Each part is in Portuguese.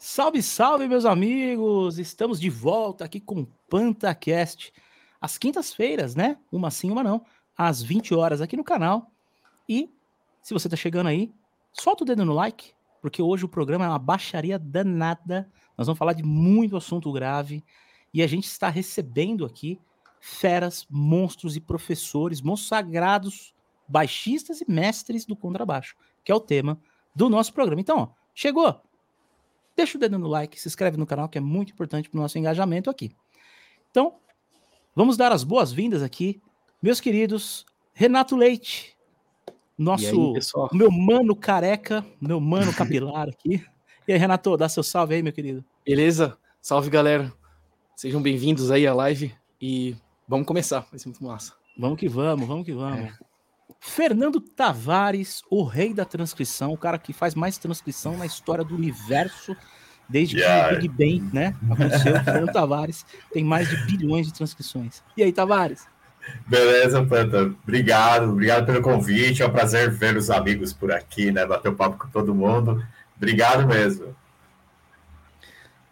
Salve, salve, meus amigos! Estamos de volta aqui com PantaCast, às quintas-feiras, né? Uma sim, uma não, às 20 horas aqui no canal. E se você tá chegando aí, solta o dedo no like, porque hoje o programa é uma baixaria danada. Nós vamos falar de muito assunto grave e a gente está recebendo aqui feras, monstros e professores, monstros sagrados, baixistas e mestres do contrabaixo, que é o tema do nosso programa. Então, ó, chegou, deixa o dedo no like, se inscreve no canal, que é muito importante para o nosso engajamento aqui. Então, vamos dar as boas-vindas aqui, meus queridos Renato Leite, nosso aí, meu mano careca, meu mano capilar aqui. E aí, Renato, dá seu salve aí, meu querido. Beleza? Salve, galera. Sejam bem-vindos aí à live e vamos começar, vai ser muito massa. Vamos que vamos, vamos que vamos. É. Fernando Tavares, o rei da transcrição, o cara que faz mais transcrição na história do universo, desde yeah. que o Big Bang né, aconteceu. Fernando Tavares tem mais de bilhões de transcrições. E aí, Tavares? Beleza, Panta. Obrigado, obrigado pelo convite. É um prazer ver os amigos por aqui, né? Bater o um papo com todo mundo. Obrigado mesmo.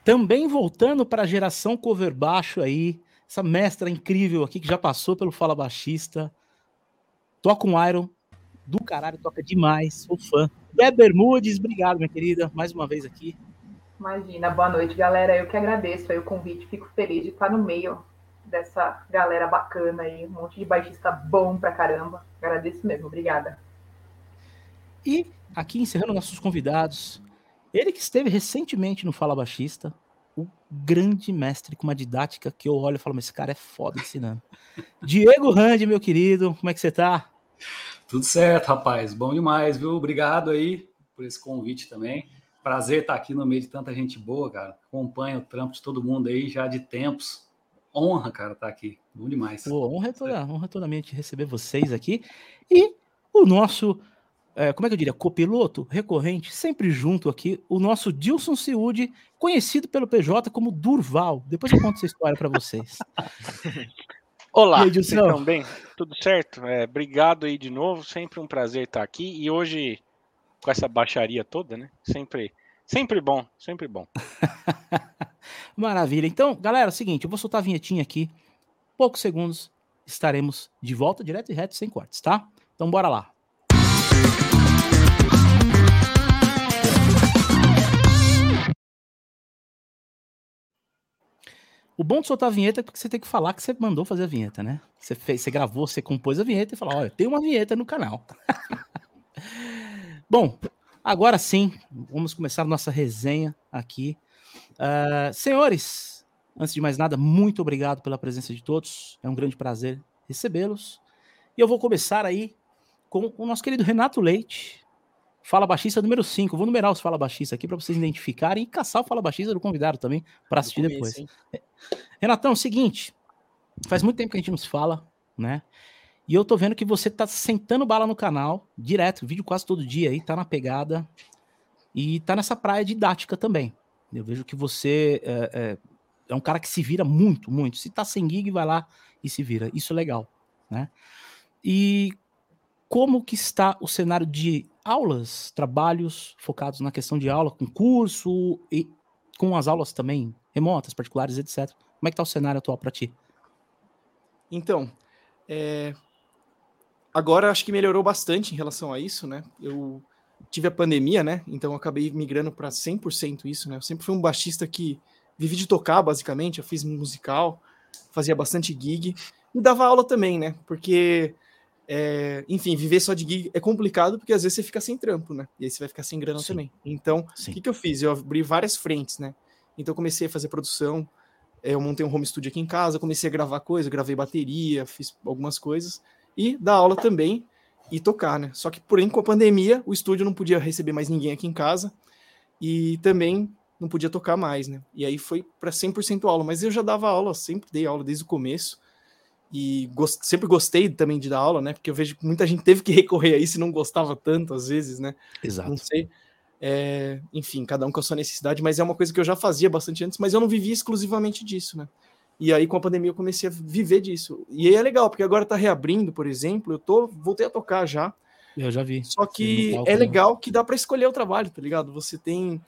Também voltando para a geração cover baixo aí, essa mestra incrível aqui que já passou pelo Fala Baixista, Toca um Iron do caralho, toca demais, sou fã. Deb Bermudes, obrigado, minha querida, mais uma vez aqui. Imagina, boa noite, galera. Eu que agradeço aí o convite, fico feliz de estar no meio dessa galera bacana aí, um monte de baixista bom pra caramba. Agradeço mesmo, obrigada. E aqui encerrando nossos convidados, ele que esteve recentemente no Fala Baixista, o grande mestre com uma didática que eu olho e falo, mas esse cara é foda ensinando. Diego Randi, meu querido, como é que você tá? Tudo certo, rapaz. Bom demais, viu? Obrigado aí por esse convite também. Prazer estar aqui no meio de tanta gente boa, cara. Acompanha o trampo de todo mundo aí já de tempos. Honra, cara, estar aqui. Bom demais. Pô, honra, toda, honra toda mente receber vocês aqui. E o nosso, é, como é que eu diria, copiloto recorrente, sempre junto aqui, o nosso Dilson Ciude, conhecido pelo PJ como Durval. Depois eu conto essa história para vocês. Olá, aí, vocês estão bem? Tudo certo? É, obrigado aí de novo, sempre um prazer estar aqui. E hoje, com essa baixaria toda, né? Sempre, sempre bom, sempre bom. Maravilha. Então, galera, é o seguinte, eu vou soltar a vinhetinha aqui. Poucos segundos estaremos de volta, direto e reto, sem cortes, tá? Então, bora lá. O bom de soltar a vinheta é porque você tem que falar que você mandou fazer a vinheta, né? Você, fez, você gravou, você compôs a vinheta e falou: olha, tem uma vinheta no canal. bom, agora sim, vamos começar a nossa resenha aqui. Uh, senhores, antes de mais nada, muito obrigado pela presença de todos. É um grande prazer recebê-los. E eu vou começar aí com o nosso querido Renato Leite, Fala Baixista número 5. Vou numerar os Fala Baixista aqui para vocês identificarem e caçar o Fala Baixista do convidado também para assistir depois. É, Renatão, é o seguinte, faz muito tempo que a gente não se fala, né? E eu tô vendo que você tá sentando bala no canal, direto, vídeo quase todo dia aí, tá na pegada. E tá nessa praia didática também. Eu vejo que você é, é, é um cara que se vira muito, muito. Se tá sem gig, vai lá e se vira. Isso é legal, né? E como que está o cenário de aulas, trabalhos focados na questão de aula, com curso e com as aulas também remotas, particulares, etc. Como é que está o cenário atual para ti? Então, é... agora acho que melhorou bastante em relação a isso, né? Eu tive a pandemia, né? Então acabei migrando para 100% isso, né? Eu sempre fui um baixista que vivi de tocar, basicamente. Eu fiz musical, fazia bastante gig e dava aula também, né? Porque é, enfim, viver só de gig é complicado porque às vezes você fica sem trampo, né? E aí você vai ficar sem grana Sim. também. Então, o que, que eu fiz? Eu abri várias frentes, né? Então, comecei a fazer produção, é, eu montei um home studio aqui em casa, comecei a gravar coisas, gravei bateria, fiz algumas coisas e dar aula também e tocar, né? Só que, porém, com a pandemia, o estúdio não podia receber mais ninguém aqui em casa e também não podia tocar mais, né? E aí foi para 100% aula, mas eu já dava aula, sempre dei aula desde o começo e gost, sempre gostei também de dar aula, né? Porque eu vejo que muita gente teve que recorrer a isso e não gostava tanto às vezes, né? Exato. Não sei. É, enfim, cada um com a sua necessidade, mas é uma coisa que eu já fazia bastante antes, mas eu não vivia exclusivamente disso, né? E aí com a pandemia eu comecei a viver disso. E aí é legal, porque agora tá reabrindo, por exemplo, eu tô voltei a tocar já. Eu já vi. Só que palco, é né? legal que dá para escolher o trabalho, tá ligado? Você tem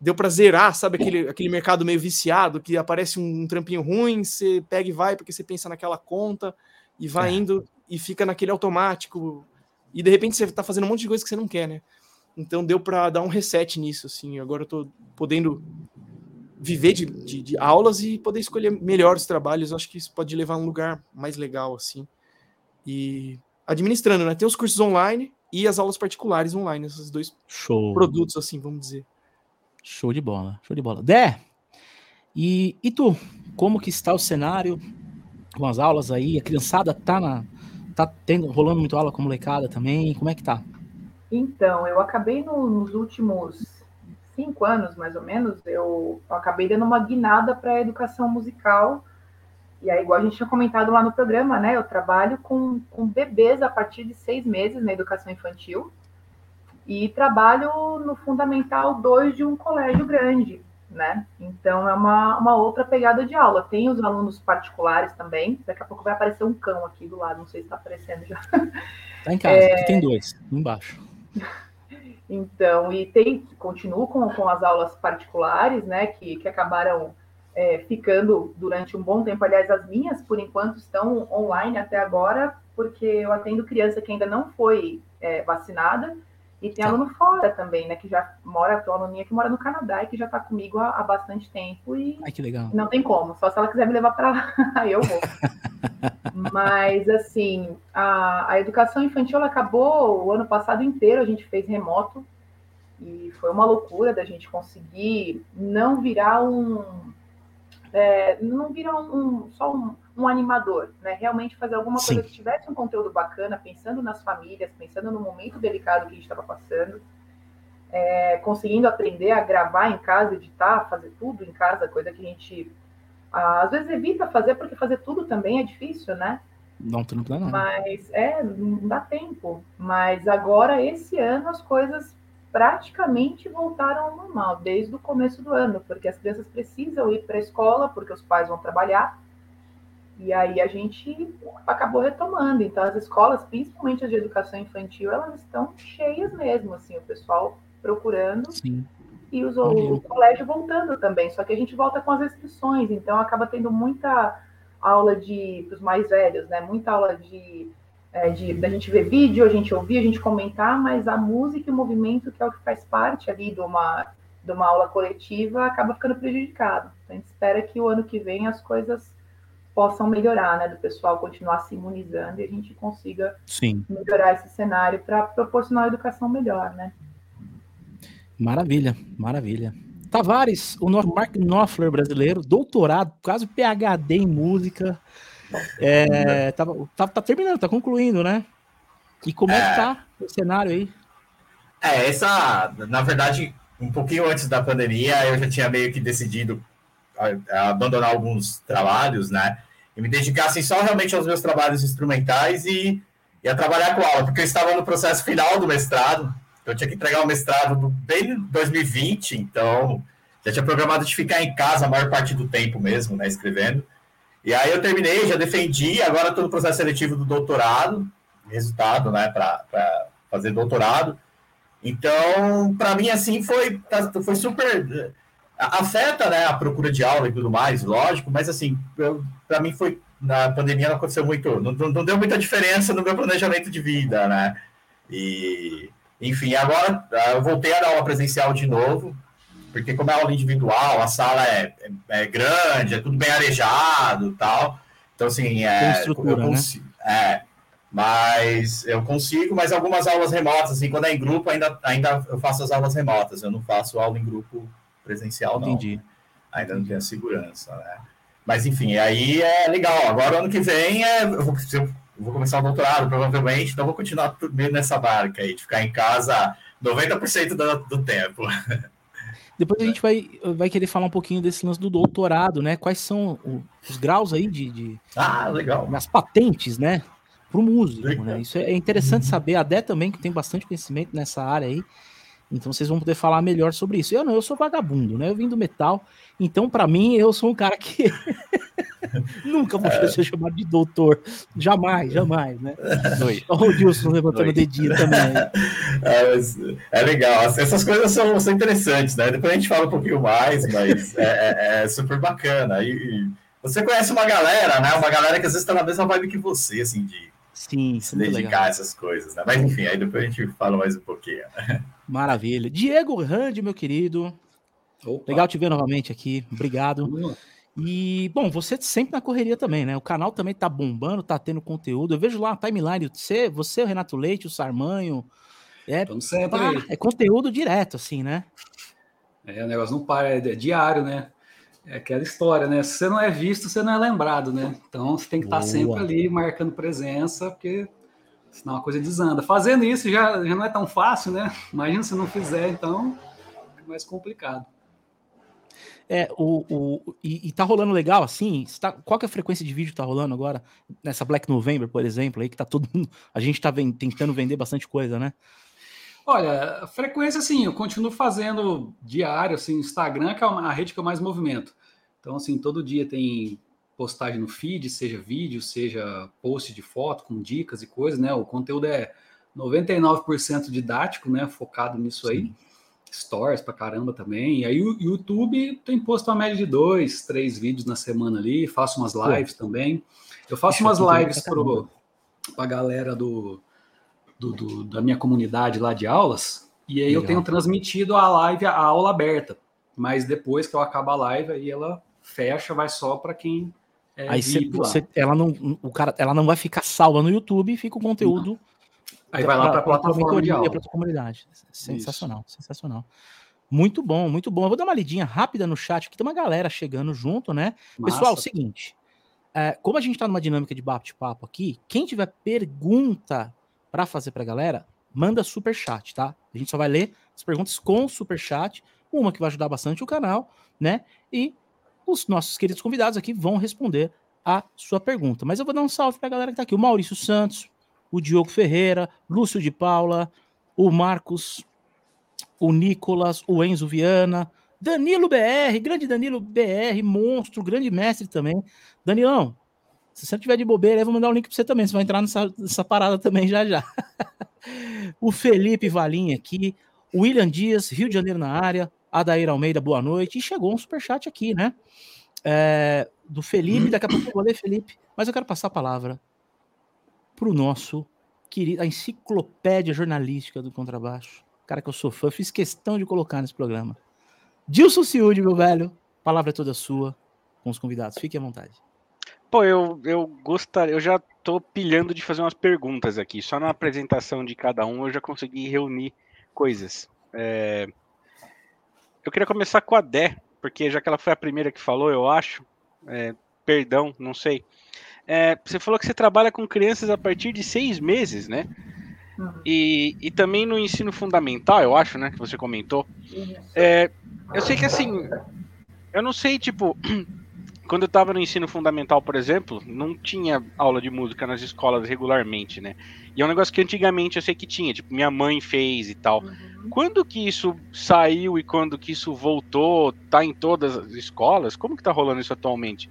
deu para zerar, sabe, aquele, aquele mercado meio viciado, que aparece um, um, trampinho ruim, você pega e vai, porque você pensa naquela conta, e vai é. indo e fica naquele automático, e de repente você tá fazendo um monte de coisa que você não quer, né? Então deu para dar um reset nisso, assim. Agora eu tô podendo viver de, de, de, aulas e poder escolher melhor os trabalhos. Acho que isso pode levar a um lugar mais legal, assim. E administrando, né? Tem os cursos online e as aulas particulares online, esses dois Show. produtos, assim, vamos dizer. Show de bola, show de bola. Dé, e, e tu, como que está o cenário com as aulas aí? A criançada tá na tá tendo rolando muito aula com molecada também? Como é que tá? Então, eu acabei no, nos últimos cinco anos, mais ou menos, eu, eu acabei dando uma guinada para a educação musical e aí, igual a gente tinha comentado lá no programa, né? Eu trabalho com, com bebês a partir de seis meses na educação infantil e trabalho no Fundamental 2 de um colégio grande, né? Então é uma, uma outra pegada de aula. Tem os alunos particulares também. Daqui a pouco vai aparecer um cão aqui do lado, não sei se está aparecendo já. Tá em casa, é... aqui tem dois, embaixo. Então, e tem, continuo com, com as aulas particulares, né? Que, que acabaram é, ficando durante um bom tempo. Aliás, as minhas, por enquanto, estão online até agora, porque eu atendo criança que ainda não foi é, vacinada, e tem tá. aluno fora também, né? Que já mora, tem uma aluninha que mora no Canadá e que já está comigo há, há, bastante tempo. E Ai, que legal. não tem como, só se ela quiser me levar para lá, aí eu vou. Mas, assim, a, a educação infantil acabou o ano passado inteiro, a gente fez remoto, e foi uma loucura da gente conseguir não virar um, é, não virar um, só um, um, animador, né? Realmente fazer alguma Sim. coisa que tivesse um conteúdo bacana, pensando nas famílias, pensando no momento delicado que a gente estava passando, é, conseguindo aprender a gravar em casa, editar, fazer tudo em casa, coisa que a gente às vezes evita fazer, porque fazer tudo também é difícil, né? Não, não dá, não. Mas é, não dá tempo. Mas agora, esse ano, as coisas praticamente voltaram ao normal desde o começo do ano, porque as crianças precisam ir para a escola, porque os pais vão trabalhar. E aí a gente acabou retomando. Então as escolas, principalmente as de educação infantil, elas estão cheias mesmo, assim, o pessoal procurando. Sim. E os, o, o colégio voltando também, só que a gente volta com as restrições, então acaba tendo muita aula de para os mais velhos, né? Muita aula de é, de da gente ver vídeo, a gente ouvir, a gente comentar, mas a música e o movimento, que é o que faz parte ali de uma, de uma aula coletiva, acaba ficando prejudicado. Então, a gente espera que o ano que vem as coisas possam melhorar, né? Do pessoal continuar se imunizando e a gente consiga Sim. melhorar esse cenário para proporcionar uma educação melhor, né? Maravilha, maravilha. Tavares, o Mark Knopfler brasileiro, doutorado, quase PhD em música, é, tá, tá, tá, terminando, tá concluindo, né? E como é, é que tá o cenário aí? É, essa, na verdade, um pouquinho antes da pandemia, eu já tinha meio que decidido abandonar alguns trabalhos, né? E me dedicar assim, só realmente aos meus trabalhos instrumentais e, e a trabalhar com aula, porque eu estava no processo final do mestrado, eu tinha que entregar o mestrado do, bem em 2020, então já tinha programado de ficar em casa a maior parte do tempo mesmo, né, escrevendo. E aí eu terminei, já defendi, agora estou no processo seletivo do doutorado, resultado, né, para fazer doutorado. Então, para mim, assim, foi, tá, foi super. Afeta, né, a procura de aula e tudo mais, lógico, mas, assim, para mim foi. Na pandemia não aconteceu muito. Não, não deu muita diferença no meu planejamento de vida, né? E, enfim, agora eu voltei a dar aula presencial de novo, porque como é aula individual, a sala é, é, é grande, é tudo bem arejado tal. Então, assim, é. Eu consigo, né? É, mas eu consigo, mas algumas aulas remotas, assim, quando é em grupo, ainda, ainda eu faço as aulas remotas, eu não faço aula em grupo presencial, não. Entendi. Ainda não tenho a segurança, né? Mas enfim, aí é legal. Agora, ano que vem, é, eu, vou, eu vou começar o doutorado, provavelmente, então vou continuar meio nessa barca aí, de ficar em casa 90% do, do tempo. Depois a gente vai, vai querer falar um pouquinho desse lance do doutorado, né? Quais são os graus aí de. de ah, legal. As patentes, né? Para o músico, né? Isso é interessante saber. A Dé também, que tem bastante conhecimento nessa área aí. Então vocês vão poder falar melhor sobre isso. Eu não, eu sou vagabundo, né? Eu vim do metal. Então, para mim, eu sou um cara que. Nunca vou é. ser chamado de doutor. Jamais, jamais, né? Olha o Dilson levantando o dedinho também. É, é, legal. Essas coisas são, são interessantes, né? Depois a gente fala um pouquinho mais, mas é, é, é super bacana. E, e, você conhece uma galera, né? Uma galera que às vezes tá na mesma vibe que você, assim, de Sim, se dedicar legal. a essas coisas, né? Mas enfim, aí depois a gente fala mais um pouquinho. Maravilha. Diego Rand, meu querido. Opa. Legal te ver novamente aqui. Obrigado. E, bom, você sempre na correria também, né? O canal também tá bombando, tá tendo conteúdo. Eu vejo lá a timeline, você, você o Renato Leite, o Sarmanho. É, pá, é conteúdo direto, assim, né? É, o negócio não para, é diário, né? É aquela história, né? Se você não é visto, você não é lembrado, né? Então você tem que estar tá sempre ali marcando presença, porque senão a coisa desanda. Fazendo isso já, já não é tão fácil, né? Imagina se não fizer, então é mais complicado. É, o, o, e, e tá rolando legal, assim, tá, qual que é a frequência de vídeo que tá rolando agora? Nessa Black November, por exemplo, aí que tá todo mundo, a gente tá vem, tentando vender bastante coisa, né? Olha, frequência, assim, eu continuo fazendo diário, assim, Instagram, que é a rede que eu mais movimento. Então, assim, todo dia tem postagem no feed, seja vídeo, seja post de foto com dicas e coisas, né? O conteúdo é 99% didático, né? Focado nisso aí. Sim stories pra caramba também. E aí o YouTube tem posto uma média de dois, três vídeos na semana ali, faço umas lives Pô. também. Eu faço umas lives pro, pra galera do, do, do, da minha comunidade lá de aulas, e aí Legal. eu tenho transmitido a live, a aula aberta. Mas depois que eu acabo a live, aí ela fecha, vai só para quem é aí você, ela não, o cara, ela não vai ficar salva no YouTube, fica o conteúdo não. Aí vai lá para a plataforma de aula. Comunidade. Sensacional, Isso. sensacional. Muito bom, muito bom. Eu vou dar uma lidinha rápida no chat, que tem uma galera chegando junto, né? Massa. Pessoal, é o seguinte, é, como a gente está numa dinâmica de bate-papo aqui, quem tiver pergunta para fazer para a galera, manda super chat, tá? A gente só vai ler as perguntas com super chat, uma que vai ajudar bastante o canal, né? E os nossos queridos convidados aqui vão responder a sua pergunta. Mas eu vou dar um salve para a galera que está aqui. O Maurício Santos, o Diogo Ferreira, Lúcio de Paula, o Marcos, o Nicolas, o Enzo Viana, Danilo BR, grande Danilo BR, monstro, grande mestre também. Danilão, se você tiver de bobeira, eu vou mandar um link para você também. Você vai entrar nessa, nessa parada também já já. o Felipe Valim aqui, William Dias, Rio de Janeiro na área, Adair Almeida, boa noite. E chegou um superchat aqui, né? É, do Felipe, daqui a pouco eu vou ler, Felipe, mas eu quero passar a palavra para o nosso querido, a enciclopédia jornalística do contrabaixo. Cara que eu sou fã, fiz questão de colocar nesse programa. Dilson Ciúde, meu velho, palavra é toda sua com os convidados. Fique à vontade. Pô, eu, eu gostaria, eu já tô pilhando de fazer umas perguntas aqui. Só na apresentação de cada um eu já consegui reunir coisas. É... Eu queria começar com a Dé, porque já que ela foi a primeira que falou, eu acho. É, perdão, não sei. É, você falou que você trabalha com crianças a partir de seis meses, né? Uhum. E, e também no ensino fundamental, eu acho, né? Que você comentou. É, eu sei que assim, eu não sei, tipo, quando eu estava no ensino fundamental, por exemplo, não tinha aula de música nas escolas regularmente, né? E é um negócio que antigamente eu sei que tinha, tipo, minha mãe fez e tal. Uhum. Quando que isso saiu e quando que isso voltou? Tá em todas as escolas? Como que tá rolando isso atualmente?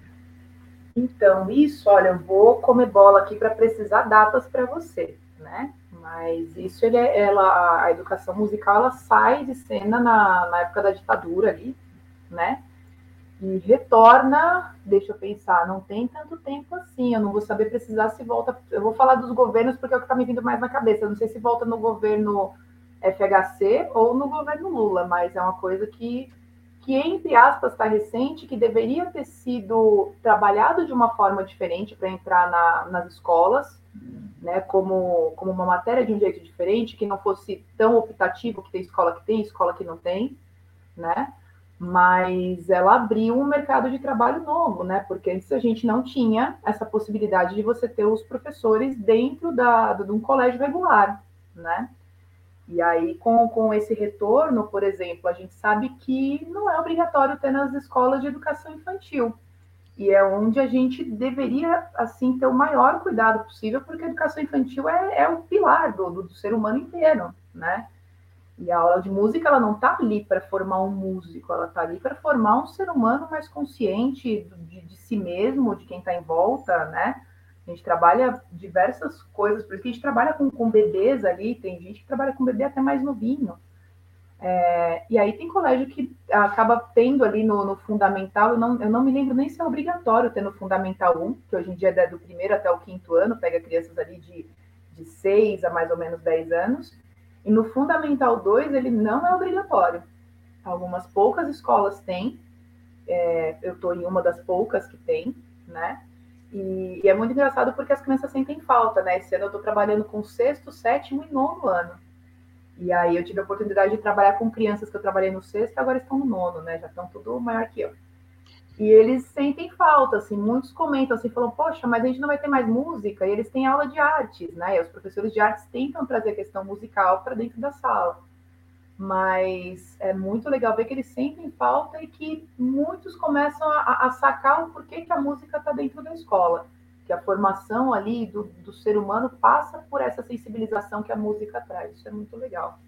Então, isso, olha, eu vou comer bola aqui para precisar datas para você, né? Mas isso, ele é, ela, a educação musical, ela sai de cena na, na época da ditadura ali, né? E retorna, deixa eu pensar, não tem tanto tempo assim, eu não vou saber precisar se volta. Eu vou falar dos governos porque é o que está me vindo mais na cabeça. Eu não sei se volta no governo FHC ou no governo Lula, mas é uma coisa que que, entre aspas, está recente, que deveria ter sido trabalhado de uma forma diferente para entrar na, nas escolas, né, como, como uma matéria de um jeito diferente, que não fosse tão optativo, que tem escola que tem, escola que não tem, né? Mas ela abriu um mercado de trabalho novo, né? Porque antes a gente não tinha essa possibilidade de você ter os professores dentro da, de um colégio regular, né? E aí, com, com esse retorno, por exemplo, a gente sabe que não é obrigatório ter nas escolas de educação infantil. E é onde a gente deveria, assim, ter o maior cuidado possível, porque a educação infantil é, é o pilar do, do, ser humano inteiro, né? E a aula de música, ela não está ali para formar um músico, ela está ali para formar um ser humano mais consciente de, de si mesmo, de quem está em volta, né? A gente trabalha diversas coisas, porque a gente trabalha com, com bebês ali, tem gente que trabalha com bebê até mais novinho. É, e aí tem colégio que acaba tendo ali no, no, fundamental, eu não, eu não me lembro nem se é obrigatório ter no fundamental 1, que hoje em dia é do primeiro até o quinto ano, pega crianças ali de, de 6 a mais ou menos 10 anos. E no fundamental 2 ele não é obrigatório. Algumas poucas escolas têm, é, eu estou em uma das poucas que tem, né? E, e, é muito engraçado porque as crianças sentem falta, né? Esse ano eu estou trabalhando com sexto, sétimo e nono ano. E aí eu tive a oportunidade de trabalhar com crianças que eu trabalhei no sexto, agora estão no nono, né? Já estão tudo maior que eu. E eles sentem falta, assim, muitos comentam assim, falam, poxa, mas a gente não vai ter mais música, e eles têm aula de artes, né? E os professores de artes tentam trazer a questão musical para dentro da sala. Mas é muito legal ver que eles sentem falta e que muitos começam a, a sacar o porquê que a música está dentro da escola que a formação ali do, do ser humano passa por essa sensibilização que a música traz. Isso é muito legal.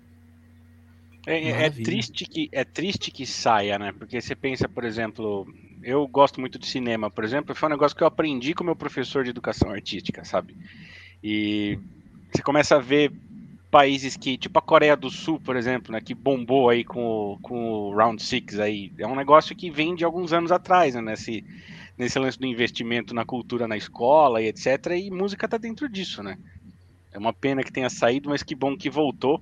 É, é, é triste que é triste que saia, né? Porque você pensa, por exemplo, eu gosto muito de cinema, por exemplo, foi um negócio que eu aprendi com meu professor de educação artística, sabe? E você começa a ver países que, tipo a Coreia do Sul, por exemplo, né, que bombou aí com o, com o Round Six aí, é um negócio que vem de alguns anos atrás, né? Nesse, nesse lance do investimento na cultura na escola e etc. E música tá dentro disso, né? É uma pena que tenha saído, mas que bom que voltou.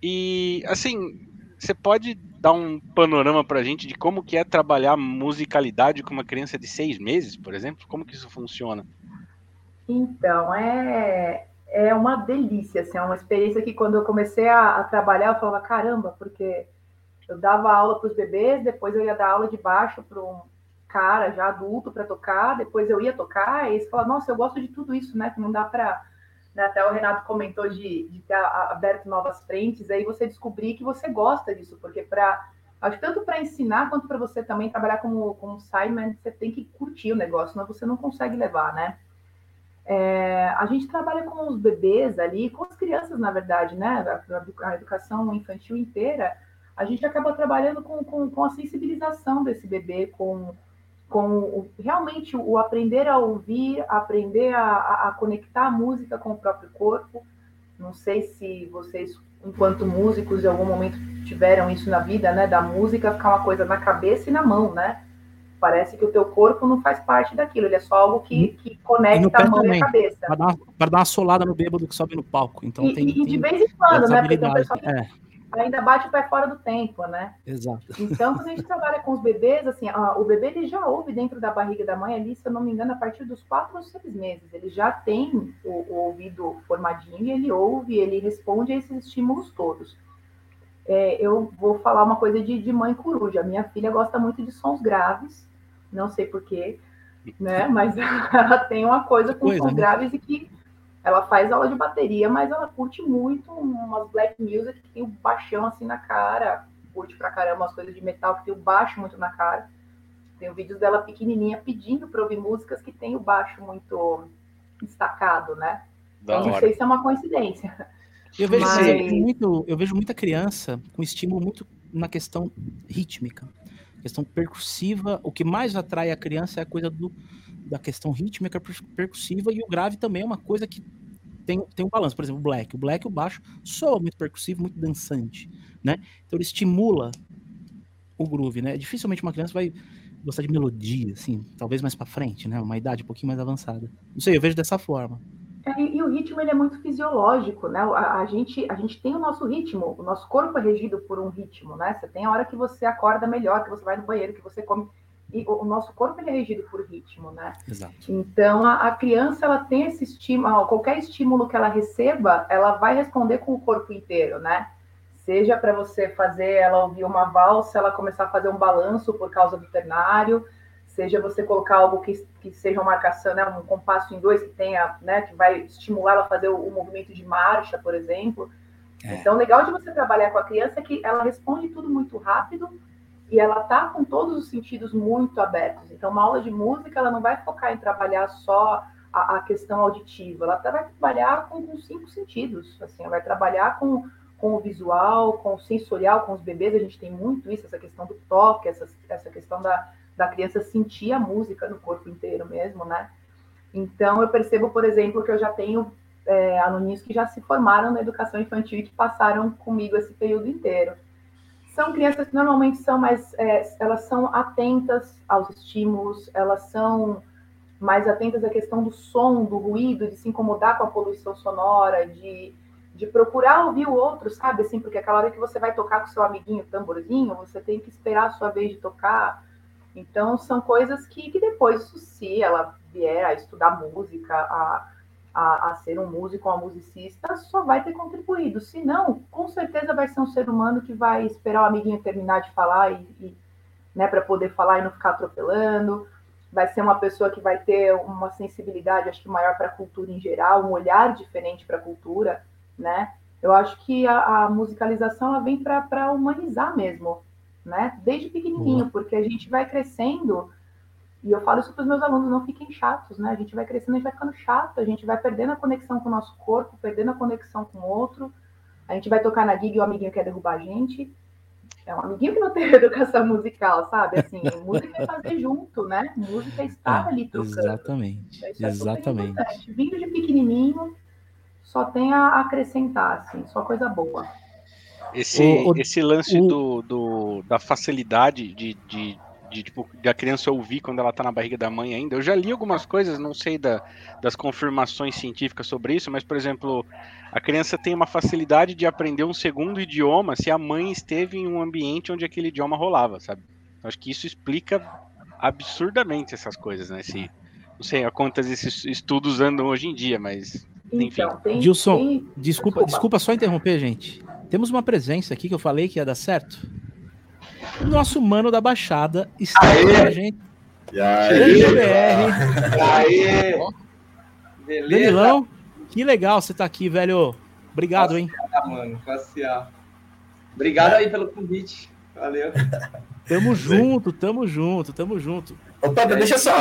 E assim, você pode dar um panorama para a gente de como que é trabalhar musicalidade com uma criança de seis meses, por exemplo? Como que isso funciona? Então, é, é uma delícia, assim, é uma experiência que quando eu comecei a, a trabalhar, eu falava, caramba, porque eu dava aula para os bebês, depois eu ia dar aula de baixo para um, cara já adulto para tocar, depois eu ia tocar, e eles falavam, nossa, eu gosto de tudo isso, né? Que não dá para. Né? Até o Renato comentou de, de ter aberto novas frentes, aí você descobrir que você gosta disso, porque para. Acho tanto para ensinar quanto para você também trabalhar como, como Simon, você tem que curtir o negócio, senão você não consegue levar, né? É, a gente trabalha com os bebês ali, com as crianças, na verdade, né? A, a educação infantil inteira, a gente acaba trabalhando com, com, com a sensibilização desse bebê, com com o, realmente o aprender a ouvir, aprender a, a, conectar a música com o próprio corpo. Não sei se vocês, enquanto músicos, em algum momento tiveram isso na vida, né? Da música ficar uma coisa na cabeça e na mão, né? Parece que o teu corpo não faz parte daquilo, ele é só algo que, que conecta a mão também, e a cabeça. Para dar, dar, uma solada no bêbado que sobe no palco. Então e, tem, e de vez em quando, né? Porque tem pessoal que, é ainda bate o pé fora do tempo, né? Exato. Então, quando a gente trabalha com os bebês, assim, a, o bebê ele já ouve dentro da barriga da mãe ali, se eu não me engano, a partir dos quatro ou seis meses. Ele já tem o, o ouvido formadinho e ele ouve, ele responde a esses estímulos todos. É, eu vou falar uma coisa de, de mãe coruja. Minha filha gosta muito de sons graves, não sei porquê, né? Mas ela tem uma coisa com coisa, sons né? graves e que ela faz aula de bateria, mas ela curte muito umas black music que tem o baixão assim na cara, curte pra caramba umas coisas de metal que tem o baixo muito na cara. Tem vídeos dela pequenininha pedindo para ouvir músicas que tem o baixo muito destacado, né? Da não hora. sei se é uma coincidência. Eu vejo, mas... muito, eu vejo muita criança com estímulo muito na questão rítmica, questão percussiva. O que mais atrai a criança é a coisa do da questão rítmica percussiva e o grave também é uma coisa que tem, tem um balanço. Por exemplo, o black. O black, o baixo, soa muito percussivo, muito dançante, né? Então ele estimula o groove, né? Dificilmente uma criança vai gostar de melodia, assim, talvez mais para frente, né? Uma idade um pouquinho mais avançada. Não sei, eu vejo dessa forma. É, e, o ritmo ele é muito fisiológico, né? A, a, gente, a gente tem o nosso ritmo, o nosso corpo é regido por um ritmo, né? Você tem a hora que você acorda melhor, que você vai no banheiro, que você come e o nosso corpo ele é regido por ritmo, né? Exato. Então a, a, criança ela tem esse estímulo, qualquer estímulo que ela receba, ela vai responder com o corpo inteiro, né? Seja para você fazer ela ouvir uma valsa, ela começar a fazer um balanço por causa do ternário, seja você colocar algo que, que seja uma marcação, né, um compasso em dois que tenha, né, que vai estimular ela a fazer o, o movimento de marcha, por exemplo. É. Então, legal de você trabalhar com a criança é que ela responde tudo muito rápido e ela tá com todos os sentidos muito abertos. Então, uma aula de música, ela não vai focar em trabalhar só a, a questão auditiva, ela vai trabalhar com, com, cinco sentidos, assim, ela vai trabalhar com, com o visual, com o sensorial, com os bebês, a gente tem muito isso, essa questão do toque, essa, essa questão da, da criança sentir a música no corpo inteiro mesmo, né? Então, eu percebo, por exemplo, que eu já tenho é, aluninhos que já se formaram na educação infantil e que passaram comigo esse período inteiro. São crianças que normalmente são mais, é, elas são atentas aos estímulos, elas são mais atentas à questão do som, do ruído, de se incomodar com a poluição sonora, de, de procurar ouvir o outro, sabe? Assim, porque aquela hora que você vai tocar com seu amiguinho tamborzinho, você tem que esperar a sua vez de tocar. Então, são coisas que, que depois, se ela vier a estudar música, a, a, a, ser um músico, uma musicista, só vai ter contribuído. Se não, com certeza vai ser um ser humano que vai esperar o amiguinho terminar de falar e, e né, para poder falar e não ficar atropelando. Vai ser uma pessoa que vai ter uma sensibilidade, acho que maior para a cultura em geral, um olhar diferente para a cultura, né? Eu acho que a, a musicalização ela vem para humanizar mesmo, né? Desde pequenininho, uhum. porque a gente vai crescendo e eu falo isso para os meus alunos, não fiquem chatos, né? A gente vai crescendo, a gente vai ficando chato, a gente vai perdendo a conexão com o nosso corpo, perdendo a conexão com o outro. A gente vai tocar na gig e o amiguinho quer derrubar a gente. É um amiguinho que não teve educação musical, sabe? Assim, música é fazer junto, né? Música é estar é, ali tocando. Exatamente, é exatamente. Vindo de pequenininho, só tem a acrescentar, assim, só coisa boa. Esse, o, o, esse lance o, do, do, da facilidade de, de de tipo da criança ouvir quando ela tá na barriga da mãe ainda. Eu já li algumas coisas, não sei da, das confirmações científicas sobre isso, mas por exemplo, a criança tem uma facilidade de aprender um segundo idioma se a mãe esteve em um ambiente onde aquele idioma rolava, sabe? Eu acho que isso explica absurdamente essas coisas, né? Se, não sei a quantas esses estudos andam hoje em dia, mas enfim. Então, tem, Gilson, tem... Desculpa, desculpa, desculpa só interromper, gente. Temos uma presença aqui que eu falei que ia dar certo. O nosso mano da Baixada está Aê. com a gente. E aí, BR. E aí. Beleza? Danilão, que legal você tá aqui, velho. Obrigado, passear, hein? mano, passear. Obrigado aí pelo convite. Valeu. Tamo junto, tamo junto, tamo junto. Opa, deixa só.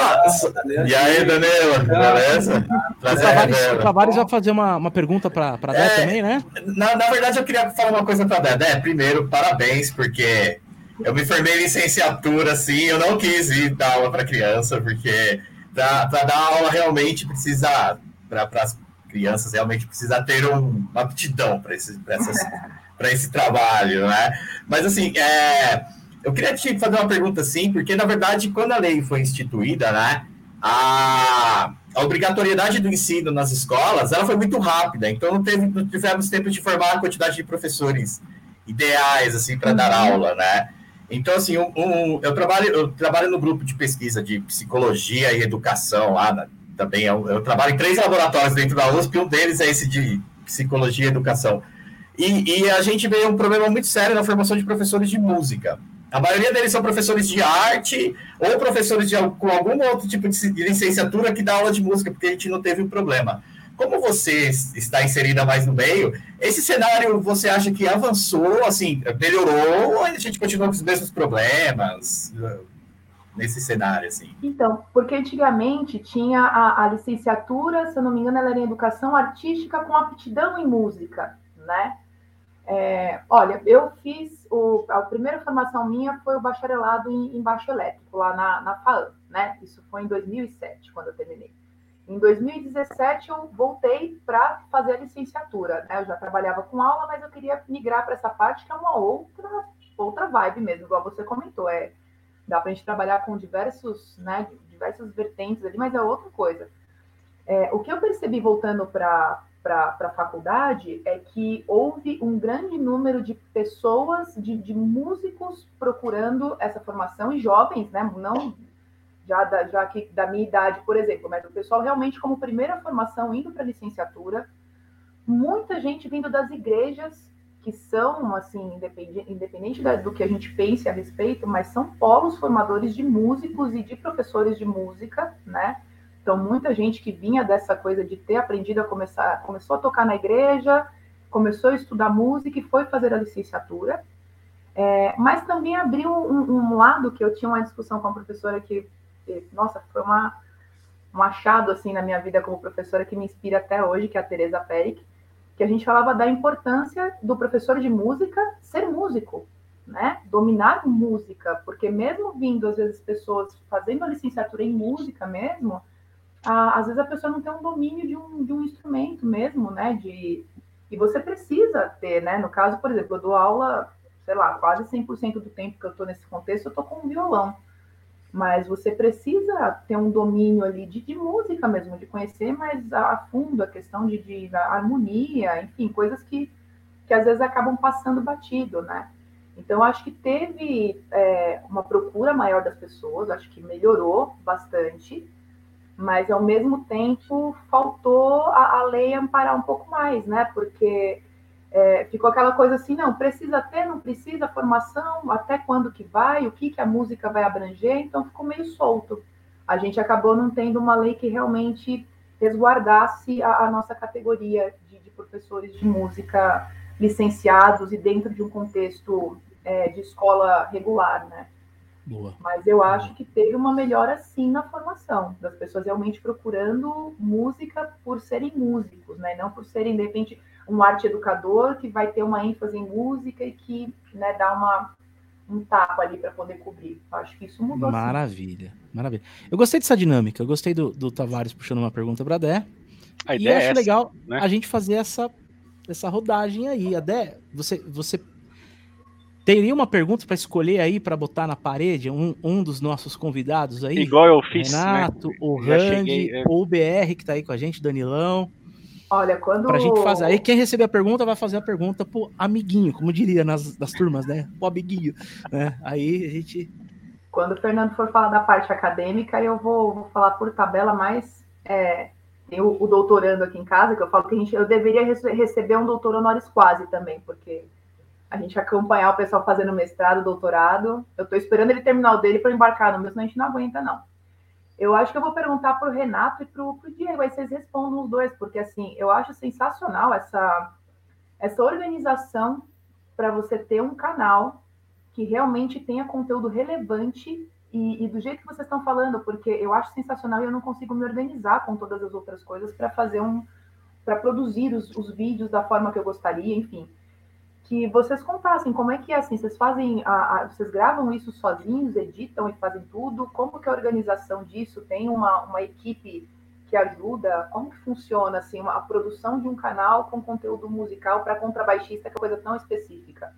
E aí, Danilo, beleza? Prazer, o Tavares, o Tavares vai fazer uma, uma pergunta para a Dé é, também, né? Na, na verdade, eu queria falar uma coisa para a Dé. Dé, primeiro, parabéns, porque eu me formei em licenciatura, assim, eu não quis ir dar aula para criança, porque para dar aula realmente precisa, para as crianças realmente precisa ter um, uma aptidão para esse, esse trabalho, né? Mas assim, é, eu queria te fazer uma pergunta assim, porque na verdade, quando a lei foi instituída, né, a, a obrigatoriedade do ensino nas escolas, ela foi muito rápida, então não, teve, não tivemos tempo de formar a quantidade de professores ideais, assim, para dar uhum. aula, né? Então, assim, um, um, eu, trabalho, eu trabalho no grupo de pesquisa de psicologia e educação lá, na, também. Eu, eu, trabalho em três laboratórios dentro da USP, um deles é esse de psicologia e educação. E, e a gente vê um problema muito sério na formação de professores de música. A maioria deles são professores de arte ou professores de, com algum outro tipo de licenciatura que dá aula de música, porque a gente não teve um problema. Como você está inserida mais no meio, esse cenário você acha que avançou, assim, melhorou ou a gente continua com os mesmos problemas uh, nesse cenário, assim? Então, porque antigamente tinha a, a licenciatura, se eu não me engano, ela era em educação artística com aptidão em música, né? É, olha, eu fiz o, a primeira formação minha foi o bacharelado em, em baixo elétrico lá na, na FAAM, né? Isso foi em 2007 quando eu terminei. Em 2017, eu voltei para fazer a licenciatura. Né? Eu já trabalhava com aula, mas eu queria migrar para essa parte que é uma outra, outra vibe mesmo, igual você comentou. É, dá para a gente trabalhar com diversos, né, diversas vertentes ali, mas é outra coisa. É, o que eu percebi voltando para a faculdade é que houve um grande número de pessoas, de, de músicos procurando essa formação, e jovens, né, não já, da, já que da minha idade, por exemplo, mas o pessoal realmente como primeira formação indo para licenciatura, muita gente vindo das igrejas que são assim independente, independente do que a gente pense a respeito, mas são polos formadores de músicos e de professores de música, né? Então muita gente que vinha dessa coisa de ter aprendido a começar, começou a tocar na igreja, começou a estudar música e foi fazer a licenciatura. É, mas também abriu um, um, lado que eu tinha uma discussão com a professora que nossa, foi uma, um achado assim na minha vida como professora que me inspira até hoje, que é a Teresa Peric, que a gente falava da importância do professor de música ser músico, né? Dominar música, porque mesmo vindo, às vezes, pessoas fazendo a licenciatura em música mesmo, às vezes a pessoa não tem um domínio de um, de um instrumento mesmo, né? De, e você precisa ter, né? No caso, por exemplo, eu dou aula, sei lá, quase 100% do tempo que eu estou nesse contexto, eu estou com um violão. Mas você precisa ter um domínio ali de, de música mesmo, de conhecer mais a, a fundo a questão de, de harmonia, enfim, coisas que, que às vezes acabam passando batido, né? Então, acho que teve é, uma procura maior das pessoas, acho que melhorou bastante, mas ao mesmo tempo faltou a, a lei amparar um pouco mais, né? Porque é, ficou aquela coisa assim, não, precisa ter, não precisa, formação, até quando que vai, o que, que a música vai abranger, então ficou meio solto. A gente acabou não tendo uma lei que realmente resguardasse a, a nossa categoria de, de, professores de música licenciados e dentro de um contexto é, de escola regular, né? Boa. Mas eu acho que teve uma melhora sim na formação, das pessoas realmente procurando música por serem músicos, né? Não por serem, de repente, um arte educador que vai ter uma ênfase em música e que né, dá uma, um tapa ali para poder cobrir. Acho que isso mudou. Maravilha, sim. maravilha. Eu gostei dessa dinâmica, eu gostei do, do Tavares puxando uma pergunta para a Dé. A e acho é essa, legal né? a gente fazer essa, essa rodagem aí. A Dé, você, você Teria uma pergunta para escolher aí para botar na parede um, um dos nossos convidados aí? Igual eu fiz. Né? Renato, né? o Randy, é. ou o BR que está aí com a gente, Danilão. Olha, quando. Pra gente fazer. Aí quem receber a pergunta vai fazer a pergunta pro amiguinho, como diria nas, nas turmas, né? O amiguinho. Né? Aí a gente. Quando o Fernando for falar da parte acadêmica, eu vou, vou falar por tabela mais. É, tem o, o, doutorando aqui em casa, que eu falo que a gente, eu deveria receber um doutor honoris quase também, porque a gente acompanhar o pessoal fazendo mestrado, doutorado. Eu estou esperando ele terminar o dele para embarcar no meu, senão a gente não aguenta, não. Eu acho que eu vou perguntar para o Renato e para o Diego, aí vocês respondam os dois, porque assim, eu acho sensacional essa, essa organização para você ter um canal que realmente tenha conteúdo relevante e, e, do jeito que vocês estão falando, porque eu acho sensacional e eu não consigo me organizar com todas as outras coisas para fazer um. para produzir os, os vídeos da forma que eu gostaria, enfim que vocês contassem como é que é assim, vocês fazem, a, a, vocês gravam isso sozinhos, editam e fazem tudo, como que é a organização disso, tem uma, uma equipe que ajuda, como que funciona assim, uma, a produção de um canal com conteúdo musical para contrabaixista, que é coisa tão específica?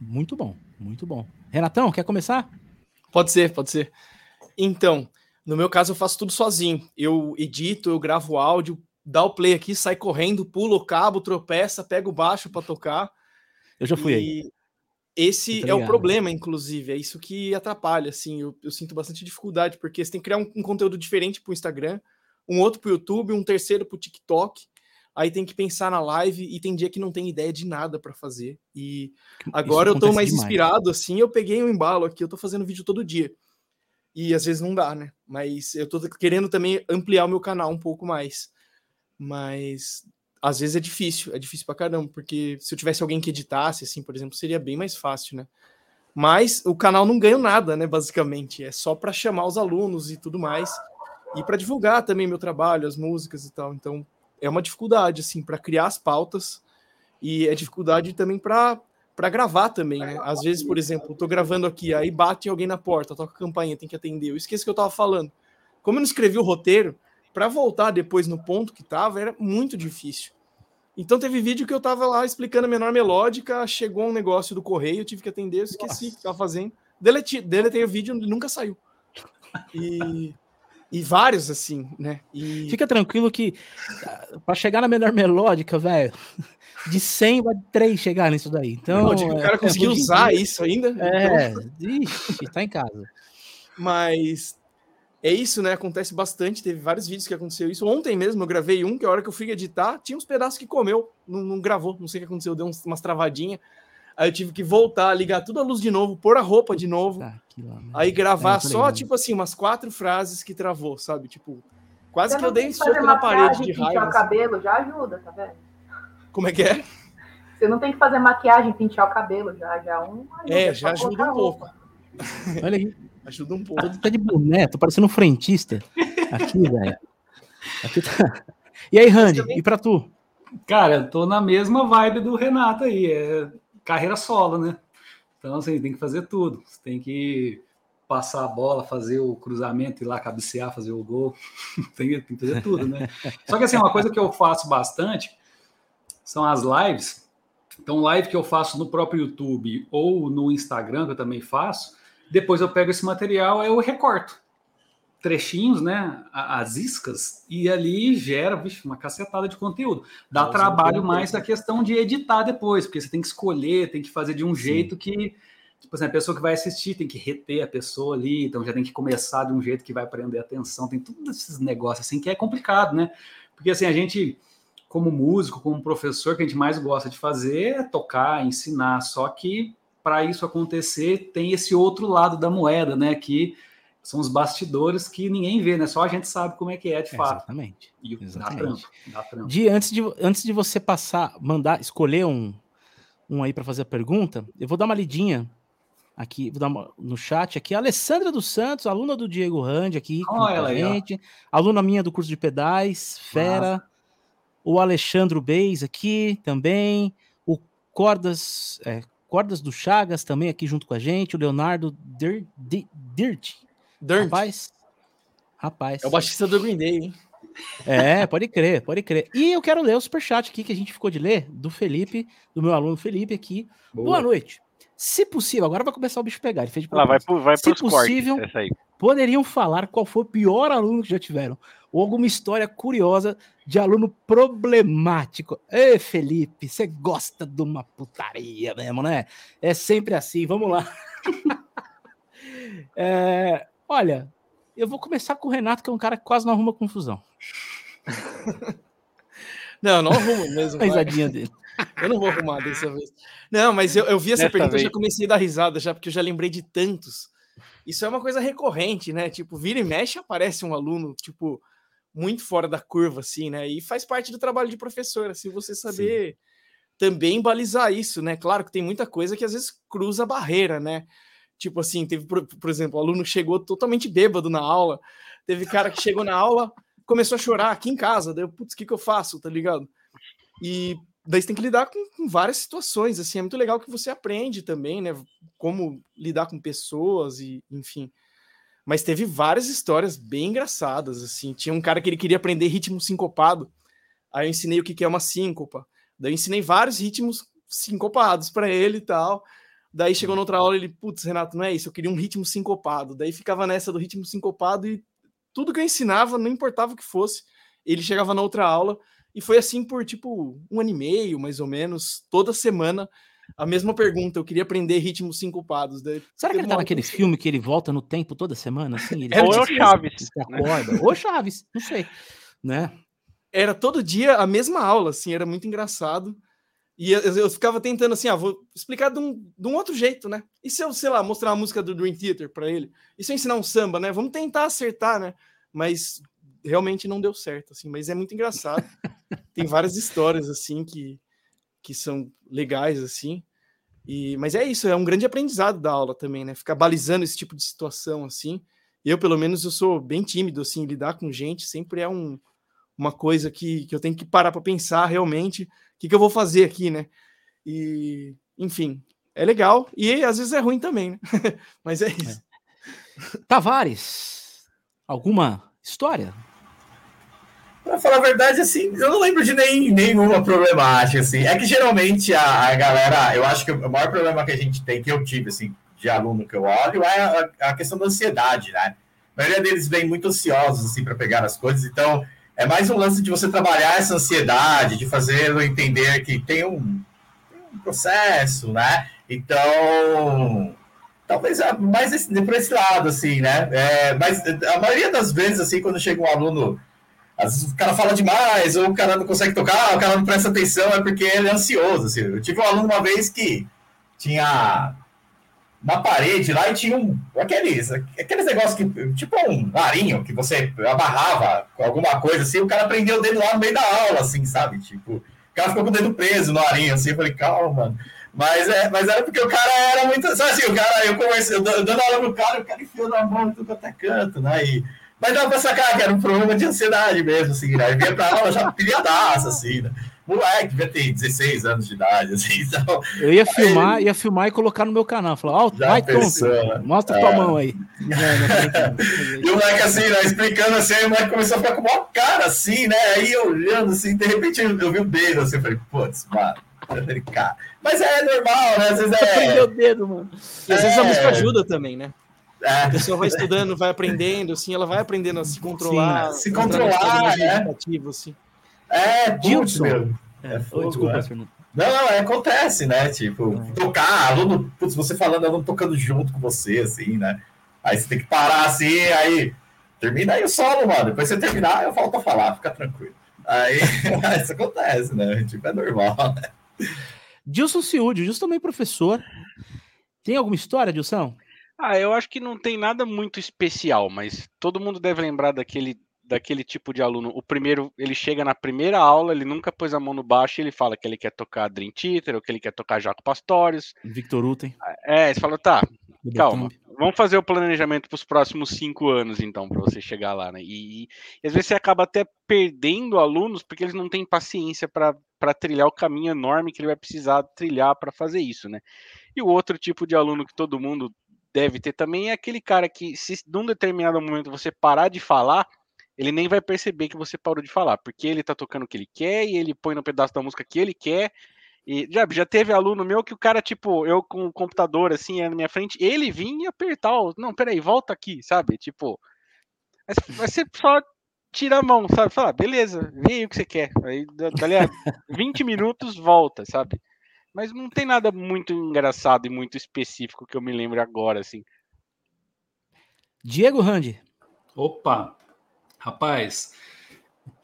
Muito bom, muito bom. Renatão, quer começar? Pode ser, pode ser. Então, no meu caso eu faço tudo sozinho, eu edito, eu gravo áudio, dá o play aqui, sai correndo, pula o cabo, tropeça, pega o baixo para tocar, eu já fui e aí. Esse é o problema, inclusive, é isso que atrapalha, assim, eu, eu sinto bastante dificuldade, porque você tem que criar um, um conteúdo diferente para o Instagram, um outro para o YouTube, um terceiro para o TikTok, aí tem que pensar na live e tem dia que não tem ideia de nada para fazer. E agora eu tô mais demais. inspirado, assim, eu peguei um embalo aqui, eu tô fazendo vídeo todo dia. E às vezes não dá, né? Mas eu tô querendo também ampliar o meu canal um pouco mais. Mas às vezes é difícil, é difícil pra caramba, porque se eu tivesse alguém que editasse, assim, por exemplo, seria bem mais fácil, né? Mas o canal não ganha nada, né, basicamente, é só para chamar os alunos e tudo mais, e para divulgar também meu trabalho, as músicas e tal. Então, é uma dificuldade, assim, para criar as pautas, e é dificuldade também para para gravar também, né? Às vezes, por exemplo, tô gravando aqui, aí bate alguém na porta, toca a campainha, tem que atender. Eu esqueço que eu tava falando. Como eu não escrevi o roteiro, para voltar depois no ponto que tava era muito difícil. Então teve vídeo que eu tava lá explicando a menor melódica, chegou um negócio do correio, eu tive que atender, eu esqueci o que tava fazendo. Deletei, deletei o vídeo, nunca saiu. E, e vários assim, né? E... Fica tranquilo que ah, para chegar na menor melódica, velho, de 100 vai 3 chegar nisso daí. Então, Não, o cara é, conseguiu é usar isso ainda. É, então... ixi, tá em casa. Mas é isso, né? Acontece bastante. Teve vários vídeos que aconteceu isso. Ontem mesmo eu gravei um que a hora que eu fui editar, tinha uns pedaços que comeu, não, não gravou, não sei o que aconteceu, deu uns, umas travadinhas. Aí eu tive que voltar, ligar tudo a luz de novo, pôr a roupa de novo. Tá, aí gravar é, só, tipo assim, umas quatro frases que travou, sabe? Tipo, quase que eu dei soco na parede de raiva. Pintar o cabelo já ajuda, tá vendo? Como é que é? Você não tem que fazer maquiagem, pintar o cabelo já, já um. É, já ajuda um pouco. Olha aí. Ajuda um pouco. Tá de boné, tô parecendo um frentista aqui, velho. Aqui tá... E aí, Randy, também... e pra tu? Cara, eu tô na mesma vibe do Renato aí. É carreira solo, né? Então, assim, tem que fazer tudo. Você tem que passar a bola, fazer o cruzamento, ir lá cabecear, fazer o gol. tem, tem, que fazer tudo, né? Só que, assim, uma coisa que eu faço bastante são as lives. Então, live que eu faço no próprio YouTube ou no Instagram, que eu também faço, depois eu pego esse material, eu recorto trechinhos, né, as iscas, e ali gera vixe, uma cacetada de conteúdo. Dá Nossa, trabalho mais da questão de editar depois, porque você tem que escolher, tem que fazer de um Sim. jeito que, tipo assim, a pessoa que vai assistir tem que reter a pessoa ali, então já tem que começar de um jeito que vai prender atenção, tem todos esses negócios assim que é complicado, né? Porque assim, a gente, como músico, como professor, que a gente mais gosta de fazer é tocar, ensinar, só que para isso acontecer tem esse outro lado da moeda, né, que são os bastidores que ninguém vê, né? Só a gente sabe como é que é de fato. Exatamente. E Exatamente. Dá trampo, dá trampo. De, antes, de, antes de você passar, mandar, escolher um, um aí para fazer a pergunta, eu vou dar uma lidinha aqui, vou dar uma, no chat aqui. A Alessandra dos Santos, aluna do Diego Rand aqui com a gente, aí, aluna minha do curso de pedais, fera. Nossa. O Alexandre Beis aqui também, o Cordas, é, Cordas do Chagas também aqui junto com a gente, o Leonardo Dirt, Dirt. Rapaz. Rapaz. É o baixista do Green Day, hein? É, pode crer, pode crer. E eu quero ler o superchat aqui que a gente ficou de ler, do Felipe, do meu aluno Felipe aqui. Boa, Boa noite. Se possível, agora vai começar o bicho pegar. Ele fez de Lá, vai, pro, vai Se possível, cortes, poderiam falar qual foi o pior aluno que já tiveram. Ou alguma história curiosa de aluno problemático. Ê, Felipe, você gosta de uma putaria mesmo, né? É sempre assim. Vamos lá. é, Olha, eu vou começar com o Renato, que é um cara que quase não arruma confusão. não, não arrumo mesmo. A risadinha dele. Eu não vou arrumar dessa vez. Não, mas eu, eu vi essa Nessa pergunta e já comecei a dar risada, já, porque eu já lembrei de tantos. Isso é uma coisa recorrente, né? Tipo, vira e mexe, aparece um aluno, tipo, muito fora da curva, assim, né? E faz parte do trabalho de professor, assim, você saber Sim. também balizar isso, né? Claro que tem muita coisa que às vezes cruza a barreira, né? Tipo assim, teve, por, por exemplo, o aluno chegou totalmente bêbado na aula. Teve cara que chegou na aula, começou a chorar aqui em casa. Daí, putz, o que, que eu faço? Tá ligado? E daí você tem que lidar com, com, várias situações. Assim, é muito legal que você aprende também, né? Como lidar com pessoas e, enfim. Mas teve várias histórias bem engraçadas, assim. Tinha um cara que ele queria aprender ritmo sincopado. Aí eu ensinei o que, que é uma síncopa. Daí eu ensinei vários ritmos sincopados para ele e tal. Daí chegou na outra aula ele, putz, Renato, não é isso, eu queria um ritmo sincopado. Daí ficava nessa do ritmo sincopado e tudo que eu ensinava, não importava o que fosse, ele chegava na outra aula e foi assim por tipo um ano e meio, mais ou menos, toda semana. A mesma pergunta, eu queria aprender ritmos sincopados. Daí, Será que ele tá naquele filme que ele volta no tempo toda semana? Assim, ele é, ou é o Chaves. Acorda. ou Chaves, não sei. Né? Era todo dia a mesma aula, assim, era muito engraçado. E eu, eu, ficava tentando assim, ah, vou explicar de um, de um outro jeito, né? E se eu, sei lá, mostrar uma música do Dream Theater para ele? E se eu ensinar um samba, né? Vamos tentar acertar, né? Mas realmente não deu certo, assim. Mas é muito engraçado. Tem várias histórias, assim, que, que são legais, assim. E, mas é isso, é um grande aprendizado da aula também, né? Ficar balizando esse tipo de situação, assim. Eu, pelo menos, eu sou bem tímido, assim, lidar com gente sempre é um, uma coisa que, que eu tenho que parar para pensar realmente que, que eu vou fazer aqui, né? E, enfim, é legal e às vezes é ruim também, né? Mas é, é. isso. É. Tavares, alguma história? Pra falar a verdade, assim, eu não lembro de nem, nenhuma problemática, assim. É que geralmente a, a galera, eu acho que o maior problema que a gente tem, que eu tive, assim, de aluno que eu olho, é a, a questão da ansiedade, né? A maioria deles vem muito ansiosos, assim, para pegar as coisas, então é mais um lance de você trabalhar essa ansiedade, de fazê-lo entender que tem um, tem um, processo, né? Então, talvez é mais esse, por esse lado, assim, né? É, mas a maioria das vezes, assim, quando chega um aluno, às vezes o cara fala demais, ou o cara não consegue tocar, o cara não presta atenção, é porque ele é ansioso. Assim. Eu tive um aluno uma vez que tinha na parede lá e tinha um. Aqueles, aqueles negócios que. Tipo um arinho que você amarrava com alguma coisa assim, o cara prendeu o dedo lá no meio da aula, assim, sabe? Tipo, o cara ficou com o dedo preso no arinho, assim, eu falei, calma, mano. Mas, é, mas era porque o cara era muito. Sabe assim, o cara, eu conversei, eu dando aula pro cara, o cara enfiou na mão tudo até canto, né? E, mas dava pra sacar que era um problema de ansiedade mesmo, assim, né? Ele vinha pra aula já pilhadaço, assim, né? moleque, devia ter 16 anos de idade, assim, então... Eu ia filmar, aí, ia filmar e colocar no meu canal, falar, ó, oh, vai pensou, né? mostra é. tua mão aí. e o moleque assim, né, explicando assim, aí o moleque começou a ficar com uma cara assim, né, aí olhando assim, de repente eu, eu vi o dedo assim, eu falei, putz, mano, cara. Mas é normal, né, às vezes é... Aprendeu o dedo, mano. E às é... vezes a música ajuda também, né? É. A pessoa vai estudando, vai aprendendo, assim, ela vai aprendendo a se controlar. Sim, se controlar, é. Assim. É, Dilson. Mesmo. É, é fogo, desculpa, é. Fernando. Não, não, é, acontece, né? Tipo, é. tocar, aluno, putz, você falando, aluno tocando junto com você, assim, né? Aí você tem que parar assim, aí termina aí o solo, mano. Depois você terminar, eu volto a falar, fica tranquilo. Aí isso acontece, né? Tipo, é normal, né? Dilson Ciúdio, Dilson também professor. Tem alguma história, Dilson? Ah, eu acho que não tem nada muito especial, mas todo mundo deve lembrar daquele, daquele tipo de aluno. O primeiro, ele chega na primeira aula, ele nunca pôs a mão no baixo, ele fala que ele quer tocar Dream Theater, ou que ele quer tocar Jaco Pastorius. Victor Uten. É, você fala, tá, calma, vamos fazer o planejamento para os próximos cinco anos, então, para você chegar lá, né? E, e, às vezes você acaba até perdendo alunos porque eles não têm paciência para trilhar o caminho enorme que ele vai precisar trilhar para fazer isso, né? E o outro tipo de aluno que todo mundo deve ter também é aquele cara que, se num determinado momento você parar de falar, ele nem vai perceber que você parou de falar, porque ele tá tocando o que ele quer e ele põe no pedaço da música que ele quer. E já, já teve aluno meu que o cara, tipo, eu com o computador assim na minha frente, ele vinha apertar o. Não, peraí, volta aqui, sabe? Tipo. Vai ser só tira a mão, sabe? Fala, beleza, vem aí o que você quer. Aí, dali a 20 minutos, volta, sabe? Mas não tem nada muito engraçado e muito específico que eu me lembre agora, assim. Diego Randi. Opa! Rapaz,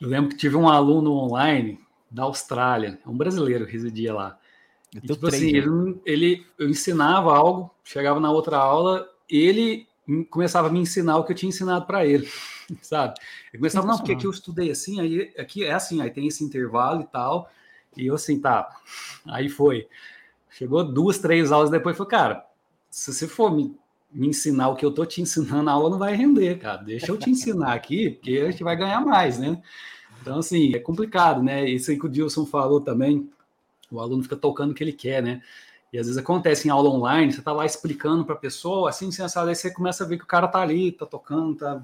eu lembro que tive um aluno online da Austrália, um brasileiro residia lá. E, tipo assim, ele, ele, eu ensinava algo, chegava na outra aula, ele começava a me ensinar o que eu tinha ensinado para ele, sabe? Ele começava, não, porque aqui eu estudei assim, aí aqui é assim, aí tem esse intervalo e tal. E eu assim, tá. Aí foi. Chegou duas, três aulas depois, foi, cara, se você for me, me ensinar o que eu tô te ensinando, a aula não vai render, cara. Deixa eu te ensinar aqui, porque a gente vai ganhar mais, né? Então, assim, é complicado, né? Isso aí que o Dilson falou também, o aluno fica tocando o que ele quer, né? E às vezes acontece em aula online, você tá lá explicando para a pessoa, assim, sensado, aí você começa a ver que o cara tá ali, tá tocando, tá.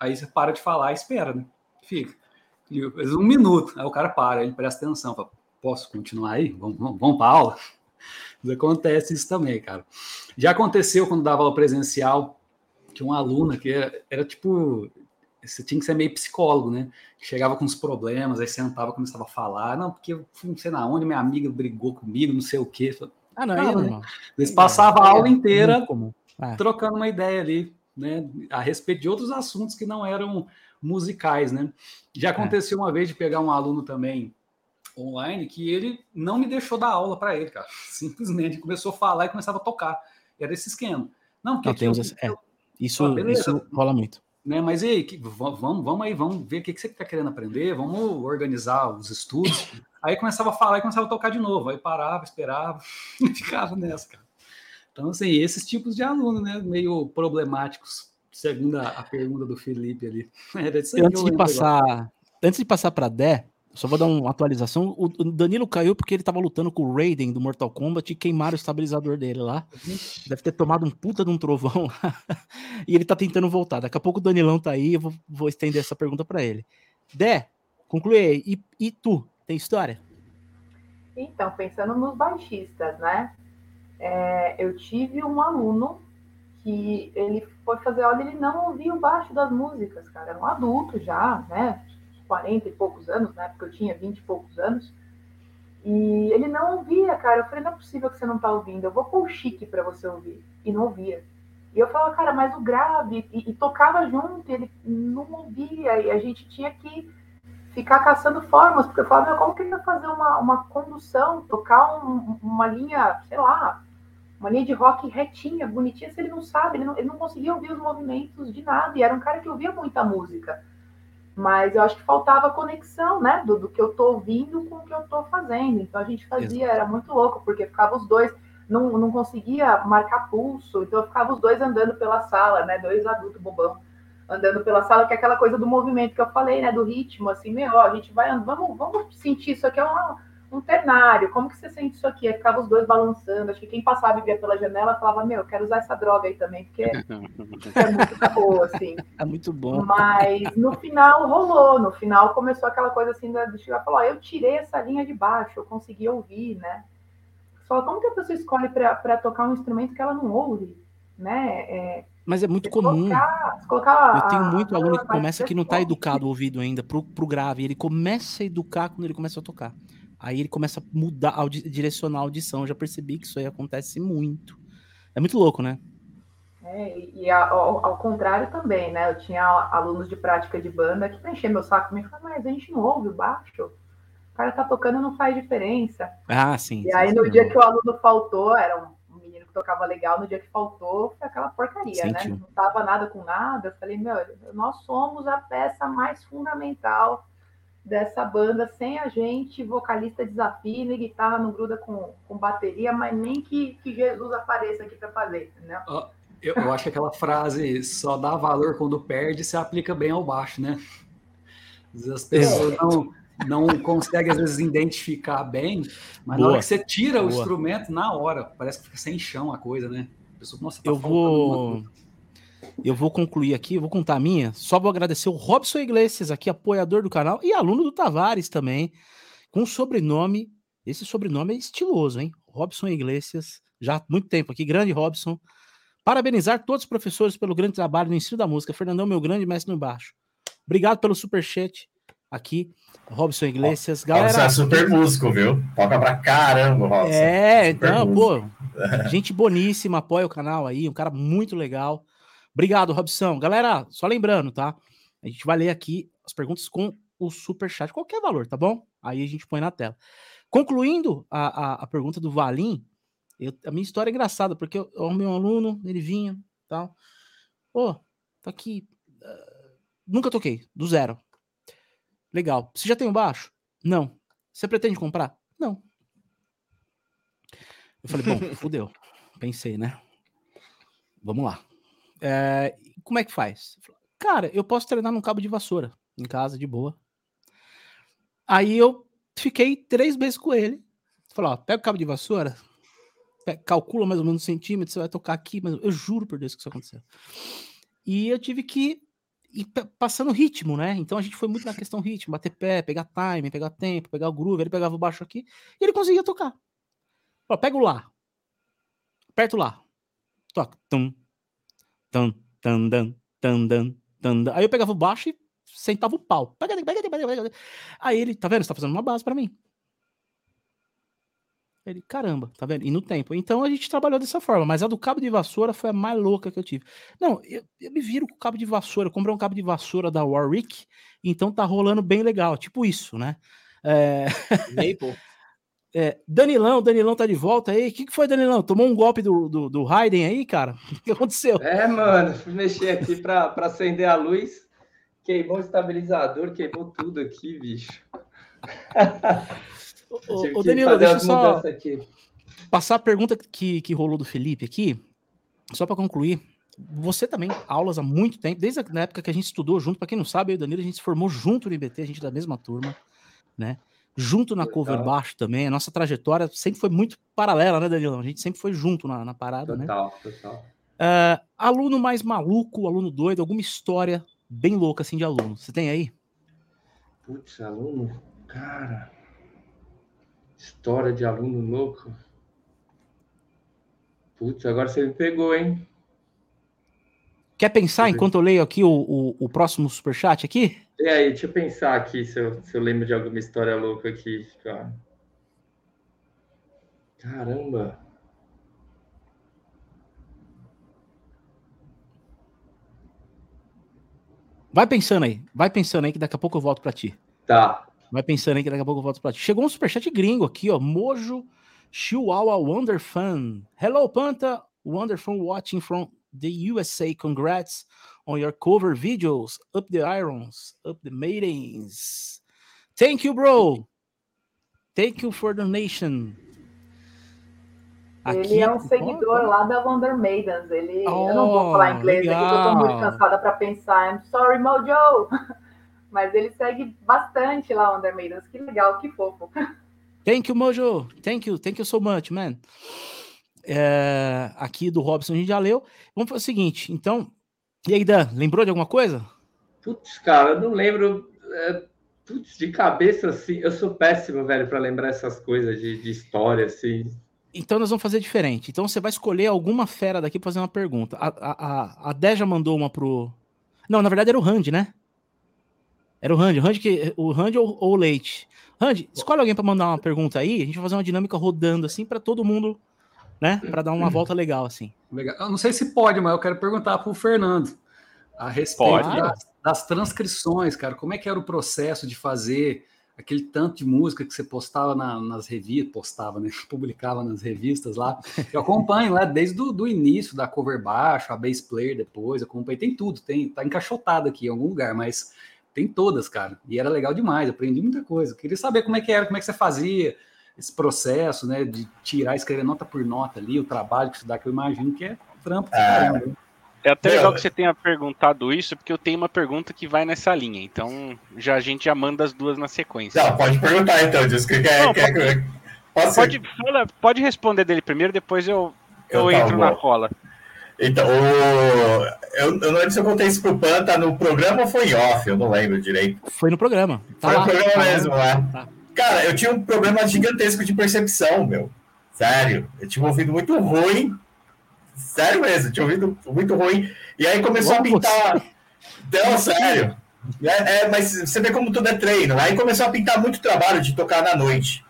Aí você para de falar e espera, né? Fica um minuto. Aí o cara para, ele presta atenção, fala, posso continuar aí? Vamos, vamos, vamos para aula? Mas acontece isso também, cara. Já aconteceu quando dava aula presencial, que uma aluna que era, era tipo. Você tinha que ser meio psicólogo, né? Chegava com os problemas, aí sentava, começava a falar. Não, porque não sei na onde, minha amiga brigou comigo, não sei o quê. Ah, não, cara, né? Eles passavam a aula inteira é. trocando uma ideia ali, né? A respeito de outros assuntos que não eram musicais, né? Já é. aconteceu é. uma vez de pegar um aluno também online que ele não me deixou dar aula para ele, cara. Simplesmente começou a falar e começava a tocar. Era esse esquema. Não, porque não, tem uns, é, isso, ah, isso rola muito. Né, mas e aí, que, vamos, vamos aí, vamos ver o que, que você está querendo aprender, vamos organizar os estudos. Aí começava a falar e começava a tocar de novo. Aí parava, esperava e ficava nessa, cara. Então, assim, esses tipos de aluno, né, meio problemáticos segundo a, pergunta do Felipe ali. antes de passar, agora. antes de passar para Dé, só vou dar uma atualização. O Danilo caiu porque ele tava lutando com o Raiden do Mortal Kombat e queimaram o estabilizador dele lá. Deve ter tomado um puta de um trovão lá. e ele tá tentando voltar. Daqui a pouco o Danilão tá aí, eu vou, vou estender essa pergunta para ele. Dé, conclui aí. E, e tu, tem história? Então, pensando nos baixistas, né? É, eu tive um aluno que ele foi fazer aula ele não ouvia o baixo das músicas, cara. Era um adulto já, né? 40 e poucos anos, né? Porque eu tinha 20 e poucos anos. E ele não ouvia, cara. Eu falei, não é possível que você não tá ouvindo. Eu vou pôr o chique para você ouvir. E não ouvia. E eu falava, cara, mas o grave. E, e tocava junto, ele não ouvia. E a gente tinha que ficar caçando formas. Porque eu falava, como que ele vai fazer uma, uma condução, tocar um, uma linha, sei lá, uma linha de rock retinha, bonitinha, se ele não sabe, ele não, ele não conseguia ouvir os movimentos de nada, e era um cara que ouvia muita música. Mas eu acho que faltava conexão, né, do, do que eu tô ouvindo com o que eu tô fazendo. Então a gente fazia, Exato. era muito louco, porque ficava os dois, não, não conseguia marcar pulso, então ficava os dois andando pela sala, né, dois adultos bobão, andando pela sala, que é aquela coisa do movimento que eu falei, né? Do ritmo, assim, meu, ó, a gente vai, vamos, vamos sentir isso aqui é uma, um ternário, como que você sente isso aqui? Aí ficava os dois balançando, acho que quem passava e via pela janela falava, meu, quero usar essa droga aí também, porque é muito boa, assim. É muito bom. Mas no final rolou, no final começou aquela coisa assim, do Chico falou, ó, eu tirei essa linha de baixo, eu consegui ouvir, né? Só como que a pessoa escolhe para tocar um instrumento que ela não ouve, né? É, mas é muito comum. Colocar, colocar eu tenho muito aluno que começa que não está educado o ouvido ainda pro, pro grave. Ele começa a educar quando ele começa a tocar. Aí ele começa a mudar, a direcionar a audição. Eu já percebi que isso aí acontece muito. É muito louco, né? É, e ao, ao, contrário também, né? Eu tinha alunos de prática de banda que preenchiam meu saco e me falavam, mas a gente não ouve o baixo. O cara tá tocando não faz diferença. Ah, sim. E sim, aí sim, no sim. dia que o aluno faltou, era um que tocava legal, no dia que faltou, foi aquela porcaria, né? Não tava nada com nada. Eu falei, meu, nós somos a peça mais fundamental dessa banda. Sem a gente, vocalista desafina e guitarra não gruda com, com bateria, mas nem que, que Jesus apareça aqui para fazer, né? Eu, eu acho que aquela frase só dá valor quando perde se aplica bem ao baixo, né? As pessoas não, não consegue, às vezes, identificar bem, mas Boa. na hora que você tira Boa. o instrumento, na hora, parece que fica sem chão a coisa, né? A pessoa, Nossa, tá eu vou. Eu vou concluir aqui, eu vou contar a minha. Só vou agradecer o Robson Iglesias, aqui, apoiador do canal, e aluno do Tavares também, com sobrenome. Esse sobrenome é estiloso, hein? Robson Iglesias, já há muito tempo aqui, grande Robson. Parabenizar todos os professores pelo grande trabalho no ensino da música. Fernandão, meu grande mestre no baixo. Obrigado pelo superchat aqui. Robson Iglesias. Galera, Robson é super músico, viu? Toca pra caramba, Robson. É, super então, músico. pô, gente boníssima, apoia o canal aí, um cara muito legal. Obrigado, Robson. Galera, só lembrando, tá? A gente vai ler aqui as perguntas com o super chat, qualquer valor, tá bom? Aí a gente põe na tela. Concluindo a, a, a pergunta do Valim, eu, a minha história é engraçada, porque o meu aluno, ele vinha, tal. Pô, tá aqui. Uh, nunca toquei, do zero. Legal. Você já tem um baixo? Não. Você pretende comprar? Não. Eu falei, bom, fudeu. Pensei, né? Vamos lá. É, como é que faz? Cara, eu posso treinar num cabo de vassoura em casa, de boa. Aí eu fiquei três meses com ele. Falei, ó, pega o cabo de vassoura, calcula mais ou menos um centímetro, você vai tocar aqui, mas eu juro por Deus que isso aconteceu. E eu tive que e passando ritmo, né? Então a gente foi muito na questão ritmo, bater pé, pegar time, pegar tempo, pegar o groove, ele pegava o baixo aqui e ele conseguia tocar. Ó, pega o lá. Aperta o lá. Toca. Tum, tum, tum, tum, tum, tum, tum. Aí eu pegava o baixo e sentava o pau. Aí ele, tá vendo? Você tá fazendo uma base para mim. Ele, caramba, tá vendo? E no tempo. Então a gente trabalhou dessa forma, mas a do cabo de vassoura foi a mais louca que eu tive. Não, eu, eu me viro com o cabo de vassoura, eu comprei um cabo de vassoura da Warwick, então tá rolando bem legal, tipo isso, né? É... Maple. É, Danilão, Danilão tá de volta aí. O que, que foi, Danilão? Tomou um golpe do, do, do Raiden aí, cara? O que aconteceu? É, mano, fui mexer aqui pra, pra acender a luz, queimou o estabilizador, queimou tudo aqui, bicho. Ô, Danilo, deixa eu só passar a pergunta que, que rolou do Felipe aqui, só para concluir. Você também, aulas há muito tempo, desde a época que a gente estudou junto, para quem não sabe, eu e o Danilo, a gente se formou junto no IBT, a gente é da mesma turma, né? Junto na cover total. baixo também, a nossa trajetória sempre foi muito paralela, né, Danilo? A gente sempre foi junto na, na parada, total, né? Total, total. Uh, aluno mais maluco, aluno doido, alguma história bem louca assim de aluno. Você tem aí? Putz, aluno, cara. História de aluno louco. Putz, agora você me pegou, hein? Quer pensar enquanto eu leio aqui o, o, o próximo superchat aqui? E aí, deixa eu pensar aqui se eu, se eu lembro de alguma história louca aqui, cara. Caramba! Vai pensando aí, vai pensando aí que daqui a pouco eu volto para ti. Tá. Vai pensando aí que daqui a pouco eu volto pra ti. Chegou um superchat gringo aqui, ó. Mojo Chihuahua Wonderfan. Hello, Panta. Wonderfan watching from the USA. Congrats on your cover videos. Up the irons. Up the maidens. Thank you, bro. Thank you for the nation. Aqui, ele é um seguidor lá da Wonder Maidens. Ele, oh, eu não vou falar inglês legal. aqui, eu tô muito cansada para pensar. I'm sorry, Mojo! Mas ele segue bastante lá Wonder Maidens. Que legal, que fofo. Thank you, Mojo. Thank you, thank you so much, man. É, aqui do Robson a gente já leu. Vamos fazer o seguinte, então. E aí, Dan, lembrou de alguma coisa? Putz, cara, eu não lembro. É, putz, de cabeça, assim, eu sou péssimo, velho, para lembrar essas coisas de, de história, assim. Então nós vamos fazer diferente. Então você vai escolher alguma fera daqui para fazer uma pergunta. A, a, a, a Dé já mandou uma pro. Não, na verdade era o Randy, né? Era o Randy. O Randy, que, o Randy ou, ou o Leite? Randy, escolhe alguém para mandar uma pergunta aí. A gente vai fazer uma dinâmica rodando assim para todo mundo, né? Para dar uma volta legal assim. Legal. Eu não sei se pode, mas eu quero perguntar para o Fernando a respeito das, das transcrições, cara. Como é que era o processo de fazer aquele tanto de música que você postava na, nas revistas, postava, né? Publicava nas revistas lá. Eu acompanho lá desde o do início, da cover baixo, a bass player depois, acompanhei, tem tudo, tem, tá encaixotado aqui em algum lugar, mas tem todas, cara. E era legal demais, aprendi muita coisa. queria saber como é que era, como é que você fazia esse processo, né, de tirar, escrever nota por nota ali, o trabalho que isso dá, que eu imagino que é trampo. É, é até legal que você tenha perguntado isso, porque eu tenho uma pergunta que vai nessa linha. Então, já a gente já manda as duas na sequência. Não, pode perguntar então, diz que quer. Não, quer, pode, pode, pode, fala, pode, responder dele primeiro, depois eu, eu, eu entro na rola. Então, o... eu, eu não lembro se eu contei isso pro Pan, tá no programa ou foi em off? Eu não lembro direito. Foi no programa. Tá foi lá, no programa tá mesmo, né? Tá. Cara, eu tinha um problema gigantesco de percepção, meu. Sério. Eu tinha um ouvido muito ruim Sério mesmo, tinha ouvido muito ruim. E aí começou a pintar. Não, sério. É, é, mas você vê como tudo é treino. Aí começou a pintar muito trabalho de tocar na noite.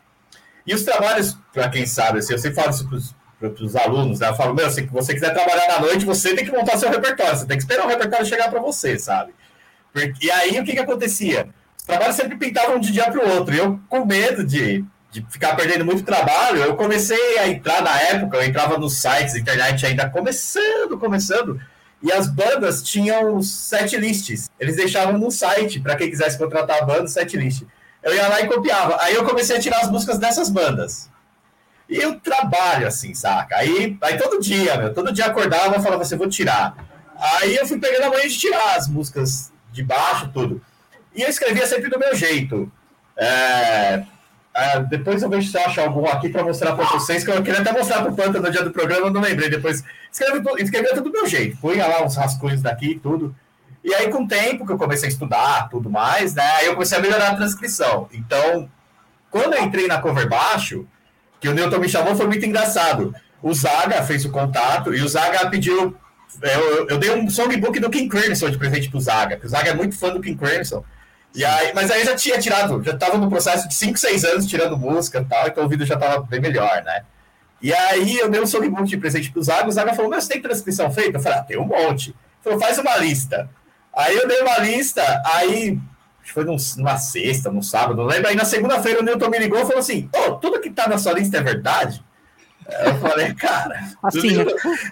E os trabalhos, para quem sabe, assim, eu sempre falo isso para os alunos, né? Eu falo, meu, se você quiser trabalhar na noite, você tem que montar seu repertório, você tem que esperar o repertório chegar para você, sabe? E aí o que, que acontecia? Os trabalhos sempre pintavam de dia para o outro. E eu, com medo de de ficar perdendo muito trabalho, eu comecei a entrar na época, eu entrava nos sites, internet ainda começando, começando, e as bandas tinham set lists. Eles deixavam no site, para quem quisesse contratar a banda, set list. Eu ia lá e copiava. Aí eu comecei a tirar as músicas dessas bandas. E eu trabalho assim, saca? Aí, aí todo dia, meu, todo dia acordava e falava assim, vou tirar. Aí eu fui pegando a manhã de tirar as músicas de baixo, tudo. E eu escrevia sempre do meu jeito. É, Uh, depois eu vejo se eu acho algum aqui para mostrar para vocês, que eu queria até mostrar para o Panta no dia do programa, não lembrei. Depois escrevi, escrevia tudo do meu jeito, punha lá uns rascunhos daqui e tudo. E aí, com o tempo que eu comecei a estudar tudo mais, né, aí eu comecei a melhorar a transcrição. Então, quando eu entrei na cover baixo, que o Newton me chamou, foi muito engraçado. O Zaga fez o contato e o Zaga pediu. Eu, eu dei um songbook do King Crimson de presente pro Zaga, porque o Zaga é muito fã do King Crimson. E aí, mas aí já tinha tirado, já estava no processo de 5, 6 anos tirando música e tal, então o vídeo já estava bem melhor, né? E aí eu dei um songbook de presente pro Zaga, o Zaga falou, mas tem transcrição feita? Eu falei, ah, tem um monte. Ele falou, faz uma lista. Aí eu dei uma lista, aí que foi numa sexta, num sábado, não lembro. Aí na segunda-feira o Newton me ligou e falou assim, ô, oh, tudo que tá na sua lista é verdade? Eu falei, cara, assim, né?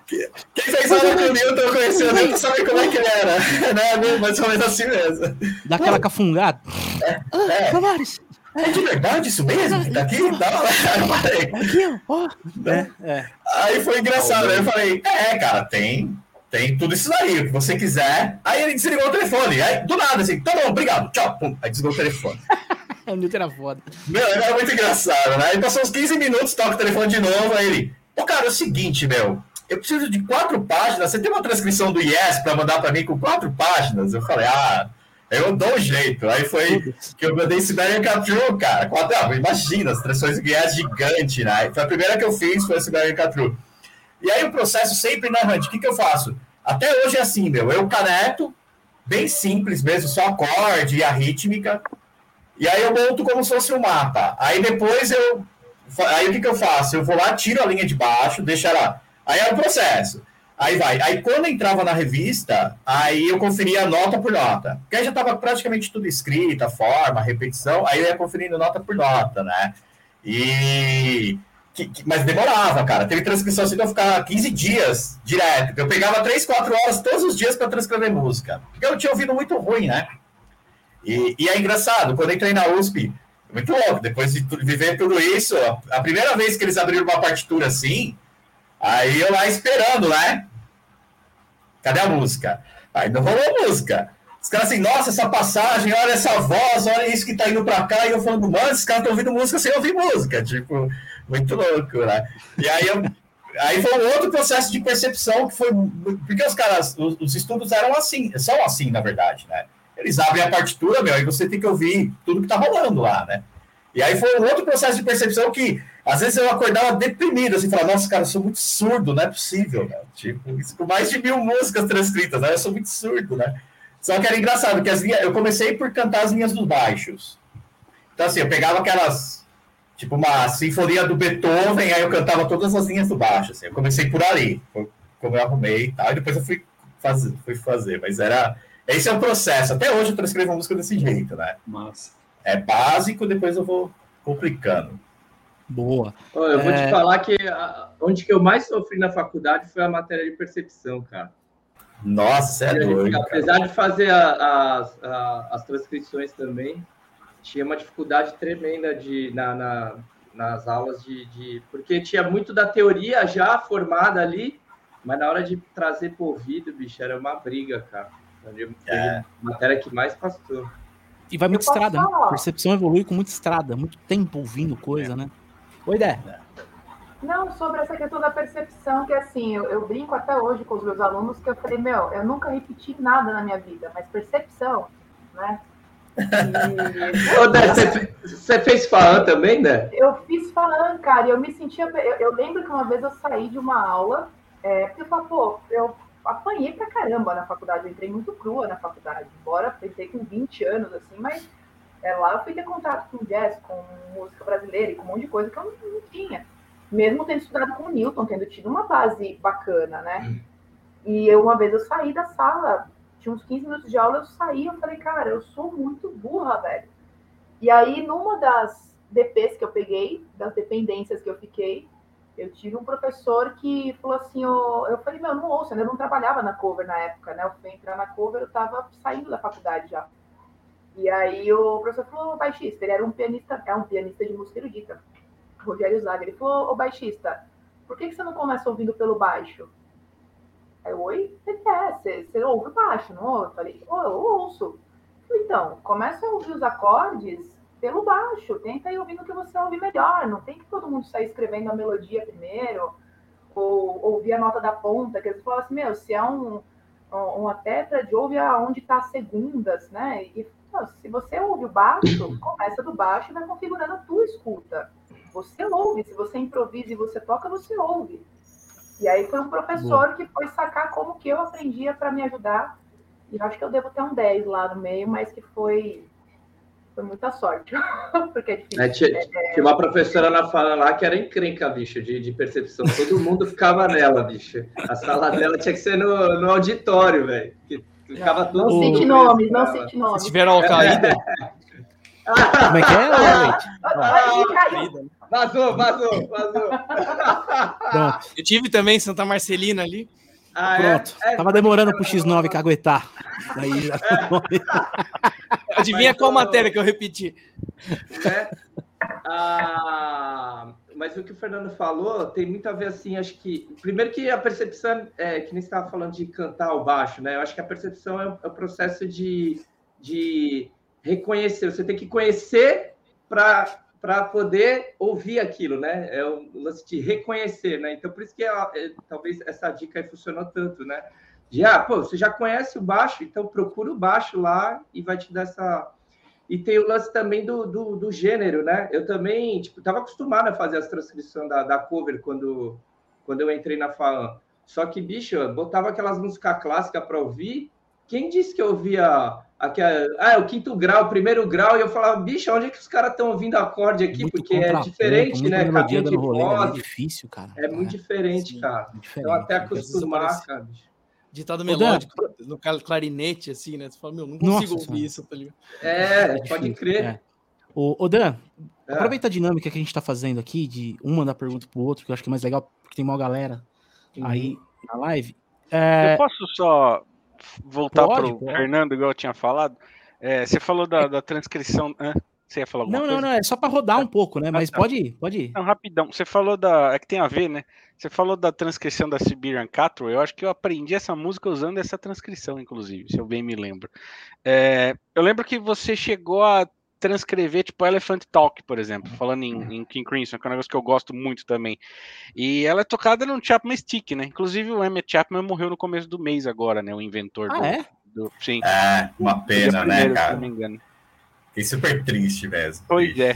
quem fez aula com o Newton conheceu o Newton sabe como é que ele era. Né? Mais ou menos assim mesmo. Daquela cafungada. É, é. Tavares. É de verdade isso mesmo? Que tá aqui? Eu falei. Aqui, ó. É, é. Aí foi engraçado. Aí eu falei, é, cara, tem, tem tudo isso daí, o que você quiser. Aí ele desligou o telefone. Aí, do nada, assim, tá bom, obrigado, tchau. Pum, aí desligou o telefone. o Newton era foda. Meu, era muito engraçado, né? Aí passou uns 15 minutos, toca o telefone de novo, aí ele. Pô, cara, é o seguinte, meu. Eu preciso de quatro páginas. Você tem uma transcrição do Yes para mandar para mim com quatro páginas? Eu falei, ah, eu dou um jeito. Aí foi que eu mandei Siberian Catru, cara. Quatro, ah, imagina, as transcrições do Yes gigante, né? Foi a primeira que eu fiz, foi a Siberian Catru. E aí o processo sempre na Hunt, o que, que eu faço? Até hoje é assim, meu. Eu caneto, bem simples mesmo, só acorde e a rítmica. E aí eu monto como se fosse um mapa. Aí depois eu. Aí o que, que eu faço? Eu vou lá, tiro a linha de baixo, deixo ela. Aí é o processo. Aí vai. Aí quando entrava na revista, aí eu conferia nota por nota. Porque aí já estava praticamente tudo escrito, a forma, repetição, aí eu ia conferindo nota por nota, né? E. Que, que, mas demorava, cara. Teve transcrição assim de eu ficar 15 dias direto. Eu pegava 3, 4 horas todos os dias para transcrever música. Porque eu tinha ouvido muito ruim, né? E, e é engraçado, quando eu entrei na USP, muito louco, depois de viver tudo isso, a primeira vez que eles abriram uma partitura assim, Aí eu lá esperando, né? Cadê a música? Aí não rolou música. Os caras assim, nossa, essa passagem, olha essa voz, olha isso que tá indo pra cá. E eu falando, mano, esses caras estão ouvindo música sem ouvir música. Tipo, muito louco, né? E aí eu aí foi um outro processo de percepção que foi. Porque os caras, os, os, estudos eram assim, são assim, na verdade, né? Eles abrem a partitura, meu, e você tem que ouvir tudo que tá rolando lá, né? E aí foi um outro processo de percepção que, às vezes, eu acordava deprimido, assim, falava, nossa, cara, eu sou muito surdo, não é possível, né? Tipo, com mais de mil músicas transcritas, né? Eu sou muito surdo, né? Só que era engraçado, que as linhas, eu comecei por cantar as linhas dos baixos. Então, assim, eu pegava aquelas tipo uma sinfonia do Beethoven, aí eu cantava todas as linhas do baixo, assim. Eu comecei por ali, como eu arrumei e tal, e depois eu fui fazer, fui fazer, mas era esse é o processo. Até hoje eu transcrevo música desse jeito, né? Massa. É básico, depois eu vou complicando. Boa. eu vou é... te falar que a, onde que eu mais sofri na faculdade foi a matéria de percepção, cara. Nossa, é doido. Apesar cara. de fazer a, a, as transcrições também, tinha uma dificuldade tremenda de, na, na nas aulas de, de, Porque tinha muito da teoria já formada ali, mas na hora de trazer para o ouvido, bicho, era uma briga, cara. É. Matéria que mais passou. E vai muito estrada, né? Percepção evolui com muita estrada, muito tempo ouvindo coisa, é. né? Oi, ideia. Não, sobre essa questão da percepção, que assim, eu, eu, brinco até hoje com os meus alunos que eu falei, meu, eu nunca repeti nada na minha vida, mas percepção, né? você fez FAAN também, né? Eu fiz FAAN, cara, e eu me sentia. Eu, eu, lembro que uma vez eu saí de uma aula, é, porque eu falei, pô, eu apanhei pra caramba na faculdade, eu entrei muito crua na faculdade, embora entrei com 20 anos, assim, mas é, lá eu fui ter contato com jazz, com música brasileira e com um monte de coisa que eu não, não tinha. Mesmo tendo estudado com o Newton, tendo tido uma base bacana, né? Hum. E eu, uma vez eu saí da sala tinha uns 15 minutos de aula, eu saí, eu falei, cara, eu sou muito burra, velho. E aí, numa das DPs que eu peguei, das dependências que eu fiquei, eu tive um professor que falou assim, eu, eu falei, meu, não ouço, eu não trabalhava na cover na época, né? Eu fui entrar na cover, eu tava saindo da faculdade já. E aí o professor falou, baixista, ele era um pianista, é um pianista de música erudita, Rogério Zaga. Ele falou, ô baixista, por que, que você não começa ouvindo pelo baixo? Aí, oi, você quer? Você, você ouve baixo, não ouve? Eu falei, oh, eu ouço. Então, começa a ouvir os acordes pelo baixo, tenta ir ouvindo o que você ouve melhor, não tem que todo mundo sair escrevendo a melodia primeiro, ou ouvir a nota da ponta, que eles falam assim, meu, se é um, uma tétrade, ouve aonde está as segundas, né? E se você ouve o baixo, começa do baixo e vai configurando a tua escuta. Você ouve, se você improvisa e você toca, você ouve. E aí foi um professor Boa. que foi sacar como que eu aprendia para me ajudar. E acho que eu devo ter um 10 lá no meio, mas que foi, foi muita sorte. Porque é difícil. É, tinha, é, tinha, uma professora na fala lá que era encrenca, bicho, de, de percepção. Todo mundo ficava nela, bicho. A sala dela tinha que ser no, no auditório, velho. Ficava não, Não cite nomes, não cite nomes. Se tiver Al-Qaeda. Como é que é, Leite? Ah, Vazou, vazou, vazou. Pronto. Eu tive também Santa Marcelina ali. Ah, é? Pronto. É? É, Tava demorando pro X9 caguetar. Daí já... Adivinha qual matéria que eu repeti? É. Ah, mas o que o Fernando falou tem muito a ver assim, acho que primeiro que a percepção é que nem estava falando de cantar ao baixo, né? Eu acho que a percepção é o, é o processo de, de reconhecer. Você tem que conhecer para para poder ouvir aquilo, né? É o lance de reconhecer, né? Então, por isso que é, talvez essa dica aí funcionou tanto, né? De, ah, pô, você já conhece o baixo, então procura o baixo lá e vai te dar essa... E tem o lance também do, do, do gênero, né? Eu também, tipo, tava acostumado a fazer as transcrições da, da cover quando, quando eu entrei na FAAN. Só que, bicho, eu botava aquelas músicas clássicas para ouvir. Quem disse que eu ouvia Aqui, ah, é o quinto grau, o primeiro grau, e eu falava, bicho, onde é que os caras estão ouvindo acorde aqui? Muito porque é diferente, né? Caminho de rolê, né? voz. É difícil, cara. É, muito diferente, Sim, cara. Muito diferente. Então, até acostumar, cara. Ditado melódico, no clarinete, assim, né? Você fala, meu, não consigo Nossa, ouvir isso, tá ligado? É, é pode crer. É. Ô, Dan, é. aproveita a dinâmica que a gente tá fazendo aqui, de um mandar pergunta pro outro, que eu acho que é mais legal, porque tem uma galera uhum. aí na live. É... Eu posso só voltar para o Fernando, igual eu tinha falado. É, você falou da, da transcrição. Né? Você ia falar alguma não, coisa? Não, não, é só para rodar um pouco, né? Mas ah, tá. pode ir, pode ir. Não, rapidão. Você falou da. É que tem a ver, né? Você falou da transcrição da Siberian Cattle. Eu acho que eu aprendi essa música usando essa transcrição, inclusive, se eu bem me lembro. É, eu lembro que você chegou a transcrever, tipo, Elephant Talk, por exemplo, falando em, em, King Crimson, que é um negócio que eu gosto muito também. E ela é tocada no Chapman Stick, né? Inclusive o Emmett Chapman morreu no começo do mês agora, né? O inventor ah, do, é? Do, sim. É, uma pena, né, cara? Se não me engano. Fiquei super triste mesmo. Pois é.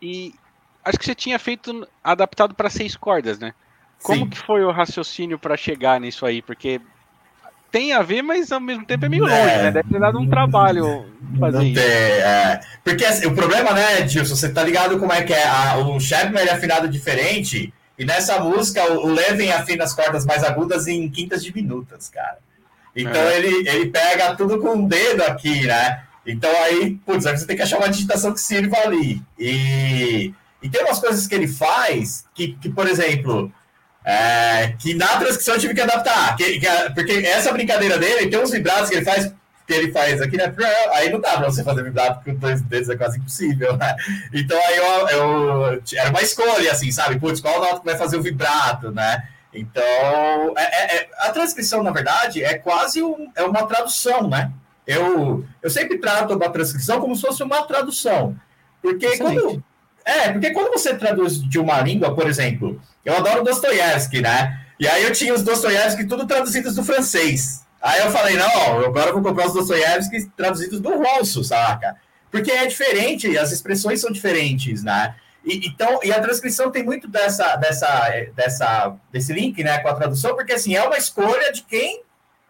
E acho que você tinha feito adaptado para seis cordas, né? Como Sim. que foi o raciocínio para chegar nisso aí? Porque tem a ver, mas ao mesmo tempo é meio é, longe, né? Deve ter dado um trabalho fazer isso. Tem, é. Porque assim, o problema, né, Gilson, você tá ligado como é que é? A, o Chapman é afinado diferente, e nessa música o, o Levin afina as cordas mais agudas em quintas diminutas, cara. Então é. ele, ele pega tudo com o dedo aqui, né? Então aí, putz, aí você tem que achar uma digitação que sirva ali. E, e tem umas coisas que ele faz que, que por exemplo, é, que na transcrição eu tive que adaptar. Que, que, porque essa brincadeira dele, tem uns vibrados que ele faz que ele faz aqui, né? Aí não dá pra você fazer vibrato com dois dedos, é quase impossível, né? Então aí eu, eu era uma escolha, assim, sabe? Putz, qual nota que vai fazer o vibrato, né? Então, é, é, é, a transcrição, na verdade, é quase um, é uma tradução, né? Eu, eu sempre trato a transcrição como se fosse uma tradução. Porque quando, é, porque quando você traduz de uma língua, por exemplo, eu adoro Dostoiévski, né? E aí eu tinha os Dostoiévski tudo traduzidos do francês. Aí eu falei, não, agora eu vou comprar os Dostoiévski traduzidos do russo, saca? Porque é diferente, as expressões são diferentes, né? E, então, e a transcrição tem muito dessa, dessa, dessa, desse link né, com a tradução, porque assim, é uma escolha de quem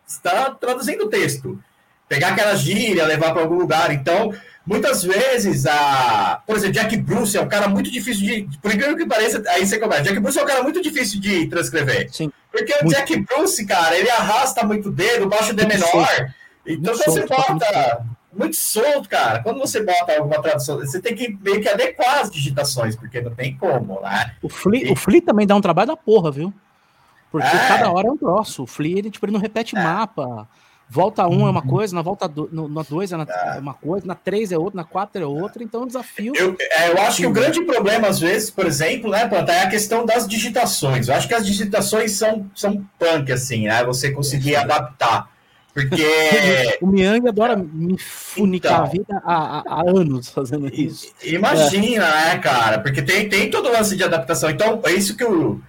está traduzindo o texto. Pegar aquela gíria, levar para algum lugar. Então, muitas vezes, a, por exemplo, Jack Bruce é um cara muito difícil de. Por incrível que pareça, aí você começa. Jack Bruce é um cara muito difícil de transcrever. Sim. Porque o Jack Bruce, cara, ele arrasta muito o dedo, baixa o D menor. Então, muito você bota. Muito solto, cara. Quando você bota alguma tradução, você tem que meio que adequar as digitações, porque não tem como, né? O Flea, e... o Flea também dá um trabalho da porra, viu? Porque é. cada hora é um troço. O Flea, ele, tipo, ele não repete é. mapa. Volta 1 um é uma coisa, na volta 2 na dois é, é, é, uma coisa, na 3 é outra, na 4 é outra, então é um desafio. Eu, é, eu acho que o grande problema, às vezes, por exemplo, né, Planta, é a questão das digitações. Eu acho que as digitações são, são punk, assim, né? Você conseguir adaptar. Porque. o Miang adora me funicar então, a vida há, há, anos fazendo isso. Imagina, é. né, cara? Porque tem, tem todo o lance de adaptação. Então, é isso que eu.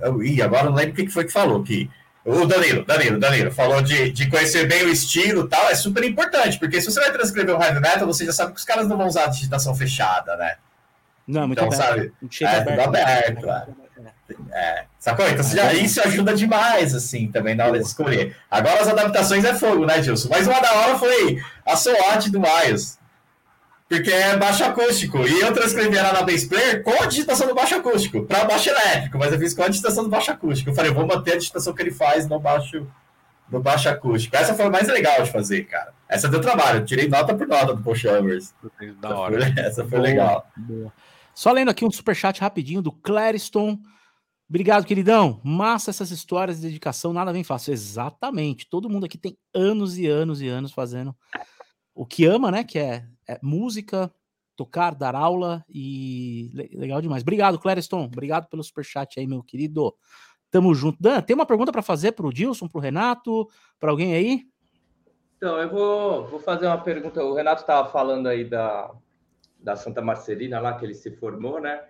eu ih, agora não lembro o que foi que falou. Que o Danilo, Danilo, Danilo, falou de, de conhecer bem o estilo e tal, é super importante, porque se você vai transcrever um heavy metal, você já sabe que os caras não vão usar a digitação fechada, né? Não, muito então, aberto. sabe? É, aberto, aberto, aberto é. é. Sacou? Então já, isso ajuda demais, assim, também na hora de escolher. Agora as adaptações é fogo, né, Gilson? Mas uma da hora foi a SWAT do Miles porque é baixo acústico. E eu transcrevi ela na Bass Player com a digitação do baixo acústico, para baixo elétrico, mas eu fiz com a digitação do baixo acústico. Eu falei, eu vou manter a digitação que ele faz no baixo, no baixo acústico. Essa foi a mais legal de fazer, cara. Essa deu trabalho, eu tirei nota por nota do Paul. Da hora. Essa foi, essa foi boa, legal. Boa. Só lendo aqui um superchat rapidinho do Clariston. Obrigado, queridão. Massa essas histórias de dedicação, nada vem fácil. Exatamente. Todo mundo aqui tem anos e anos e anos fazendo o que ama, né? Que é é, música, tocar, dar aula e legal demais. Obrigado, Clériston. Obrigado pelo superchat aí, meu querido. Tamo junto. Dan, tem uma pergunta para fazer para o Dilson, para o Renato, para alguém aí? Então, eu vou, vou fazer uma pergunta. O Renato estava falando aí da, da Santa Marcelina, lá que ele se formou, né?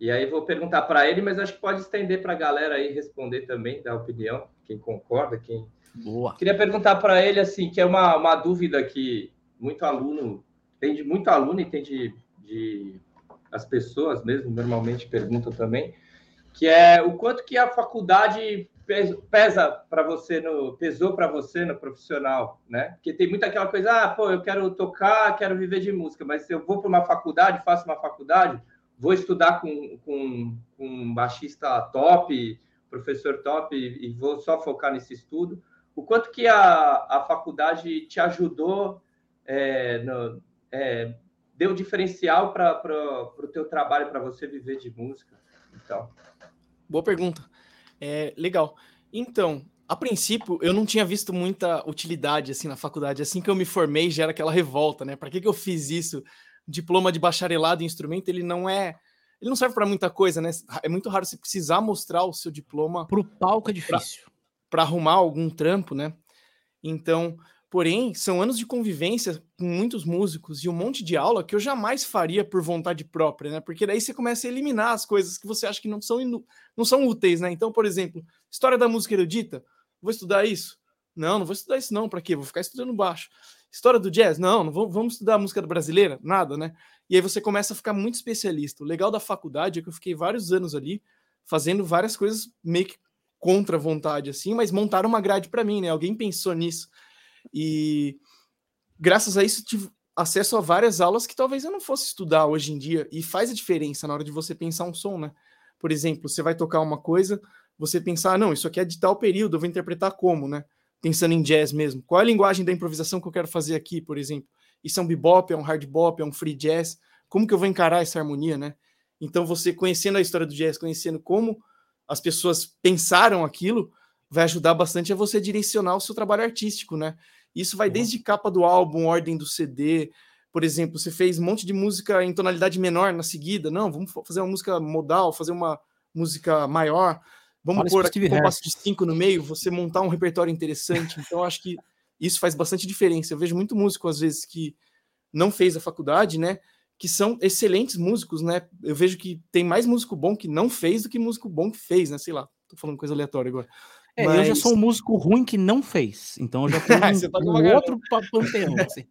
E aí vou perguntar para ele, mas acho que pode estender para a galera aí responder também, dar opinião, quem concorda, quem. Boa. Queria perguntar para ele, assim, que é uma, uma dúvida que muito aluno tem de muito aluno e tem de, de as pessoas mesmo normalmente perguntam também, que é o quanto que a faculdade pesa para você no pesou para você no profissional, né? Porque tem muita aquela coisa, ah, pô, eu quero tocar, quero viver de música, mas eu vou para uma faculdade, faço uma faculdade, vou estudar com, com, com um baixista top, professor top e, e vou só focar nesse estudo. O quanto que a, a faculdade te ajudou é, no, é, deu diferencial para o teu trabalho, para você viver de música? Então. Boa pergunta. É, legal. Então, a princípio, eu não tinha visto muita utilidade assim na faculdade. Assim que eu me formei, já era aquela revolta, né? Para que, que eu fiz isso diploma de bacharelado em instrumento, ele não é. Ele não serve para muita coisa, né? É muito raro você precisar mostrar o seu diploma. Para o palco é difícil. Para arrumar algum trampo, né? Então, porém, são anos de convivência com muitos músicos e um monte de aula que eu jamais faria por vontade própria, né? Porque daí você começa a eliminar as coisas que você acha que não são, não são úteis, né? Então, por exemplo, história da música erudita, vou estudar isso? Não, não vou estudar isso não, para quê? Vou ficar estudando baixo. História do jazz? Não, não vou, vamos estudar música brasileira? Nada, né? E aí você começa a ficar muito especialista. O legal da faculdade é que eu fiquei vários anos ali fazendo várias coisas meio que contra a vontade, assim, mas montaram uma grade para mim, né? Alguém pensou nisso. E graças a isso tive acesso a várias aulas que talvez eu não fosse estudar hoje em dia. E faz a diferença na hora de você pensar um som, né? Por exemplo, você vai tocar uma coisa, você pensar, ah, não, isso aqui é de tal período, eu vou interpretar como, né? pensando em jazz mesmo. Qual é a linguagem da improvisação que eu quero fazer aqui, por exemplo? Isso é um bebop, é um hard bop, é um free jazz? Como que eu vou encarar essa harmonia, né? Então, você conhecendo a história do jazz, conhecendo como as pessoas pensaram aquilo, vai ajudar bastante a você direcionar o seu trabalho artístico, né? Isso vai desde capa do álbum, ordem do CD. Por exemplo, você fez um monte de música em tonalidade menor na seguida. Não, vamos fazer uma música modal, fazer uma música maior. Vamos Olha pôr aqui um compasso de cinco no meio, você montar um repertório interessante. Então, acho que isso faz bastante diferença. Eu vejo muito músico, às vezes, que não fez a faculdade, né? Que são excelentes músicos, né? Eu vejo que tem mais músico bom que não fez do que músico bom que fez, né? Sei lá, tô falando coisa aleatória agora. É, Mas... eu já sou um músico ruim que não fez, então eu já tenho um, tá um outro panteão, assim.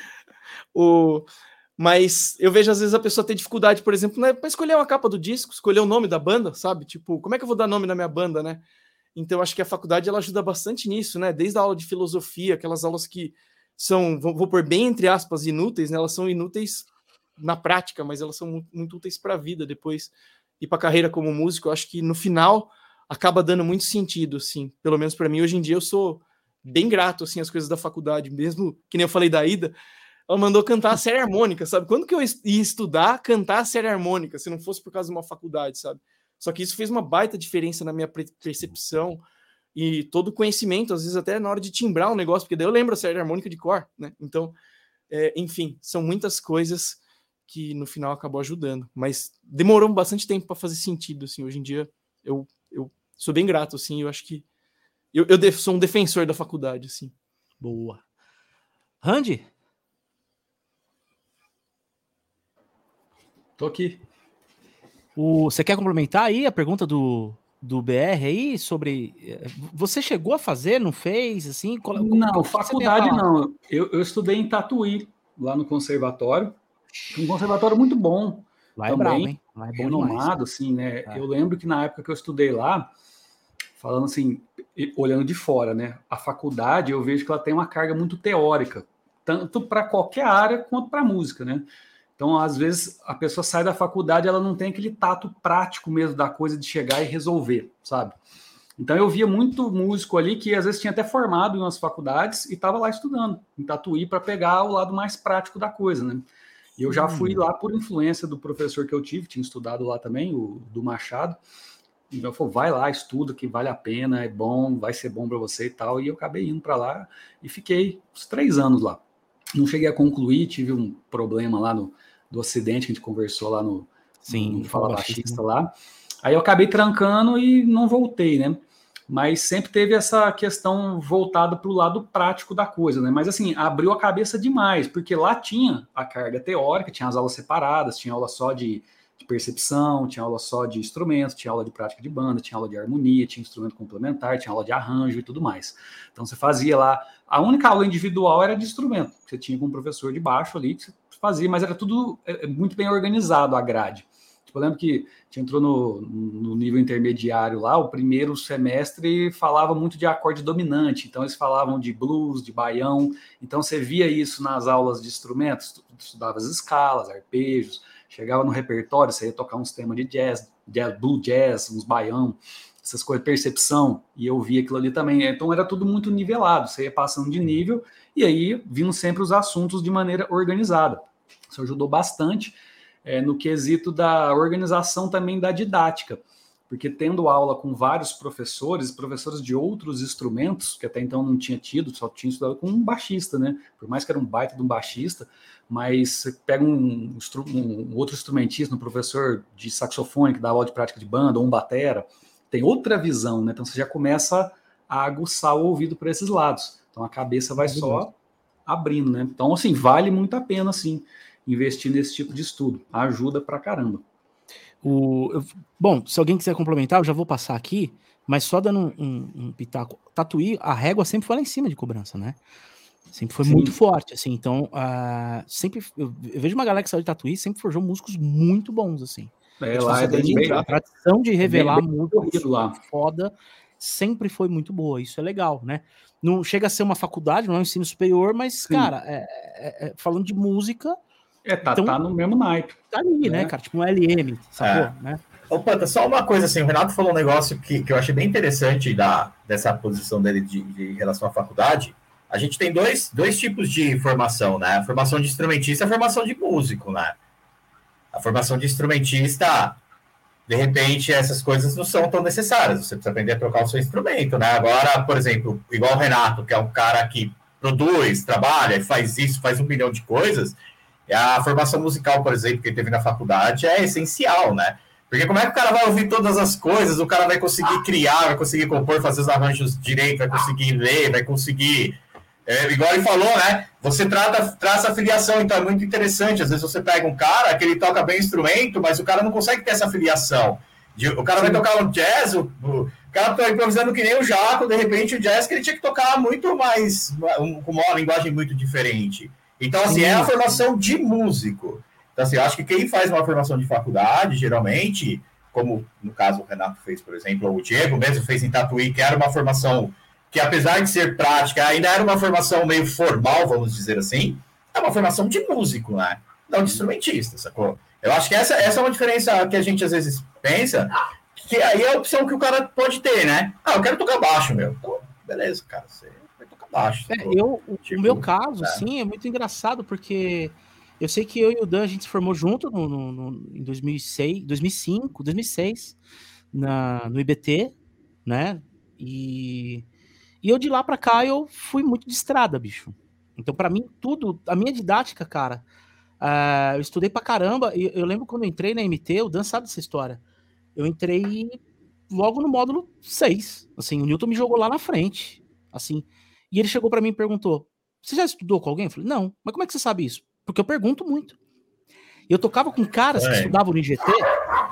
o... Mas eu vejo às vezes a pessoa ter dificuldade, por exemplo, né, para escolher uma capa do disco, escolher o nome da banda, sabe? Tipo, como é que eu vou dar nome na minha banda, né? Então acho que a faculdade ela ajuda bastante nisso, né? Desde a aula de filosofia, aquelas aulas que são, vou, vou pôr bem entre aspas, inúteis, né? Elas são inúteis na prática, mas elas são muito, muito úteis para a vida depois e para a carreira como músico. Eu acho que no final acaba dando muito sentido, assim. Pelo menos para mim hoje em dia eu sou bem grato assim às coisas da faculdade, mesmo que nem eu falei da ida ela mandou cantar a série harmônica, sabe? Quando que eu ia estudar cantar a série harmônica, se não fosse por causa de uma faculdade, sabe? Só que isso fez uma baita diferença na minha percepção e todo o conhecimento, às vezes até na hora de timbrar um negócio, porque daí eu lembro a série harmônica de cor, né? Então, é, enfim, são muitas coisas que no final acabou ajudando, mas demorou bastante tempo para fazer sentido, assim. Hoje em dia eu, eu sou bem grato, assim. Eu acho que eu, eu sou um defensor da faculdade, assim. Boa. Randy, Tô aqui. O, você quer complementar aí a pergunta do, do BR aí sobre. Eh, você chegou a fazer, não fez? Assim? Qual, não, faculdade não. Eu, eu estudei em Tatuí, lá no conservatório. Um conservatório muito bom. Lá é também, bravo, hein? Lá é bom renomado, demais. assim, né? É. Eu lembro que na época que eu estudei lá, falando assim, olhando de fora, né? A faculdade eu vejo que ela tem uma carga muito teórica, tanto para qualquer área quanto para música, né? Então, às vezes, a pessoa sai da faculdade, ela não tem aquele tato prático mesmo da coisa de chegar e resolver, sabe? Então, eu via muito músico ali que às vezes tinha até formado em umas faculdades e estava lá estudando em Tatuí para pegar o lado mais prático da coisa, né? E eu já hum. fui lá por influência do professor que eu tive, tinha estudado lá também, o do Machado. Então, falou, vai lá, estuda, que vale a pena, é bom, vai ser bom para você e tal. E eu acabei indo para lá e fiquei uns três anos lá. Não cheguei a concluir, tive um problema lá no, do Ocidente, que a gente conversou lá no, Sim, no Fala Baixista lá. Aí eu acabei trancando e não voltei, né? Mas sempre teve essa questão voltada para o lado prático da coisa, né? Mas assim, abriu a cabeça demais, porque lá tinha a carga teórica, tinha as aulas separadas, tinha aula só de, de percepção, tinha aula só de instrumentos, tinha aula de prática de banda, tinha aula de harmonia, tinha instrumento complementar, tinha aula de arranjo e tudo mais. Então você fazia lá. A única aula individual era de instrumento, que você tinha com um professor de baixo ali, que você fazia, mas era tudo é, é, muito bem organizado a grade. Tipo, eu lembro que a gente entrou no, no nível intermediário lá, o primeiro semestre falava muito de acorde dominante, então eles falavam de blues, de baião, então você via isso nas aulas de instrumentos, estudava as escalas, arpejos, chegava no repertório, você ia tocar uns temas de jazz, jazz blue jazz, uns baião, essas coisas, percepção, e eu via aquilo ali também. Então era tudo muito nivelado, você ia passando de nível, e aí vindo sempre os assuntos de maneira organizada. Isso ajudou bastante é, no quesito da organização também da didática. porque tendo aula com vários professores, professores de outros instrumentos, que até então não tinha tido, só tinha estudado com um baixista, né? Por mais que era um baita de um baixista, mas você pega um, um, outro instrumentista, um professor de saxofone que dá aula de prática de banda, ou um batera, tem outra visão, né? Então você já começa a aguçar o ouvido para esses lados. Então a cabeça vai só abrindo, né? Então, assim, vale muito a pena, assim, investir nesse tipo de estudo. Ajuda pra caramba. O, eu, bom, se alguém quiser complementar, eu já vou passar aqui, mas só dando um, um, um pitaco. Tatuí, a régua sempre foi lá em cima de cobrança, né? Sempre foi Sim. muito forte, assim. Então, uh, sempre. Eu, eu, vejo uma galera que saiu de Tatuí, sempre forjou músicos muito bons, assim. É, lá é bem, a tradição de revelar música lá foda sempre foi muito boa. Isso é legal, né? Não chega a ser uma faculdade, não é um ensino superior, mas, Sim. cara, é, é, é, falando de música, é, tá, então, tá no mesmo naipe. Tá ali, né, né cara? Tipo um LM, sacou? É. Né? Ô, Panta, só uma coisa assim, o Renato falou um negócio que, que eu achei bem interessante da, dessa posição dele de, de relação à faculdade. A gente tem dois, dois tipos de formação, né? A formação de instrumentista e a formação de músico, né? A formação de instrumentista, de repente, essas coisas não são tão necessárias. Você precisa aprender a tocar o seu instrumento, né? Agora, por exemplo, igual o Renato, que é um cara que produz, trabalha, faz isso, faz um milhão de coisas, a formação musical, por exemplo, que ele teve na faculdade é essencial, né? Porque como é que o cara vai ouvir todas as coisas, o cara vai conseguir criar, vai conseguir compor, fazer os arranjos direito, vai conseguir ler, vai conseguir. É, igual ele falou, né? Você trata, traça a filiação, então é muito interessante. Às vezes você pega um cara que ele toca bem instrumento, mas o cara não consegue ter essa filiação. O cara vai tocar um jazz, o, o cara tá improvisando que nem o Jaco, de repente o jazz que ele tinha que tocar muito mais, com uma linguagem muito diferente. Então, assim, Sim. é a formação de músico. Então, assim, eu acho que quem faz uma formação de faculdade, geralmente, como no caso o Renato fez, por exemplo, ou o Diego mesmo fez em Tatuí, que era uma formação que, apesar de ser prática, ainda era uma formação meio formal, vamos dizer assim, é uma formação de músico, né? Não de instrumentista, sacou? Eu acho que essa, essa é uma diferença que a gente às vezes pensa, que aí é a opção que o cara pode ter, né? Ah, eu quero tocar baixo, meu. Então, beleza, cara, você baixo. É, eu, tipo, o meu caso, é. sim, é muito engraçado, porque eu sei que eu e o Dan, a gente se formou junto no, no, no em 2006, 2005, 2006, na, no IBT, né? E, e eu de lá para cá eu fui muito de estrada, bicho. Então, para mim, tudo, a minha didática, cara, uh, eu estudei pra caramba. E eu lembro quando eu entrei na MT, o Dan sabe dessa história. Eu entrei logo no módulo 6. Assim, o Newton me jogou lá na frente. Assim, e ele chegou para mim e perguntou: Você já estudou com alguém? Eu falei: Não, mas como é que você sabe isso? Porque eu pergunto muito. Eu tocava com caras é. que estudavam no IGT,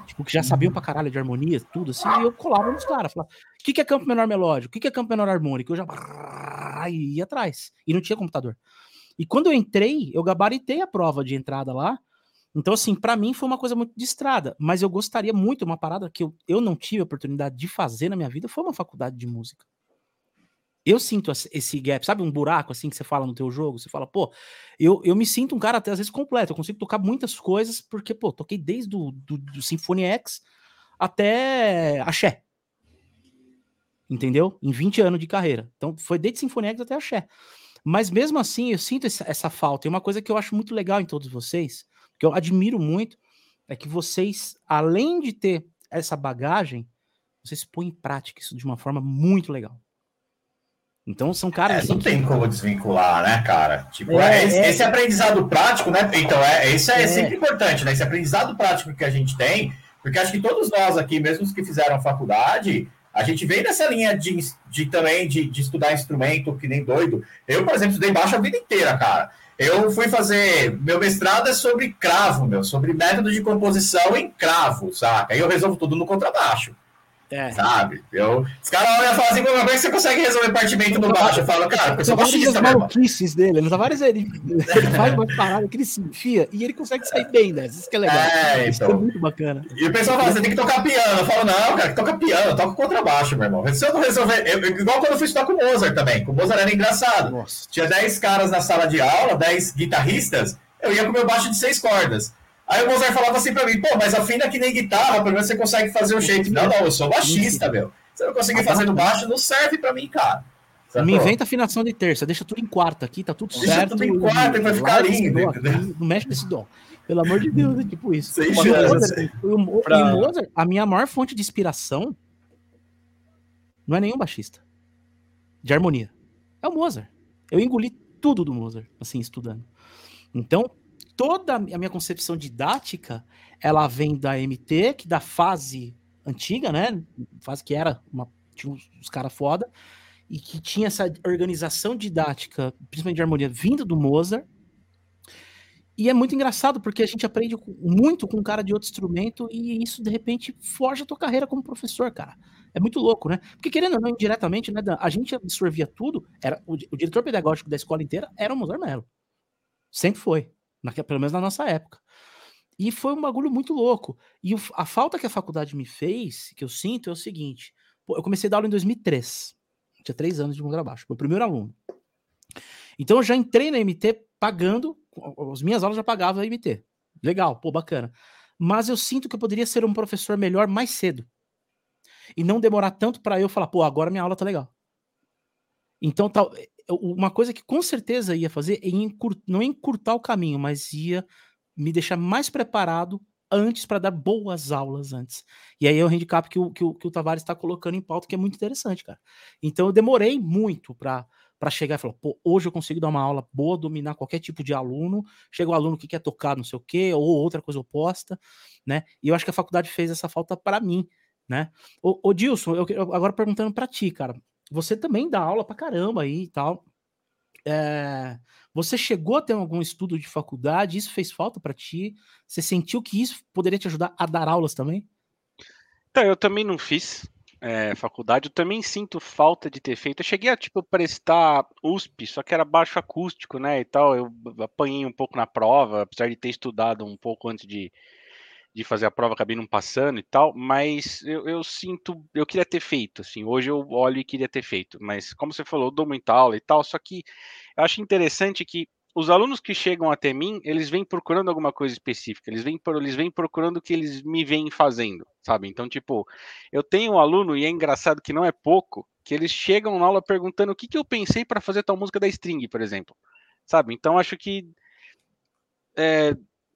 tipo, que já sabiam pra caralho de harmonia, tudo assim, e eu colava nos caras, falava: O que, que é campo menor melódico? O que, que é campo menor harmônico? Eu já ia atrás. E não tinha computador. E quando eu entrei, eu gabaritei a prova de entrada lá. Então, assim, para mim foi uma coisa muito de estrada, mas eu gostaria muito, uma parada que eu, eu não tive a oportunidade de fazer na minha vida, foi uma faculdade de música eu sinto esse gap, sabe? Um buraco assim que você fala no teu jogo, você fala, pô, eu, eu me sinto um cara até às vezes completo, eu consigo tocar muitas coisas, porque, pô, toquei desde do, do, do Symphony X até Axé. Entendeu? Em 20 anos de carreira. Então, foi desde Symphony X até Axé. Mas mesmo assim, eu sinto essa, essa falta. E uma coisa que eu acho muito legal em todos vocês, que eu admiro muito, é que vocês, além de ter essa bagagem, vocês põem em prática isso de uma forma muito legal. Então são caras. É, assim, não tem como desvincular, né, cara? Tipo, é, é, esse, é... esse, aprendizado prático, né? Então, é, isso é, é, sempre importante, né? Esse aprendizado prático que a gente tem, porque acho que todos nós aqui, mesmo os que fizeram faculdade, a gente vem nessa linha de, de também de, de estudar instrumento, que nem doido. Eu, por exemplo, estudei baixo a vida inteira, cara. Eu fui fazer. Meu mestrado é sobre cravo, meu, sobre método de composição em cravo, saca? Aí eu resolvo tudo no contrabaixo. É. Sabe? Eu, os caras olham e falam assim, como é que você consegue resolver partimento no baixo? Eu falo, cara, porque eu sou baixista maluquices dele, nos vários ele, ele faz uma parada que ele se enfia e ele consegue sair bem, né? Isso que é legal. É, então. é muito bacana. E o pessoal fala, você tem que tocar piano. Eu falo, não, cara, que toca piano, eu toco contrabaixo, meu irmão. Se eu não resolver. Eu, igual quando eu fui estudar com o Mozart também. Com o Mozart era engraçado. Nossa. Tinha 10 caras na sala de aula, 10 guitarristas, eu ia com meu baixo de 6 cordas. Aí o Mozart falava assim pra mim, pô, mas afina que nem guitarra, pelo menos você consegue fazer o shape. Não, não, eu sou baixista, meu. Se eu não conseguir fazer no baixo, não serve pra mim, cara. Sacou? Me inventa afinação de terça, deixa tudo em quarta aqui, tá tudo deixa certo. Deixa tudo em quarta, vai ficar lindo. Aqui, não mexe nesse dom. Pelo amor de Deus, é tipo isso. Sem chance. O. Mozart, a minha maior fonte de inspiração não é nenhum baixista. De harmonia. É o Mozart. Eu engoli tudo do Mozart, assim, estudando. Então, toda a minha concepção didática, ela vem da MT, que da fase antiga, né? Fase que era uma, tinha uns, caras foda, e que tinha essa organização didática, principalmente de harmonia, vinda do Mozart. E é muito engraçado, porque a gente aprende muito com um cara de outro instrumento e isso, de repente, forja a tua carreira como professor, cara. É muito louco, né? Porque, querendo ou não, indiretamente, né, a gente absorvia tudo, era o, o diretor pedagógico da escola inteira era o Mozart Mello. Sempre foi, na, pelo menos na nossa época. E foi um bagulho muito louco. E o, a falta que a faculdade me fez, que eu sinto, é o seguinte: eu comecei a dar aula em 2003 tinha três anos de contrabaixo, meu primeiro aluno. Então eu já entrei na MT pagando, as minhas aulas já pagavam a MT. Legal, pô, bacana. Mas eu sinto que eu poderia ser um professor melhor mais cedo. E não demorar tanto para eu falar, pô, agora minha aula tá legal. Então, tal, uma coisa que com certeza ia fazer é encurtar, não encurtar o caminho, mas ia me deixar mais preparado antes para dar boas aulas antes. E aí é o handicap que o, que o, que o Tavares está colocando em pauta, que é muito interessante, cara. Então eu demorei muito para para chegar e falar, pô, hoje eu consigo dar uma aula boa, dominar qualquer tipo de aluno, chega o aluno que quer tocar não sei o quê, ou outra coisa oposta, né? E eu acho que a faculdade fez essa falta para mim, né? Ô, Dilson, eu agora perguntando para ti, cara, você também dá aula para caramba aí e tal. É, você chegou a ter algum estudo de faculdade? Isso fez falta para ti? Você sentiu que isso poderia te ajudar a dar aulas também? Então, eu também não fiz é, faculdade, eu também sinto falta de ter feito. Eu cheguei a tipo prestar USP, só que era baixo acústico, né? E tal. Eu apanhei um pouco na prova, apesar de ter estudado um pouco antes de, de fazer a prova, acabei não passando e tal, mas eu, eu, sinto, eu queria ter feito, assim, hoje eu olho e queria ter feito, mas como você falou, eu dou muita aula e tal, só que eu acho interessante que os alunos que chegam até mim, eles vêm procurando alguma coisa específica, eles vêm, eles vêm procurando o que eles me vêm fazendo, sabe? Então, tipo, eu tenho um aluno, e é engraçado que não é pouco, que eles chegam na aula perguntando o que, que eu pensei para fazer tal música da string, por exemplo, sabe? Então, acho que é,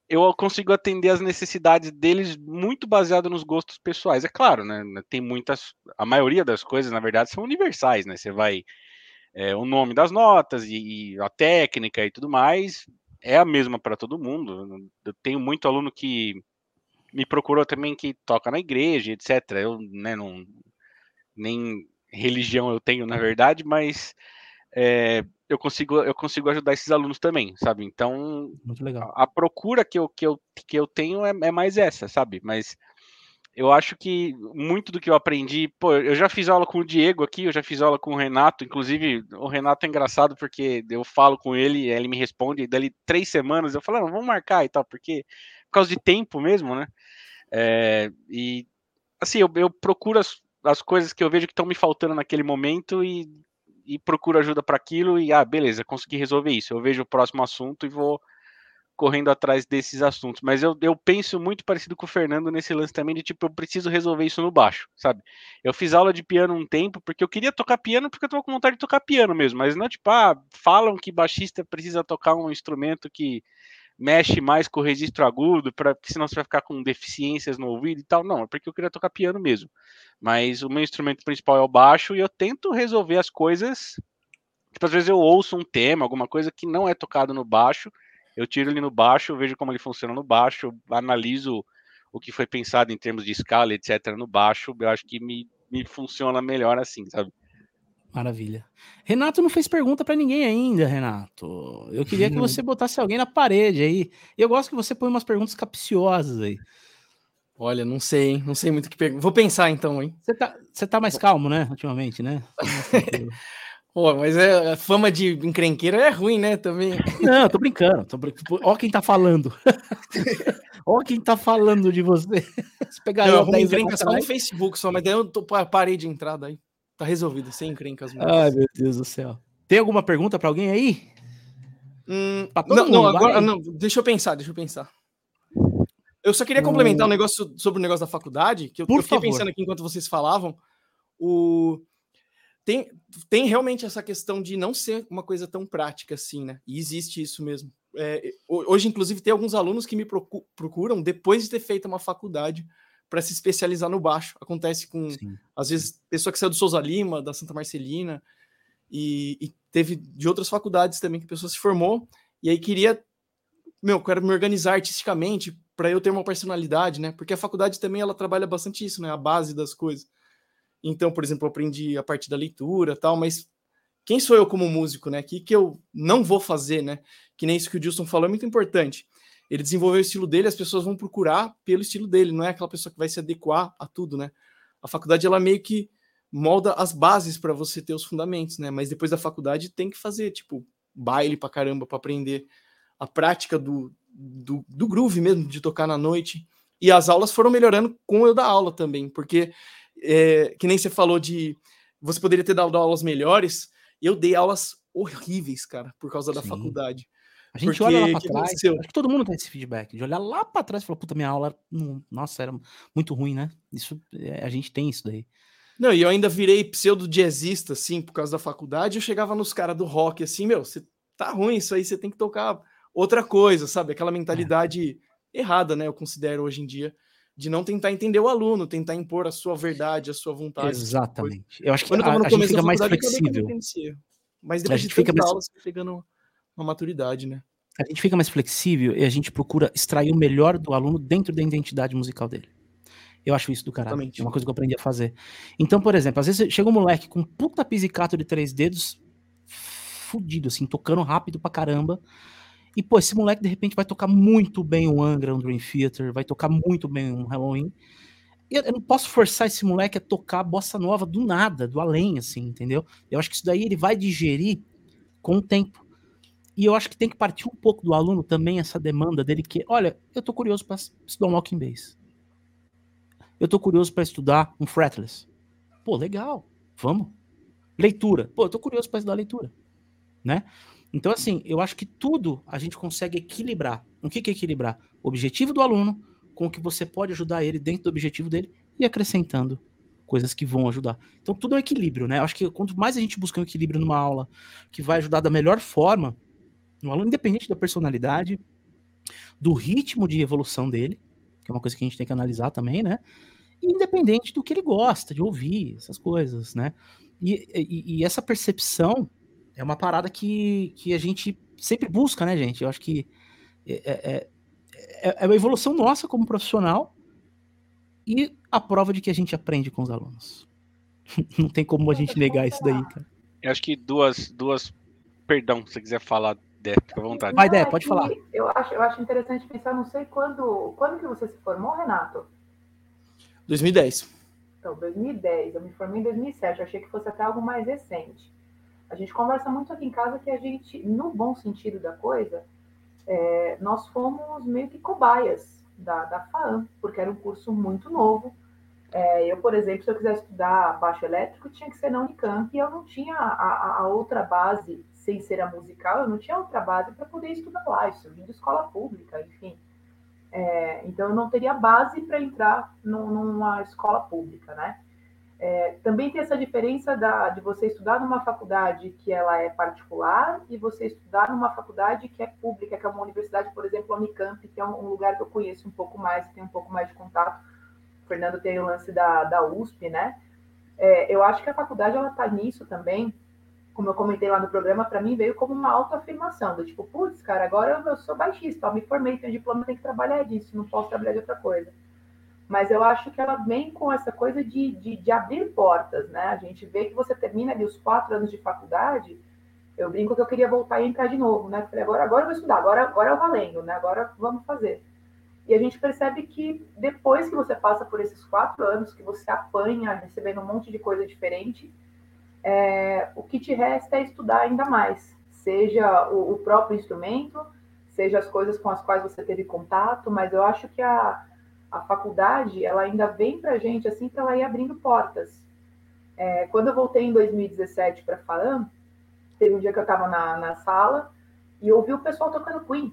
eu consigo atender as necessidades deles muito baseado nos gostos pessoais. É claro, né? Tem muitas. A maioria das coisas, na verdade, são universais, né? Você vai. É, o nome das notas e, e, a técnica e tudo mais é a mesma para todo mundo. Eu tenho muito aluno que me procurou também que toca na igreja, etc. Eu né, não, nem religião eu tenho, na verdade, mas é, eu consigo eu consigo ajudar esses alunos também, sabe? Então, a, a, procura que eu, que eu, que eu tenho é, é, mais essa, sabe? Mas eu acho que muito do que eu aprendi, pô, eu já fiz aula com o Diego aqui, eu já fiz aula com o Renato, inclusive o Renato é engraçado porque eu falo com ele, ele me responde, e dali três semanas eu falo, não, vamos marcar e tal, porque por causa de tempo mesmo, né? É, e assim, eu, eu procuro as, as coisas que eu vejo que estão me faltando naquele momento e e procuro ajuda para aquilo e, ah, beleza, consegui resolver isso. Eu vejo o próximo assunto e vou correndo atrás desses assuntos. Mas eu, eu penso muito parecido com o Fernando nesse lance também de tipo, eu preciso resolver isso no baixo, sabe? Eu fiz aula de piano um tempo porque eu queria tocar piano porque eu tava com vontade de tocar piano mesmo, mas não tipo, ah, falam que baixista precisa tocar um instrumento que mexe mais com o registro agudo, para senão você vai ficar com deficiências no ouvido e tal. Não, é porque eu queria tocar piano mesmo. Mas o meu instrumento principal é o baixo e eu tento resolver as coisas. Tipo, às vezes eu ouço um tema, alguma coisa que não é tocado no baixo, eu tiro ele no baixo, vejo como ele funciona no baixo, analiso o que foi pensado em termos de escala, etc., no baixo. Eu acho que me, me funciona melhor assim, sabe? Maravilha. Renato não fez pergunta para ninguém ainda, Renato. Eu queria que você botasse alguém na parede aí. Eu gosto que você põe umas perguntas capciosas aí. Olha, não sei, hein? Não sei muito o que perguntar. Vou pensar então, hein? Você tá, você tá mais calmo, né? Ultimamente, né? Pô, mas é, a fama de encrenqueira é ruim, né? Também. Não, tô brincando. Tô brin... Ó quem tá falando. Ó quem tá falando de você. Se pegar não, eu encrenca só no Facebook só, mas daí eu tô, parei de entrada aí. Tá resolvido, sem encrencas. Ai, meu Deus do céu. Tem alguma pergunta para alguém aí? Hum, não, mundo, não, agora não. Deixa eu pensar, deixa eu pensar. Eu só queria complementar um negócio sobre o negócio da faculdade, que eu, eu fiquei favor. pensando aqui enquanto vocês falavam. O... tem, tem realmente essa questão de não ser uma coisa tão prática assim, né? E existe isso mesmo. É, hoje, inclusive, tem alguns alunos que me procuram depois de ter feito uma faculdade para se especializar no baixo. Acontece com, Sim. às vezes, pessoa que saiu do Souza Lima, da Santa Marcelina, e, e, teve de outras faculdades também que a pessoa se formou, e aí queria, meu, quero me organizar artisticamente para eu ter uma personalidade, né? Porque a faculdade também ela trabalha bastante isso, né? A base das coisas. Então, por exemplo, eu aprendi a parte da leitura tal, mas quem sou eu como músico, né? O que, que eu não vou fazer, né? Que nem isso que o Dilson falou é muito importante ele desenvolveu o estilo dele, as pessoas vão procurar pelo estilo dele, não é aquela pessoa que vai se adequar a tudo, né? A faculdade ela meio que molda as bases para você ter os fundamentos, né? Mas depois da faculdade tem que fazer, tipo, baile pra caramba para aprender a prática do, do, do groove mesmo, de tocar na noite. E as aulas foram melhorando com eu da aula também, porque é, que nem você falou de você poderia ter dado aulas melhores, eu dei aulas horríveis, cara, por causa da Sim. faculdade. A gente Porque, olha lá para trás, aconteceu? acho que todo mundo tem esse feedback, de olhar lá para trás e falar, puta, minha aula, nossa, era muito ruim, né? Isso, é, a gente tem isso daí. Não, e eu ainda virei pseudo-jazzista, assim, por causa da faculdade, eu chegava nos caras do rock, assim, meu, você tá ruim isso aí, você tem que tocar outra coisa, sabe? Aquela é. mentalidade é. errada, né? Eu considero hoje em dia, de não tentar entender o aluno, tentar impor a sua verdade, a sua vontade. Tipo Exatamente. Eu acho que Quando a, a gente fica mais flexível. Mas depois a gente de fica mais... aula, você pegando uma maturidade, né? A gente fica mais flexível e a gente procura extrair o melhor do aluno dentro da identidade musical dele. Eu acho isso do caralho. Exatamente. É uma coisa que eu aprendi a fazer. Então, por exemplo, às vezes chega um moleque com um puta pisicato de três dedos, fudido, assim, tocando rápido pra caramba. E, pô, esse moleque de repente vai tocar muito bem um Angra, um Dream Theater, vai tocar muito bem um Halloween. Eu, eu não posso forçar esse moleque a tocar bossa nova do nada, do além, assim, entendeu? Eu acho que isso daí ele vai digerir com o tempo. E eu acho que tem que partir um pouco do aluno também essa demanda dele que, olha, eu tô curioso para estudar um walking bass. Eu tô curioso para estudar um fretless. Pô, legal. Vamos. Leitura. Pô, eu tô curioso para estudar leitura, né? Então assim, eu acho que tudo a gente consegue equilibrar. O que que é equilibrar? O objetivo do aluno com o que você pode ajudar ele dentro do objetivo dele e acrescentando coisas que vão ajudar. Então tudo é um equilíbrio, né? Eu acho que quanto mais a gente busca um equilíbrio numa aula que vai ajudar da melhor forma, um aluno independente da personalidade, do ritmo de evolução dele, que é uma coisa que a gente tem que analisar também, né? independente do que ele gosta de ouvir, essas coisas, né? E, e, e, essa percepção é uma parada que, que a gente sempre busca, né, gente? Eu acho que é, é, é, é uma evolução nossa como profissional e a prova de que a gente aprende com os alunos. Não tem como a gente negar isso daí, cara. Eu acho que duas, duas, perdão, se você quiser falar Dé, fica à vontade. Pode falar. Eu acho, eu acho interessante pensar, não sei quando, quando que você se formou, Renato? 2010. Então, 2010. Eu me formei em 2007. Eu achei que fosse até algo mais recente. A gente conversa muito aqui em casa que a gente, no bom sentido da coisa, é, nós fomos meio que cobaias da, da FAAM, porque era um curso muito novo. É, eu, por exemplo, se eu quiser estudar baixo elétrico, tinha que ser na Unicamp e eu não tinha a, a outra base sem ser a musical, eu não tinha outra base para poder estudar lá, isso vindo de escola pública, enfim. É, então, eu não teria base para entrar no, numa escola pública, né? É, também tem essa diferença da, de você estudar numa faculdade que ela é particular e você estudar numa faculdade que é pública, que é uma universidade, por exemplo, a Unicamp, que é um, um lugar que eu conheço um pouco mais, tem um pouco mais de contato. O Fernando tem o lance da, da USP, né? É, eu acho que a faculdade ela está nisso também, como eu comentei lá no programa, para mim veio como uma autoafirmação, do tipo, putz, cara, agora eu sou baixista, eu me formei, tenho diploma, tenho que trabalhar disso, não posso trabalhar de outra coisa. Mas eu acho que ela vem com essa coisa de, de, de abrir portas, né? A gente vê que você termina ali os quatro anos de faculdade, eu brinco que eu queria voltar e entrar de novo, né? Falei, agora, agora eu vou estudar, agora, agora é o valendo, né? Agora vamos fazer. E a gente percebe que depois que você passa por esses quatro anos, que você apanha, recebendo um monte de coisa diferente, é, o que te resta é estudar ainda mais, seja o, o, próprio instrumento, seja as coisas com as quais você teve contato, mas eu acho que a, a faculdade ela ainda vem para a gente assim para ela ir abrindo portas. É, quando eu voltei em 2017 para FAAM, teve um dia que eu estava na, na sala e ouvi o pessoal tocando Queen.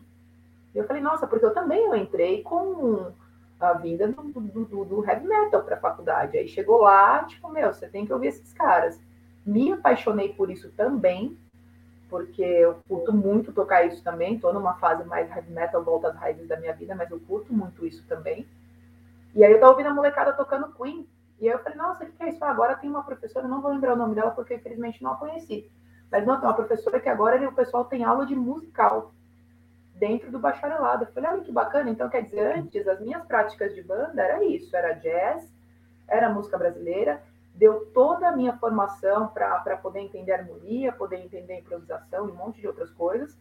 E eu falei, nossa, porque eu também eu entrei com a vinda do, do, do, do heavy metal para a faculdade. Aí chegou lá, tipo, meu, você tem que ouvir esses caras. Me apaixonei por isso também, porque eu curto muito tocar isso também. Estou numa fase mais heavy metal, volta às raízes da minha vida, mas eu curto muito isso também. E aí eu tava ouvindo a molecada tocando Queen. E aí eu falei, nossa, o que é isso? Ah, agora tem uma professora, não vou lembrar o nome dela porque infelizmente não a conheci. Mas não, tem uma professora que agora o pessoal tem aula de musical dentro do bacharelado. Eu falei, olha que bacana. Então, quer dizer, antes, as minhas práticas de banda era isso, era jazz, era música brasileira, deu toda a minha formação para poder entender harmonia, poder entender improvisação e um monte de outras coisas.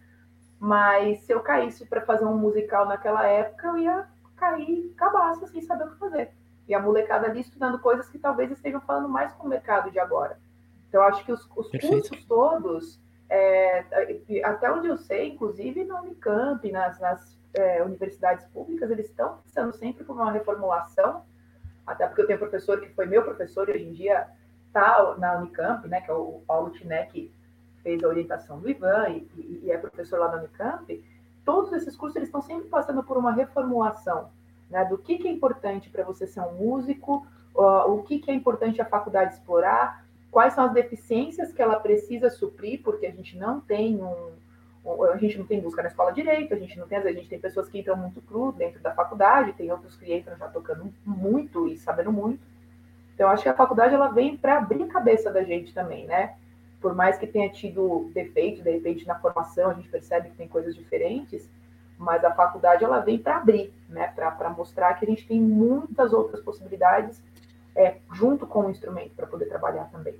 Mas se eu caísse para fazer um musical naquela época, eu ia cair cabaça sem saber o que fazer. E a molecada ali estudando coisas que talvez estejam falando mais com o mercado de agora. Então, acho que os, os cursos todos, é, até onde eu sei, inclusive na Unicamp, nas, nas é, universidades públicas, eles estão pensando sempre por uma reformulação até porque eu tenho um professor que foi meu professor e hoje em dia está na Unicamp, né, que é o Paulo Tiné, que fez a orientação do Ivan e, e, é professor lá na Unicamp, todos esses cursos eles estão sempre passando por uma reformulação né, do que, que é importante para você ser um músico, uh, o que, que é importante a faculdade explorar, quais são as deficiências que ela precisa suprir, porque a gente não tem um, a gente não tem busca na escola direito, a gente não tem, às vezes a gente tem pessoas que entram muito cru dentro da faculdade, tem outros que entram já tocando muito e sabendo muito. Então, acho que a faculdade ela vem para abrir a cabeça da gente também, né? Por mais que tenha tido defeitos, de repente na formação a gente percebe que tem coisas diferentes, mas a faculdade ela vem para abrir, né? Para mostrar que a gente tem muitas outras possibilidades é, junto com o instrumento para poder trabalhar também.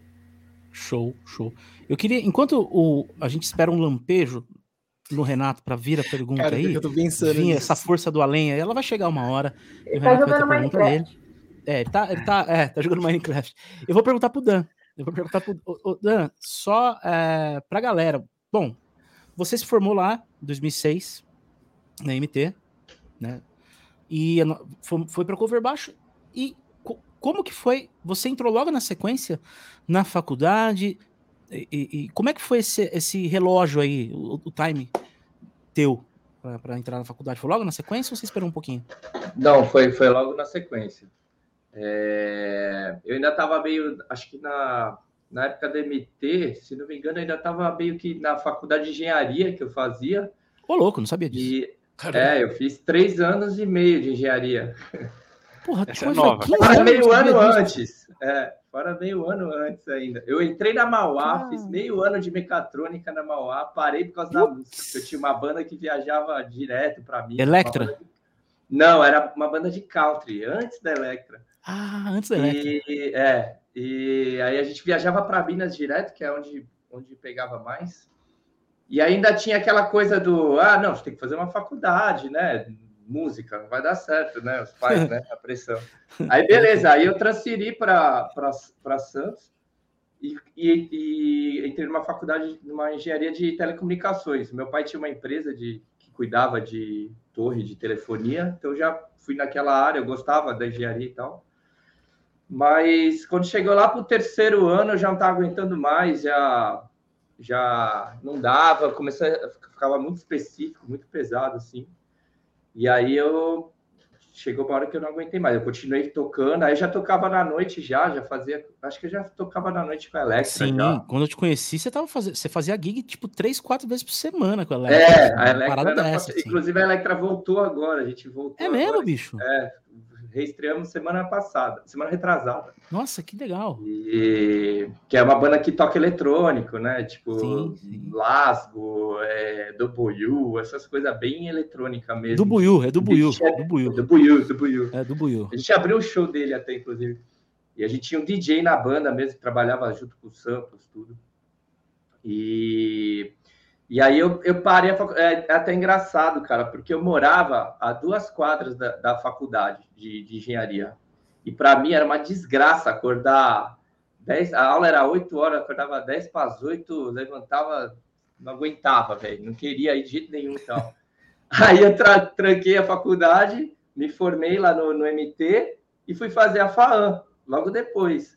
Show, show. Eu queria, enquanto o, a gente espera um lampejo no Renato para vir a pergunta Cara, aí, eu tô pensando vir essa força do além, ela vai chegar uma hora. Ele tá jogando Minecraft. É, ele tá, ele tá, é, tá jogando Minecraft. Eu vou perguntar pro Dan. Eu vou perguntar pro o, o Dan, só é, pra galera. Bom, você se formou lá em 2006 na MT, né? E foi, foi para cover baixo e como que foi? Você entrou logo na sequência na faculdade? E, e como é que foi esse, esse relógio aí, o, o time teu para entrar na faculdade? Foi logo na sequência ou você esperou um pouquinho? Não, foi, foi logo na sequência. É, eu ainda estava meio, acho que na, na época da MT, se não me engano, ainda estava meio que na faculdade de engenharia que eu fazia. Ô, louco, não sabia disso. E, é, eu fiz três anos e meio de engenharia. Porra, Essa é nova. Fora meio ano antes. É, fora meio ano antes ainda. Eu entrei na Mauá, ah. fiz meio ano de mecatrônica na Mauá, parei por causa Putz. da música. Eu tinha uma banda que viajava direto para mim. Electra? De... Não, era uma banda de country, antes da Electra. Ah, antes da Electra. E, é, e aí a gente viajava para Minas direto, que é onde, onde pegava mais. E ainda tinha aquela coisa do, ah, não, você tem que fazer uma faculdade, né? Música, não vai dar certo, né? Os pais, né? A pressão. Aí, beleza, aí eu transferi para Santos e, e, e, entrei numa faculdade, numa engenharia de telecomunicações. Meu pai tinha uma empresa de, que cuidava de torre de telefonia, então já fui naquela área, eu gostava da engenharia e tal. Mas quando chegou lá para o terceiro ano, eu já não estava aguentando mais, já, já não dava, comecei, ficava muito específico, muito pesado, assim. E aí eu chegou uma hora que eu não aguentei mais. Eu continuei tocando, aí já tocava na noite já, já fazia, acho que eu já tocava na noite com a Electra. Sim, já. quando eu te conheci, você tava fazendo, você fazia gig tipo três, quatro vezes por semana com a Electra. É, a Electra, dessa, assim. inclusive a Electra voltou agora, a gente voltou. É mesmo, agora, bicho? É, reestreamos semana passada, semana retrasada. Nossa, que legal. E que é uma banda que toca eletrônico, né? Tipo, sim, sim. Lasgo, é, do Buiu, essas coisas bem eletrônica mesmo. Do Buiu, é do Buiu, é, do Buiu. Do Buiu, do Buiu. É do Buiu. A gente abriu o show dele até, inclusive. E a gente tinha um DJ na banda mesmo, que trabalhava junto com o Samples, tudo. E e aí eu, eu parei, é, é até engraçado, cara, porque eu morava a duas quadras da, da faculdade de, de engenharia. E para mim era uma desgraça acordar 10, a aula era 8 horas, acordava 10 para as 8, levantava, não aguentava, velho, não queria ir de jeito nenhum então. Aí eu tra tranquei a faculdade, me formei lá no, no MT e fui fazer a FAAM logo depois.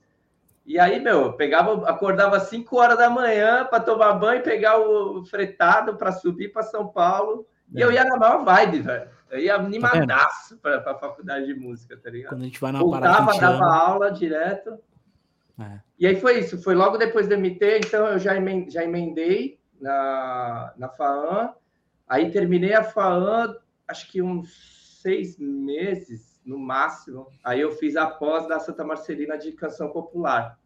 E aí, meu, pegava, acordava às 5 horas da manhã para tomar banho, pegar o fretado para subir para São Paulo. É. E eu ia na maior vibe, velho. Eu ia animadaço tá para a faculdade de música, tá ligado? Quando a gente vai na Voltava, dava aula direto. É. E aí foi isso, foi logo depois do MT, então eu já, emendei, já emendei na, na FAAN, aí terminei a FAAN, acho que uns seis meses no máximo, aí eu fiz a pós da Santa Marcelina de Canção Popular,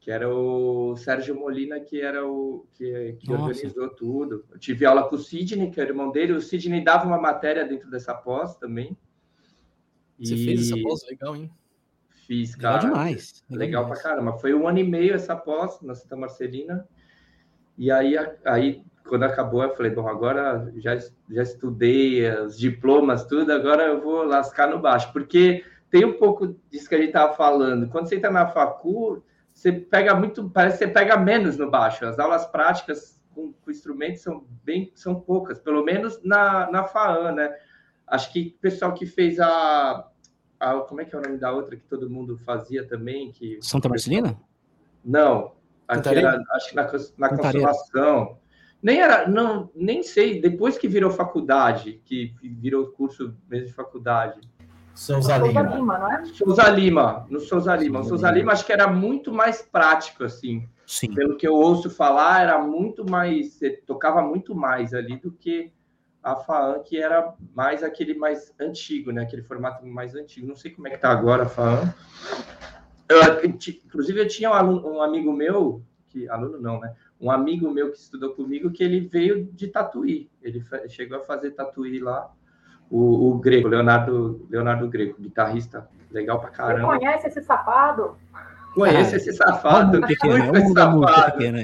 que era o Sérgio Molina, que era o que, que organizou tudo. Eu tive aula com o Sidney, que é o irmão dele, o Sidney dava uma matéria dentro dessa pós também. Você e... fez essa pós? Legal, hein? Fiz, cara. Legal demais. Legal, legal demais. pra caramba. Foi um ano e meio essa pós na Santa Marcelina. E aí, aí quando acabou, eu falei, bom, agora já, já estudei os diplomas, tudo, agora eu vou lascar no baixo. Porque tem um pouco disso que a gente estava falando. Quando você está na facul, você pega muito, parece que você pega menos no baixo. As aulas práticas com, com instrumentos são bem, são poucas, pelo menos na, na FAAN, né? Acho que o pessoal que fez a, a, como é que é o nome da outra que todo mundo fazia também? Que, Santa Marcelina? Não, aqui era, acho que na, na Consolação. Nem era, não, nem sei, depois que virou faculdade, que virou curso mesmo de faculdade. Souza Lima. Lima, não é? Souza Lima, no Souza Lima. O Souza Lima acho que era muito mais prático, assim. Sim. Pelo que eu ouço falar, era muito mais, tocava muito mais ali do que a FAAN, que era mais aquele mais antigo, né? Aquele formato mais antigo. Não sei como é que tá agora a FAAN. Eu, inclusive, eu tinha um, aluno, um amigo meu, que aluno não, né? Um amigo meu que estudou comigo, que ele veio de Tatuí. Ele chegou a fazer Tatuí lá. O, o Greco, Leonardo, Leonardo Greco, guitarrista, legal pra caramba. Você conhece esse safado? Conhece esse safado. Pequeno, é um safado. Pequeno,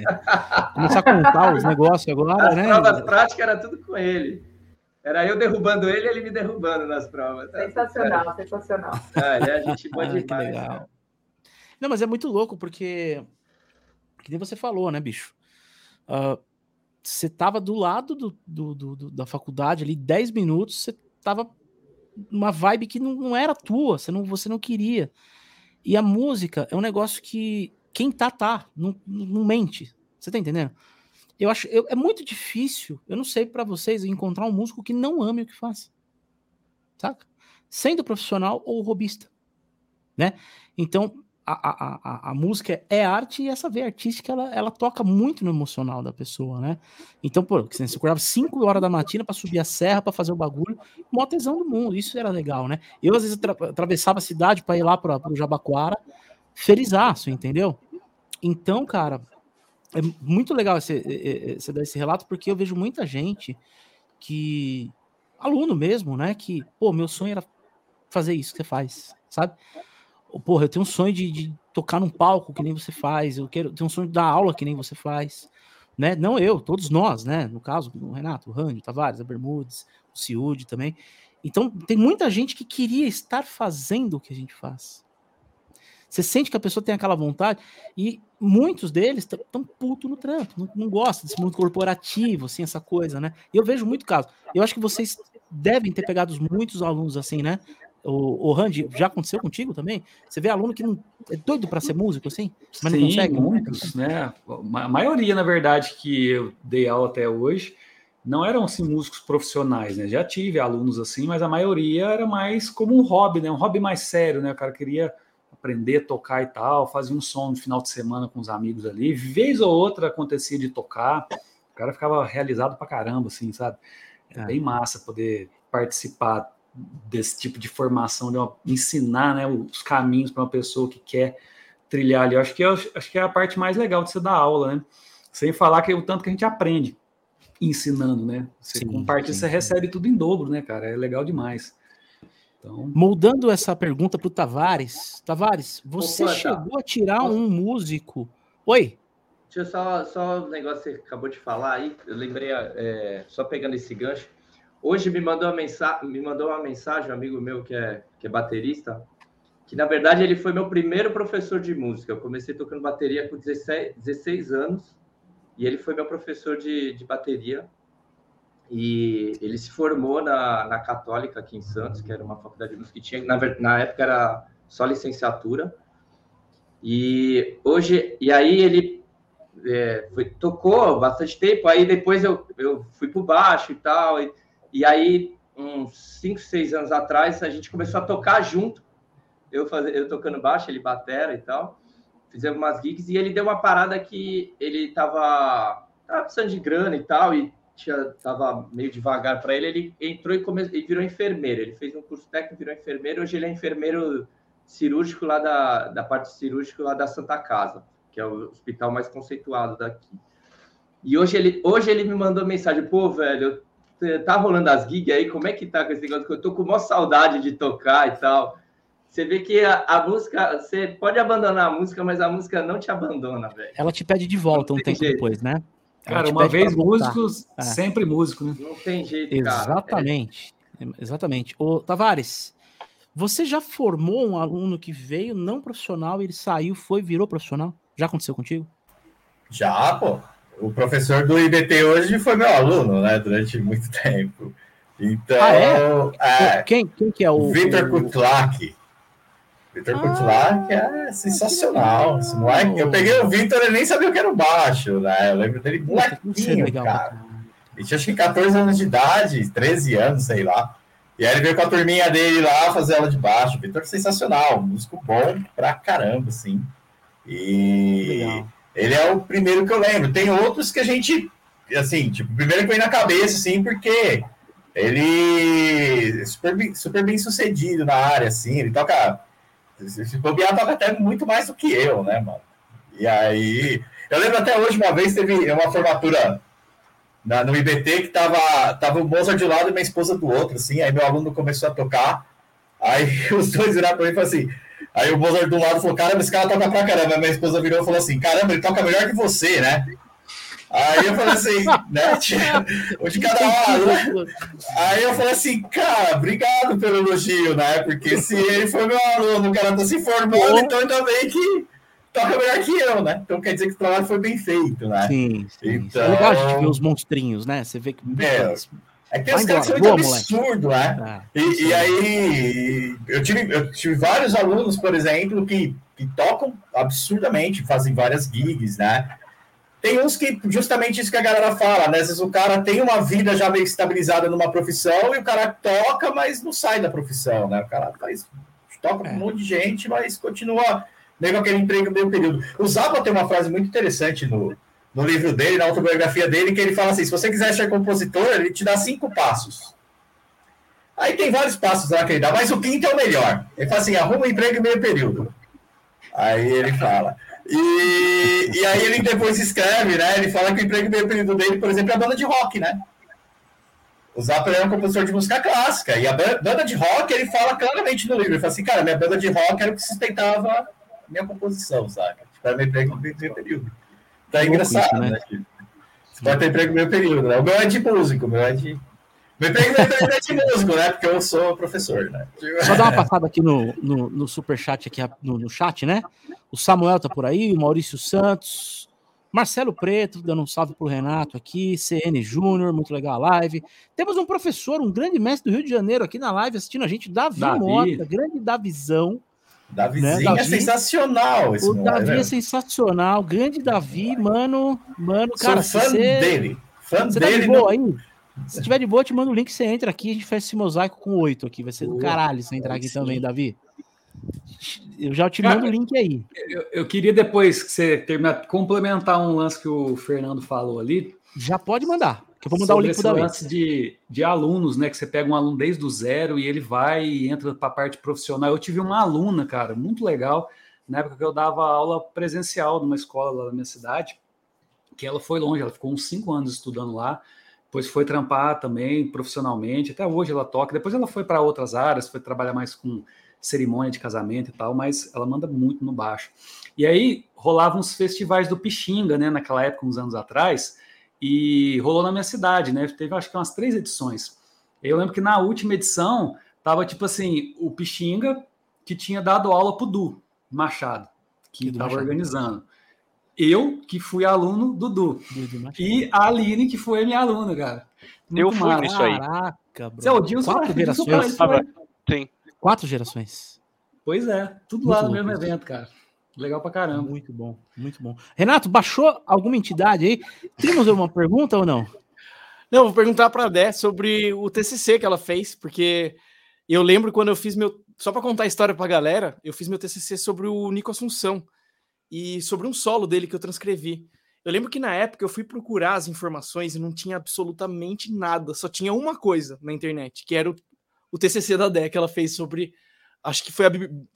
Começar a contar os negócios agora, As né? As provas práticas era tudo com ele. Era eu derrubando ele e ele me derrubando nas provas. Tá? Sensacional, é. sensacional. É, ele é gente boa ah, demais. Legal. Né? Não, mas é muito louco, porque. Que nem você falou, né, bicho? Você tava do lado do, do, do, da faculdade ali, 10 minutos, você tava numa vibe que não, não era tua, você não, você não queria. E a música é um negócio que quem tá, tá, não, não mente. Você tá entendendo? Eu acho, eu, é muito difícil, eu não sei para vocês, encontrar um músico que não ame o que faz. Saca? Sendo profissional ou robista. Né? Então, a, a, a, música é arte e essa veia artística ela, ela toca muito no emocional da pessoa, né? Então, pô, você acordava 5 horas da matina para subir a serra para fazer o bagulho, mó tesão do mundo, isso era legal, né? Eu às vezes atravessava a cidade para ir lá para o Jabaquara, felizaço, entendeu? Então, cara, é muito legal você, você dar esse relato, porque eu vejo muita gente que. aluno mesmo, né? Que, pô, meu sonho era fazer isso que você faz, sabe? Porra, eu tenho um sonho de, de tocar num palco que nem você faz, eu quero tenho um sonho de dar aula que nem você faz, né? Não eu, todos nós, né? No caso, o Renato, o Randy, o Tavares, a Bermudes, o Ciúde também. Então, tem muita gente que queria estar fazendo o que a gente faz. Você sente que a pessoa tem aquela vontade e muitos deles estão puto no trampo, não, não gostam desse mundo corporativo, assim, essa coisa, né? Eu vejo muito caso. Eu acho que vocês devem ter pegado muitos alunos assim, né? O, o Randy, já aconteceu contigo também? Você vê aluno que não é doido para ser músico, assim, mas Sim, não consegue? muitos, né? A maioria, na verdade, que eu dei aula até hoje, não eram assim músicos profissionais, né? Já tive alunos assim, mas a maioria era mais como um hobby, né? Um hobby mais sério, né? O cara queria aprender a tocar e tal, fazia um som no final de semana com os amigos ali, vez ou outra acontecia de tocar, o cara ficava realizado pra caramba, assim, sabe? É, é. bem massa poder participar desse tipo de formação, de uma, ensinar né, os caminhos para uma pessoa que quer trilhar ali. Eu acho que, eu, acho que é a parte mais legal de você dar aula, né? Sem falar que é o tanto que a gente aprende ensinando, né? Você sim, compartilha, sim, você sim. recebe tudo em dobro, né, cara? É legal demais. Então... Moldando essa pergunta para o Tavares. Tavares, você Opa, chegou tá. a tirar um músico. Oi? Deixa eu só, só um negócio que você acabou de falar aí. Eu lembrei, é, só pegando esse gancho. Hoje me mandou uma mensagem, me mandou uma mensagem, um amigo meu que é, que é baterista, que na verdade ele foi meu primeiro professor de música. Eu comecei tocando bateria com 16, 16 anos e ele foi meu professor de, de bateria. E ele se formou na, na Católica aqui em Santos, que era uma faculdade de música que tinha, na, na época era só licenciatura. E hoje, e aí ele é, foi, tocou bastante tempo, aí depois eu, eu fui para baixo e tal, e, e aí uns 5, 6 anos atrás a gente começou a tocar junto, eu, faz, eu tocando baixo, ele batera e tal, fizemos umas gigs e ele deu uma parada que ele tava, tava precisando de grana e tal, e tinha, tava meio devagar para ele, ele entrou e, come, e virou enfermeiro. Ele fez um curso técnico, virou enfermeiro, hoje ele é enfermeiro cirúrgico lá da, da parte cirúrgica lá da Santa Casa, que é o hospital mais conceituado daqui. E hoje ele, hoje ele me mandou mensagem, pô, velho, tá rolando as gigs aí, como é que tá com esse negócio? Eu tô com maior saudade de tocar e tal. Você vê que a, a, música, você pode abandonar a música, mas a música não te abandona, velho. Ela te pede de volta um tempo jeito. depois, né? Cara, uma vez músicos, é. sempre músico, né? Não tem jeito, Exatamente. cara. Exatamente. Exatamente. Ô, Tavares, você já formou um aluno que veio não profissional, ele saiu, foi, virou profissional? Já aconteceu contigo? Já, pô. O professor do IBT hoje foi meu aluno, né? Durante muito tempo. Então, ah, é? é quem, quem que é o. Vitor. Kutlak. Vitor ah, é sensacional. Esse moleque, eu peguei o Vitor e nem sabia o que era o baixo, né? Eu lembro dele molequinho, legal, cara. Ele tinha acho que 14 anos de idade, 13 anos, sei lá. E aí ele veio com a turminha dele lá fazer aula de baixo. Vitor sensacional, músico bom pra caramba, assim. E legal. Ele é o primeiro que eu lembro. Tem outros que a gente, assim, tipo, o primeiro que vem na cabeça, assim, porque ele é super bem, super bem sucedido na área, assim, ele toca se bobear, toca até muito mais do que eu, né, mano? E aí. Eu lembro até hoje, uma vez, teve uma formatura na, no IBT que tava, tava o Mozart de um lado e minha esposa do outro, assim. Aí meu aluno começou a tocar. Aí os dois viraram pra mim e falaram assim. Aí o Mozart do lado falou: Caramba, esse cara toca pra caramba. Aí minha esposa virou e falou assim: Caramba, ele toca melhor que você, né? Aí eu falei assim, né? De cada lado, né? Aí eu falei assim, cara, obrigado pelo elogio, né? Porque se ele foi meu aluno, o cara tá se formando, então ainda bem que toca melhor que eu, né? Então quer dizer que o trabalho foi bem feito, né? Sim, sim. Então... É legal a gente ver os monstrinhos, né? Você vê que. É, é que os caras são muito absurdo, né? Ah, e, e, aí, eu tive, eu tive vários alunos, por exemplo, que, que tocam absurdamente, fazem várias gigs, né? Tem uns que, justamente isso que a galera fala, né? Às vezes o cara tem uma vida já meio estabilizada numa profissão e o cara toca, mas não sai da profissão, né? O cara faz, toca com um é. monte de gente, mas continua meio aquele emprego meio período. O Zappa tem uma frase muito interessante no, no livro dele, na autobiografia dele, que ele fala assim: se você quiser ser compositor, ele te dá cinco passos. Aí tem vários passos lá que ele dá, mas o quinto é o melhor. Ele fala assim: arruma um emprego em meio período. Aí ele fala. E, e aí ele depois escreve, né? Ele fala que o emprego meio período dele, por exemplo, é a banda de rock, né? O Zappa é um compositor de música clássica. E a banda de rock, ele fala claramente no livro. Ele fala assim, cara, minha banda de rock era o que sustentava minha composição, sabe? Tipo, era meu emprego meio período. Tá é engraçado, isso, né? né? Você pode ter emprego meio período, né? O meu é de músico, o meu é de me peguei de músico, né? Porque eu sou professor, né? Só dar uma passada aqui no, no, no superchat, aqui no, no, chat, né? O Samuel tá por aí, o Maurício Santos, Marcelo Preto, dando um salve pro Renato aqui, CN Júnior, muito legal a live. Temos um professor, um grande mestre do Rio de Janeiro aqui na live assistindo a gente, Davi, Davi. Mota, grande Davizão. Davizinho né? Davi, é sensacional esse O Davi é sensacional, grande Davi, mano, mano, cara, Sou fã você, dele. Fã você dele. Tá de boa? Se tiver de boa, eu te mando o link, você entra aqui, a gente faz esse mosaico com oito aqui. Vai ser do caralho você entrar aqui Sim. também, Davi. Eu já te Cara, mando o link aí. Eu, eu, queria depois que você terminar, complementar um lance que o Fernando falou ali. Já pode mandar, que vou mandar o link para lance de, de alunos, né? Que você pega um aluno desde o zero e ele vai e entra para a parte profissional. Eu tive uma aluna, cara, muito legal, na época que eu dava aula presencial numa escola lá na minha cidade, que ela foi longe, ela ficou uns cinco anos estudando lá depois foi trampar também profissionalmente, até hoje ela toca, depois ela foi para outras áreas, foi trabalhar mais com cerimônia de casamento e tal, mas ela manda muito no baixo. E aí rolavam os festivais do Pixinga, né, naquela época, uns anos atrás, e rolou na minha cidade, né, teve acho que umas três edições. Eu lembro que na última edição tava tipo assim, o Pixinga que tinha dado aula pro Du Machado, que estava organizando eu, que fui aluno do Du. E a Aline, que foi minha aluna, cara. Muito eu fui nisso aí. Caraca, bro. Seu, Dilson, Quatro gerações. Sim. Quatro gerações. Pois é, tudo muito lá no mesmo evento, cara. Legal pra caramba. Muito bom, muito bom. Renato, baixou alguma entidade aí? Temos uma pergunta ou não? Não, vou perguntar para a Dé sobre o TCC que ela fez, porque eu lembro quando eu fiz meu. Só para contar a história para a galera, eu fiz meu TCC sobre o Nico Assunção. e sobre um solo dele que eu transcrevi. Eu lembro que na época eu fui procurar as informações e não tinha absolutamente nada, só tinha uma coisa na internet, que era o, o TCC da Dé que ela fez sobre, acho que foi a,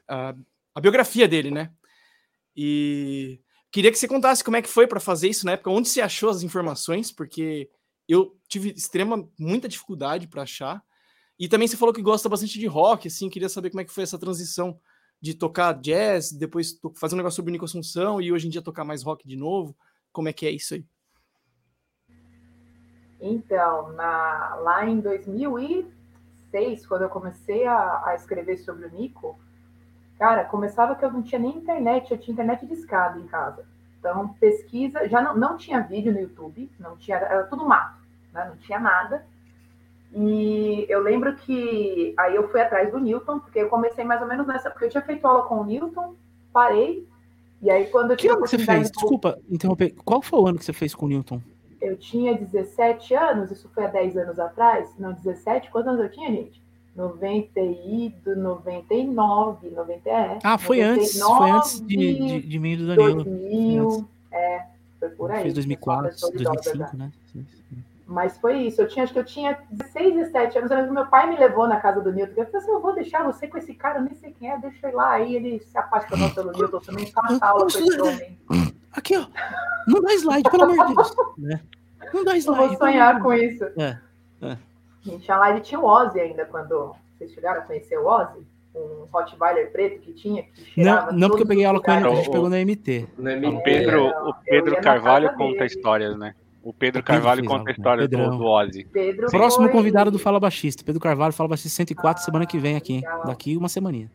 a, a biografia dele, né? E queria que você contasse como é que foi para fazer isso na época, onde você achou as informações, porque eu tive extrema muita dificuldade para achar. E também você falou que gosta bastante de rock, assim, queria saber como é que foi essa transição de tocar jazz, depois fazer um negócio sobre Nico Assunção e hoje em dia tocar mais rock de novo. Como é que é isso aí? Então, na, lá em 2006, quando eu comecei a, a, escrever sobre o Nico, cara, começava que eu não tinha nem internet, eu tinha internet de escada em casa. Então, pesquisa, já não, não tinha vídeo no YouTube, não tinha, era tudo mato, né? não tinha nada. E eu lembro que aí eu fui atrás do Newton, porque eu comecei mais ou menos nessa, porque eu tinha feito aula com o Newton, parei, e aí quando eu que ano que você fez? Desculpa interromper. Qual foi o ano que você fez com o Newton? Eu tinha 17 anos, isso foi há 10 anos atrás. Não, 17, quantos anos eu tinha, gente? 90 e do 99, 90 é. Ah, foi 99, antes, foi antes de, de, de mim e do Danilo. 2000, é, foi por aí. Fez 2004, 2005, né? Mas foi isso. Eu tinha, acho que eu tinha 16, 17 anos. Meu pai me levou na casa do Newton. Eu falei assim: eu vou deixar você com esse cara, eu nem sei quem é, deixa ele lá. Aí ele se apaixonou pelo Newton também, com esse homem. Aqui, ó. Não dá slide, pelo amor de Deus. Né? Não dá slide. Eu vou sonhar com isso. É, é. Gente, lá ele tinha o Ozzy ainda, quando vocês chegaram a conhecer o Ozzy um Rottweiler preto que tinha. Que não, não porque eu peguei aula com ele, a gente pegou no MT. No MT. O Pedro, o Pedro Carvalho conta histórias, né? O Pedro Carvalho Pedro conta a história do, do Ozzy. Pedro Próximo foi... convidado do Fala Baixista. Pedro Carvalho, Fala Baixista 104, ah, semana que vem aqui. Legal. Daqui uma semaninha.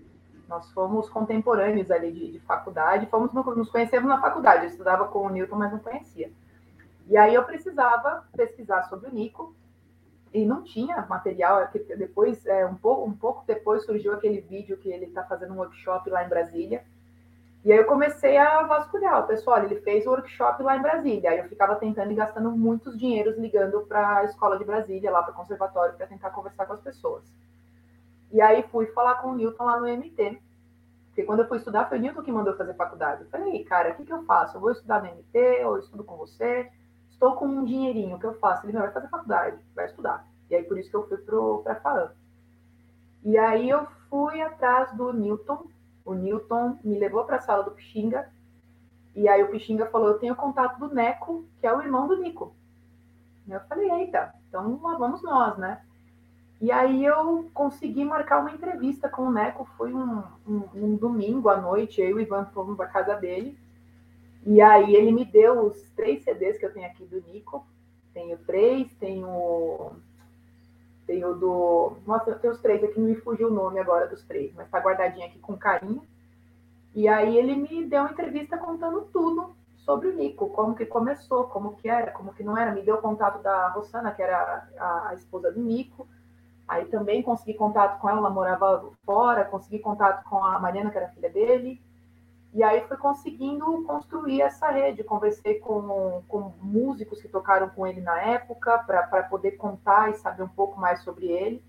Nós fomos contemporâneos ali de, de faculdade, fomos nos conhecemos na faculdade. Eu estudava com o Newton, mas não conhecia. E aí eu precisava pesquisar sobre o Nico, e não tinha material. É depois, é, um, pouco, um pouco depois, surgiu aquele vídeo que ele está fazendo um workshop lá em Brasília. E aí eu comecei a vasculhar. O pessoal, ele fez o workshop lá em Brasília. Aí eu ficava tentando e gastando muitos dinheiros ligando para a escola de Brasília, lá para o conservatório, para tentar conversar com as pessoas. E aí fui falar com o Newton lá no MT. Porque quando eu fui estudar, foi o Newton que mandou fazer faculdade. Eu falei, cara, o que, que eu faço? Eu vou estudar no MT ou eu estudo com você? Estou com um dinheirinho, o que eu faço? Ele, vai fazer faculdade, vai estudar. E aí por isso que eu fui para a FAAM. E aí eu fui atrás do Newton, o Newton me levou para a sala do Pixinga, e aí o Pixinga falou: Eu tenho contato do Neco, que é o irmão do Nico. Eu falei: Eita, então lá vamos nós, né? E aí eu consegui marcar uma entrevista com o Neco. Foi um, um, um domingo à noite, eu e o Ivan fomos para casa dele. E aí ele me deu os três CDs que eu tenho aqui do Nico. Tenho três, tenho tem o do. Nossa, tem os três aqui, me fugiu o nome agora dos três, mas tá guardadinho aqui com carinho. E aí ele me deu uma entrevista contando tudo sobre o Nico, como que começou, como que era, como que não era. Me deu contato da Rossana, que era a, a esposa do Nico. Aí também consegui contato com ela, ela morava fora, consegui contato com a Mariana, que era filha dele. E aí fui conseguindo construir essa rede. Conversei com, com músicos que tocaram com ele na época, para poder contar e saber um pouco mais sobre ele.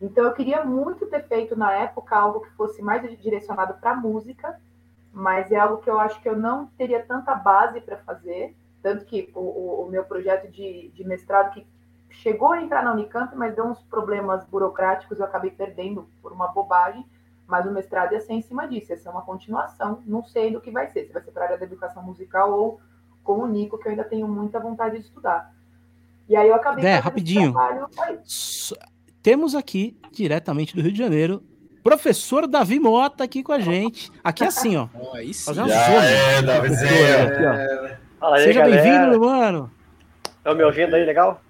Então eu queria muito ter feito na época algo que fosse mais direcionado para música, mas é algo que eu acho que eu não teria tanta base para fazer. Tanto que o, o meu projeto de, de mestrado, que chegou a entrar na Unicamp, mas deu uns problemas burocráticos, eu acabei perdendo por uma bobagem mas o mestrado ia ser em cima disso, ia ser uma continuação. Não sei do que vai ser, se vai ser para a área da educação musical ou com o Nico, que eu ainda tenho muita vontade de estudar. E aí eu acabei. É, rapidinho. Temos aqui, diretamente do Rio de Janeiro, professor Davi Mota aqui com a gente. Aqui assim, ó. Oh, aí sim. Fazer é, Aqui, Seja bem-vindo, mano. Estão me ouvindo aí, legal?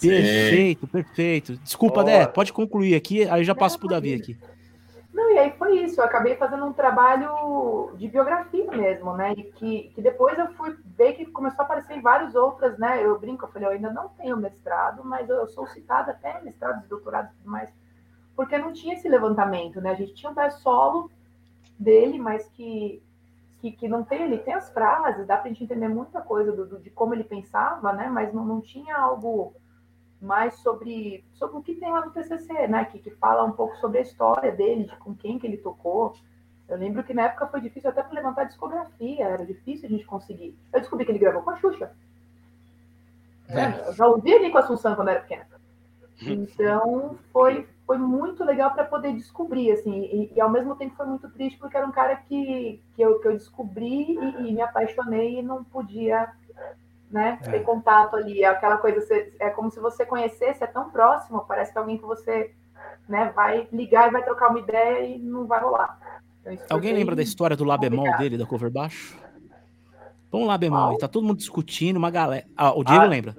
Perfeito, perfeito. Desculpa, Dé, pode concluir aqui, aí eu já passo pro Davi aqui. Não, e aí foi isso. Eu acabei fazendo um trabalho de biografia mesmo, né? E que, que depois eu fui ver que começou a aparecer em várias outras, né? Eu brinco, eu falei, eu ainda não tenho mestrado, mas eu sou citada até mestrados, doutorados e tudo mais, porque não tinha esse levantamento, né? A gente tinha um pé solo dele, mas que, que, que não tem, ele tem as frases, dá para a gente entender muita coisa do, do, de como ele pensava, né? Mas não, não tinha algo mais sobre, sobre o que tem lá no TCC, né? Que, que fala um pouco sobre a história dele, de com quem que ele tocou. Eu lembro que na época foi difícil até para levantar discografia, era difícil a gente conseguir. Eu descobri que ele gravou com a Xuxa. É. Eu já ouvi ele com a Assunção quando era pequena. Então foi, foi muito legal para poder descobrir, assim, e, e, ao mesmo tempo foi muito triste porque era um cara que, que, eu, que eu descobri e, e me apaixonei e não podia né, é. ter contato ali. É aquela coisa, é como se você conhecesse, é tão próximo, parece que é alguém que você né, vai ligar e vai trocar uma ideia e não vai rolar. Então, Alguém lembra da história do Lá bemol dele, da cover baixo? Vamos lá, bemol. Oh. Tá todo mundo discutindo, uma galera. Ah, o Diego ah, lembra.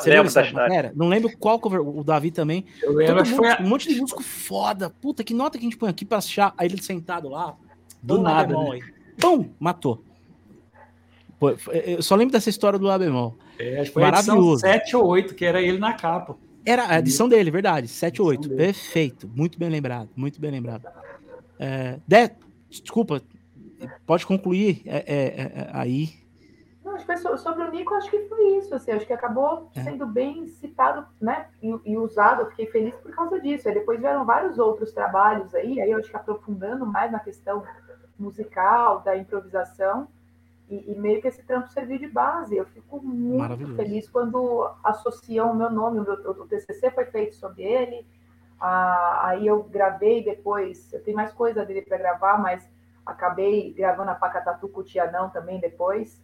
Você lembro lembra Não lembro qual cover, o Davi também. Eu lembro, mundo, foi... Um monte de músico foda. Puta, que nota que a gente põe aqui pra achar. Aí ele sentado lá. Do Vamos nada. Bemol, né? Pum! Matou. Pô, eu só lembro dessa história do Lá bemol. É, acho que foi Maravilhoso. a edição 7 ou 8, que era ele na capa. Era a edição dele, verdade. 7 ou 8. Perfeito. Muito bem lembrado. Muito bem lembrado. É, de... Desculpa, pode concluir é, é, é aí sobre o Nico, acho que foi isso. Assim, acho que acabou é. sendo bem citado né, e, e, usado. Eu fiquei feliz por causa disso. Aí depois vieram vários outros trabalhos aí, aí eu acho que aprofundando mais na questão musical, da improvisação. E, e meio que esse trampo serviu de base. Eu fico muito feliz quando associam o meu nome. O, meu, o TCC foi feito sobre ele. Ah, aí eu gravei depois. Eu tenho mais coisa dele para gravar, mas acabei gravando a Pacatatu com o Tianão também depois.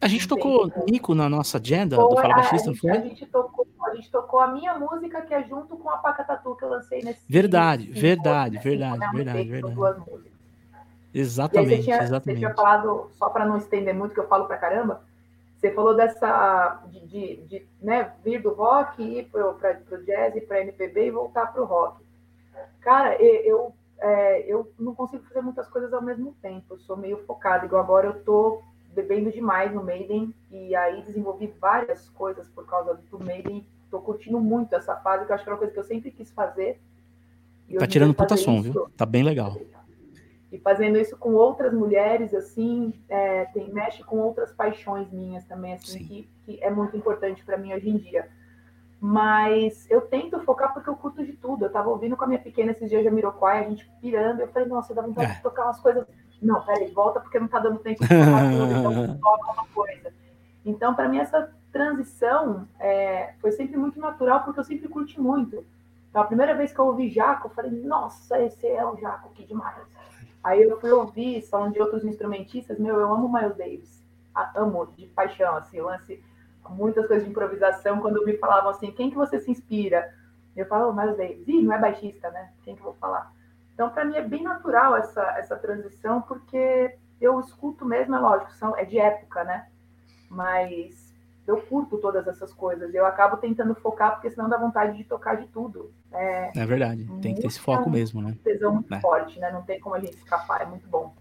A gente tocou Nico na nossa agenda foi, do Fala Baixista, não foi? A gente, tocou, a gente tocou a minha música, que é junto com a Pacatatu que eu lancei nesse Verdade, nesse verdade, cinco, verdade, né? verdade, verdade. verdade. Exatamente, você tinha, exatamente. Você tinha falado, só para não estender muito, que eu falo para caramba, você falou dessa, de, de, de né, vir do rock, ir para o jazz, para MPB e voltar para o rock. Cara, eu, é, eu não consigo fazer muitas coisas ao mesmo tempo, eu sou meio focada, igual agora eu tô bebendo demais no Maiden e aí desenvolvi várias coisas por causa do Maiden. Tô curtindo muito essa fase, que eu acho que é uma coisa que eu sempre quis fazer. tá tirando puta som, viu? Tá bem legal. E fazendo isso com outras mulheres, assim, é, tem, mexe com outras paixões minhas também, assim, que, que, é muito importante para mim hoje em dia. Mas eu tento focar porque eu curto de tudo. Eu tava ouvindo com a minha pequena esses dias de Jamiroquai, a gente pirando, eu falei, nossa, dá vontade é. de tocar umas coisas não, peraí, volta porque não está dando tempo de falar tudo, então toca uma coisa. Então, para mim, essa transição é, foi sempre muito natural, porque eu sempre curti muito. Então, a primeira vez que eu ouvi Jaco, eu falei, nossa, esse é o Jaco, que demais. Aí eu fui ouvir, falando de outros instrumentistas, meu, eu amo Miles Davis. amo, de paixão, assim, lance muitas coisas de improvisação, quando me falavam assim, quem que você se inspira? Eu falo, oh, Miles Davis. Ih, não é baixista, né? Quem que eu vou falar? Então, para mim, é bem natural essa, essa transição, porque eu escuto mesmo, é lógico, são, é de época, né? Mas eu curto todas essas coisas. Eu acabo tentando focar, porque senão dá vontade de tocar de tudo. É, é verdade, tem que ter esse foco mesmo, né? tesão muito é. forte, né? Não tem como a gente escapar, é muito bom.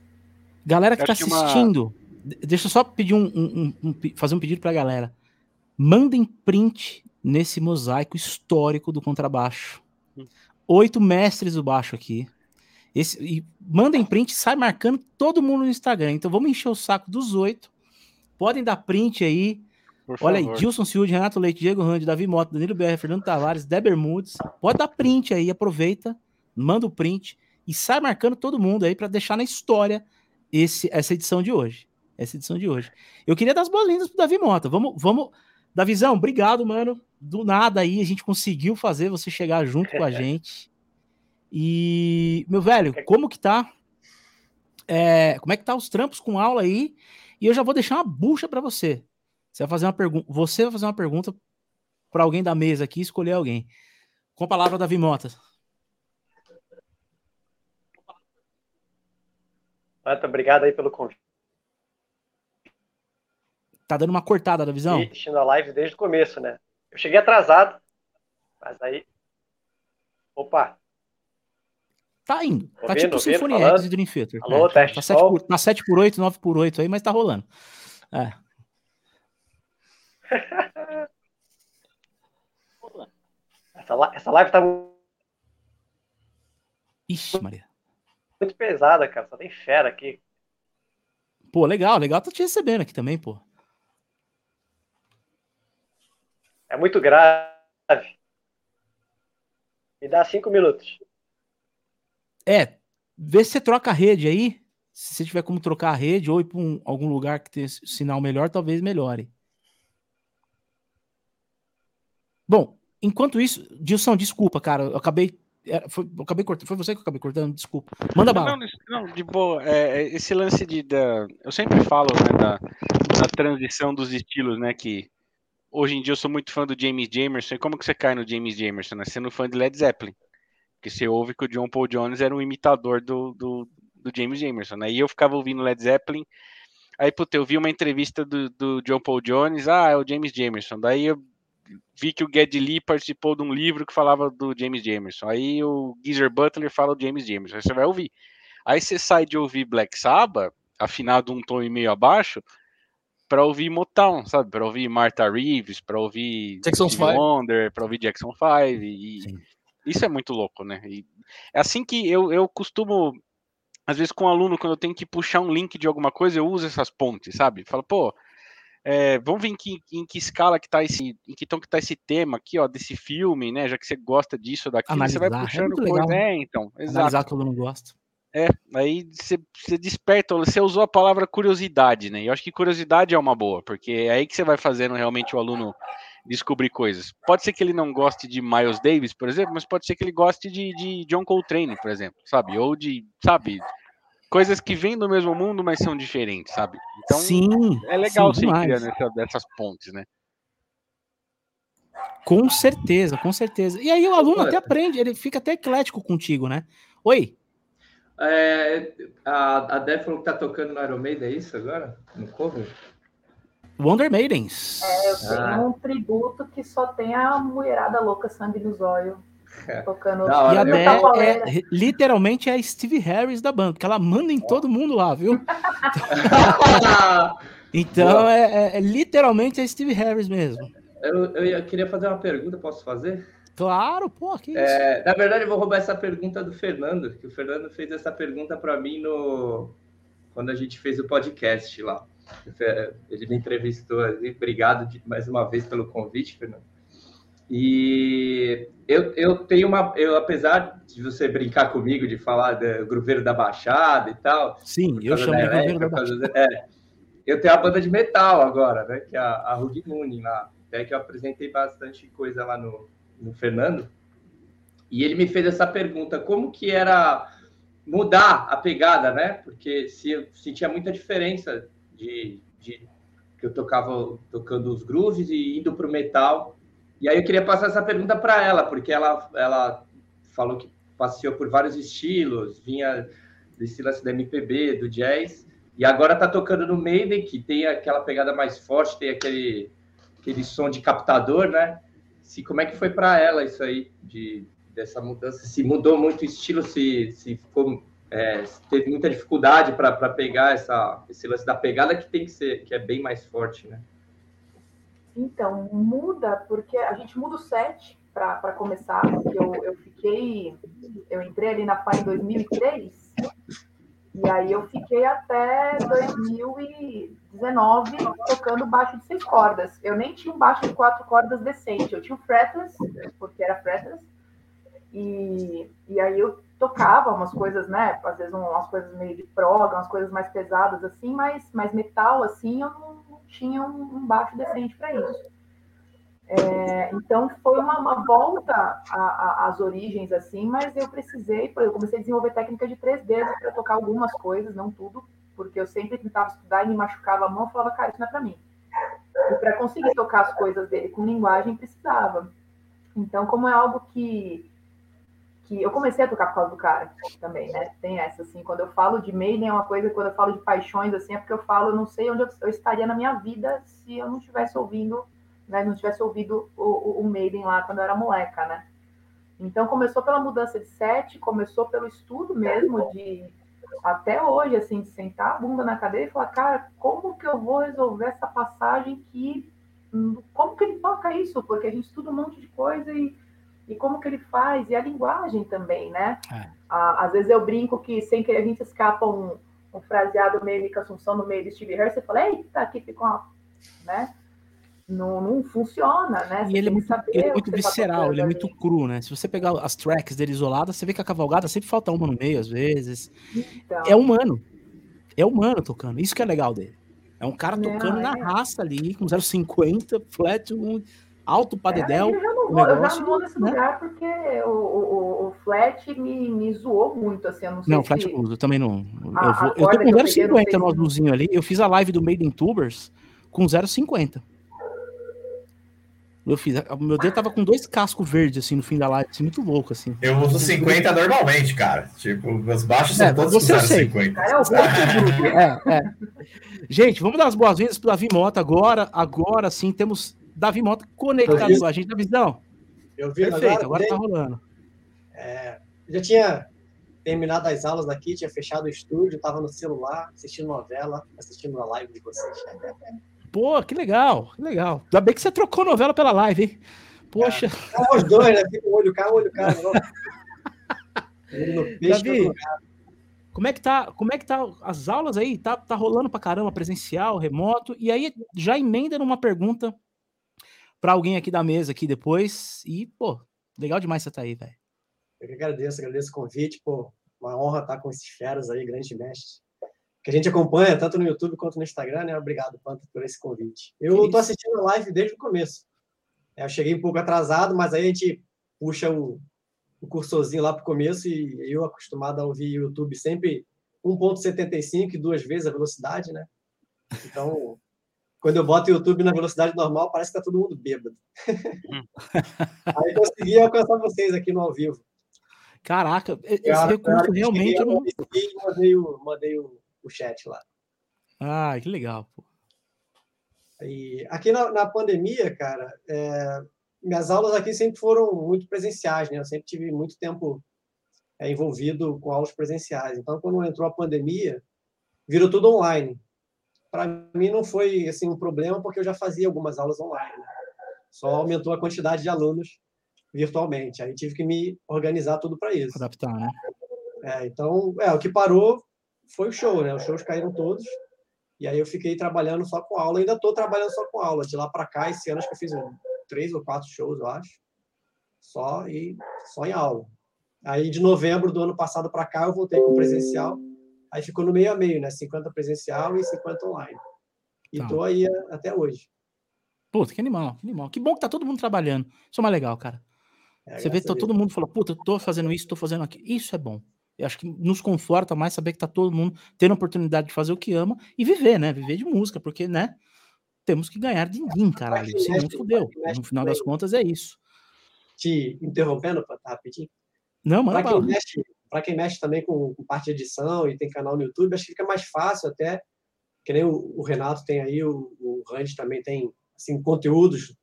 Galera que está assistindo, uma... deixa eu só pedir um, um, um, fazer um pedido para a galera. Mandem print nesse mosaico histórico do contrabaixo. Hum. Oito mestres do baixo aqui. Esse, e mandem print, sai marcando todo mundo no Instagram. Então vamos encher o saco dos oito. Podem dar print aí. Por Olha favor. aí, Gilson Silva, Renato Leite, Diego Randi, Davi Mota, Danilo BR, Fernando Tavares, Deber Moods. Pode dar print aí, aproveita, manda o print e sai marcando todo mundo aí para deixar na história esse, essa edição de hoje. Essa edição de hoje. Eu queria dar as boas-vindas pro Davi Mota. Vamos, vamos. Davizão, obrigado, mano. Do nada aí, a gente conseguiu fazer você chegar junto com a gente. E, meu velho, como que tá? É, como é que tá os trampos com aula aí? E eu já vou deixar uma bucha para você. Você vai fazer uma pergunta, você vai fazer uma pergunta para alguém da mesa aqui, escolher alguém. Com a palavra Davi Mota. Muito obrigado aí pelo convite. Tá dando uma cortada da visão? Assistindo a live desde o começo, né? Eu cheguei atrasado, mas aí. Opa! Tá indo. Tá ouvindo, tipo Symphony X e Dream Theater. Alô, é, teste, tá, 7 por, tá 7 por 8, 9 por 8 aí, mas tá rolando. É. essa, essa live tá Ixi, Maria. Muito pesada, cara. Só tem fera aqui. Pô, legal, legal tá te recebendo aqui também, pô. É muito grave. Me dá cinco minutos. É, vê se você troca a rede aí. Se você tiver como trocar a rede ou ir para um, algum lugar que tenha sinal melhor, talvez melhore. Bom, enquanto isso, Dilson, desculpa, cara, eu acabei foi, eu acabei cortando, foi você que eu acabei cortando, desculpa. Manda bala. Não, não de boa. É, é, esse lance de. Da, eu sempre falo né, da, da transição dos estilos, né? Que hoje em dia eu sou muito fã do James Jamerson. E como que você cai no James Jamerson? Né? Sendo fã de Led Zeppelin. Porque você ouve que o John Paul Jones era um imitador do, do, do James Jamerson. Né? E eu ficava ouvindo Led Zeppelin. Aí, puta, eu vi uma entrevista do, do John Paul Jones. Ah, é o James Jamerson. Daí eu vi que o Geddy Lee participou de um livro que falava do James Jamerson. Aí o Geezer Butler fala do James Jamerson. Aí você vai ouvir. Aí você sai de ouvir Black Sabbath, afinado um tom e meio abaixo, para ouvir Motown, sabe? Para ouvir Martha Reeves, para ouvir Jackson Steve Wonder, para ouvir Jackson 5. E Sim. isso é muito louco, né? E é assim que eu, eu costumo, às vezes com um aluno, quando eu tenho que puxar um link de alguma coisa, eu uso essas pontes, sabe? Falo, pô, é, vamos ver em que, em que escala que tá esse, em que tom que tá esse tema aqui, ó, desse filme, né? Já que você gosta disso, daquilo, Analisar, você vai é puxando é coisa. Legal, é, então. Exato. Analisar todo mundo gosta. É, aí você, você desperta, você usou a palavra curiosidade, né? Eu acho que curiosidade é uma boa, porque é aí que você vai fazendo realmente o aluno descobrir coisas. Pode ser que ele não goste de Miles Davis, por exemplo, mas pode ser que ele goste de, de John Coltrane, por exemplo, sabe? Ou de, sabe, coisas que vêm do mesmo mundo, mas são diferentes, sabe? Então, sim, é legal sim, você criar nessa, dessas pontes, né? Com certeza, com certeza. E aí o aluno até aprende, ele fica até eclético contigo, né? Oi. É, a, a Dé falou que tá tocando no Iron Maiden, é isso agora? No cover? Wonder Maidens. É, eu tenho ah. um tributo que só tem a mulherada louca sangue nos olhos. Tocando e a Dé é, literalmente é a Steve Harris da banda, porque ela manda em todo mundo lá, viu? então é, é, é, literalmente a Steve Harris mesmo. Eu, eu, queria fazer uma pergunta, posso fazer? Claro, pô, que é, isso. É, na verdade, eu vou roubar essa pergunta do Fernando, que o Fernando fez essa pergunta para mim no quando a gente fez o podcast lá. Ele me entrevistou ali. Obrigado de, mais uma vez pelo convite, Fernando. E eu, eu tenho uma. Eu, apesar de você brincar comigo, de falar do Gruveiro da Baixada e tal. Sim, eu chamo de Gruveiro da Baixada. É, eu tenho a banda de metal agora, né? Que é a, a Rug Moon lá. Até que eu apresentei bastante coisa lá no, no Fernando. E ele me fez essa pergunta: como que era mudar a pegada, né? Porque se eu sentia muita diferença de, de que eu tocava tocando os grooves e indo para o metal e aí eu queria passar essa pergunta para ela, porque ela, ela falou que passeou por vários estilos, vinha desse lance da MPB, do jazz, e agora está tocando no Maiden, que tem aquela pegada mais forte, tem aquele, aquele som de captador, né? Se, como é que foi para ela isso aí, de, dessa mudança? Se mudou muito o estilo, se, se ficou, é, teve muita dificuldade para pegar essa, esse lance da pegada que tem que ser, que é bem mais forte, né? Então, muda, porque a gente muda o set para começar, eu, eu fiquei, eu entrei ali na FA em 2003, e aí eu fiquei até 2019 tocando baixo de seis cordas. Eu nem tinha um baixo de quatro cordas decente, eu tinha um fretless, porque era fretless, e, e aí eu tocava umas coisas, né, às vezes umas coisas meio de prog, umas coisas mais pesadas assim, mas, mas metal assim eu não tinha um, um baixo decente para isso. É, então foi uma, uma volta às origens assim, mas eu precisei, eu comecei a desenvolver técnica de três dedos para tocar algumas coisas, não tudo, porque eu sempre tentava estudar e me machucava a mão, eu falava, cara, isso não é para mim. E para conseguir tocar as coisas dele com linguagem precisava. Então, como é algo que que eu comecei a tocar por causa do cara também, né? Tem essa, assim, quando eu falo de Maiden é uma coisa, quando eu falo de paixões, assim, é porque eu falo, eu não sei onde eu, estaria na minha vida se eu não tivesse ouvindo, né? Não tivesse ouvido o, o, Maiden lá quando eu era moleca, né? Então começou pela mudança de set, começou pelo estudo mesmo de até hoje, assim, de sentar a bunda na cadeira e falar, cara, como que eu vou resolver essa passagem que. Como que ele toca isso? Porque a gente estuda um monte de coisa e e como que ele faz, e a linguagem também, né? É. Às vezes eu brinco que sem querer a gente escapa um, um fraseado meio Mica Assunção no meio do Steve Harris, você fala, eita, aqui ficou uma... né? não, não funciona, né? Você e ele é muito, ele é muito tá visceral, tá ele é muito cru, né? Se você pegar as tracks dele isoladas, você vê que a cavalgada sempre falta uma no meio, às vezes. Então... É humano. É humano tocando. Isso que é legal dele. É um cara tocando é. na raça ali, com 0,50, flat, um alto para é. Eu vou, eu já não vou nesse né? lugar porque o, o, o, flat me, me zoou muito, assim, eu não sei Não, flat se... eu também não. A, eu, vou, eu tô com 0,50 no azulzinho ali, eu fiz a live do Made in Tubers com 0,50. Eu fiz. O meu dedo tava com dois cascos verdes, assim, no fim da live, assim, muito louco, assim. Eu uso 50 normalmente, cara. Tipo, meus baixos são é, todos você com 50. É, é. Gente, vamos dar as boas-vindas pro Davi Mota agora. Agora sim, temos Davi Mota conectado com a gente. Davidão. Eu vi Perfeito, agora, agora tá rolando. É, já tinha terminado as aulas daqui, tinha fechado o estúdio, tava no celular, assistindo novela, assistindo a live de vocês. Pô, que legal, que legal. Ainda bem que você trocou novela pela live, hein? Poxa. É, os dois, né? Fica o olho cá, o olho cá. Davi, como é que tá? Como é que tá as aulas aí? Tá, tá rolando pra caramba, presencial, remoto? E aí já emenda numa pergunta para alguém aqui da mesa aqui depois. E, pô, legal demais você tá aí, velho. Eu que agradeço, agradeço o convite, pô. Uma honra estar com esses feras aí, grandes mestres que a gente acompanha tanto no YouTube quanto no Instagram, né? Obrigado, Panta, por esse convite. Eu estou assistindo a live desde o começo. É, eu cheguei um pouco atrasado, mas aí a gente puxa o, o cursorzinho lá para o começo e eu acostumado a ouvir YouTube sempre 1.75 e duas vezes a velocidade, né? Então, quando eu boto o YouTube na velocidade normal, parece que tá todo mundo bêbado. Aí consegui alcançar vocês aqui no ao vivo. Caraca, esse cara, recurso cara, realmente... Eu não... mandei, o, mandei o, o chat lá. Ah, que legal. Pô. E aqui na, na pandemia, cara, é, minhas aulas aqui sempre foram muito presenciais, né? Eu sempre tive muito tempo é, envolvido com aulas presenciais. Então, quando entrou a pandemia, virou tudo online. Para mim não foi assim um problema porque eu já fazia algumas aulas online. Né? Só aumentou a quantidade de alunos virtualmente. Aí tive que me organizar tudo para isso. Adaptar, né? É, então, é, o que parou foi o show, né? Os shows caíram todos. E aí eu fiquei trabalhando só com aula. Ainda estou trabalhando só com aula. De lá para cá, esse ano acho que eu fiz três ou quatro shows, eu acho. Só e só em aula. Aí de novembro do ano passado para cá eu voltei com presencial. Aí ficou no meio a meio, né? 50 presencial e 50 online. E tá. tô aí até hoje. Puta, que animal, que animal. Que bom que tá todo mundo trabalhando. Isso é mais legal, cara. É, Você vê que todo mundo falou, puta, eu tô fazendo isso, tô fazendo aquilo. Isso é bom. Eu acho que nos conforta mais saber que tá todo mundo tendo a oportunidade de fazer o que ama e viver, né? Viver de música, porque, né? Temos que ganhar din-din, caralho. Senão fudeu. No final das contas é isso. Te interrompendo, tá rapidinho? Não, mano. Para quem, mexe, quem mexe também com, com, parte de edição e tem canal no YouTube, acho que fica mais fácil até. Que nem o, o Renato tem aí, o, o Randy também tem assim, conteúdos,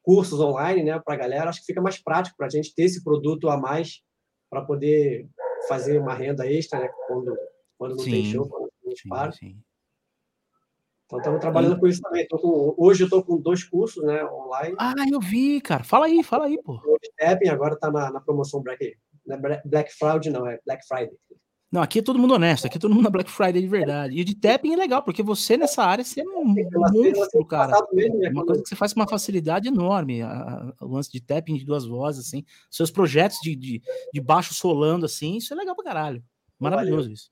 cursos online, né, para a galera. Acho que fica mais prático para a gente ter esse produto a mais para poder fazer uma renda extra, né? Quando, quando não sim, tem show, quando a gente sim, para. Sim. Então estamos trabalhando com isso também. Com, hoje eu estou com dois cursos, né, online. Ah, eu vi, cara. Fala aí, fala aí, pô. O Stepping agora está na, na, promoção Black, Black Friday, não, é Black Friday. Não, aqui é todo mundo honesto, aqui é todo mundo na Black Friday de verdade. E de tapping é legal, porque você nessa área você é um monstro, cara. Mesmo, né? Uma coisa que você faz com uma facilidade enorme. o lance de tapping de duas vozes, assim. Seus projetos de, de, de baixo solando, assim, isso é legal pra caralho. Maravilhoso Valeu. isso.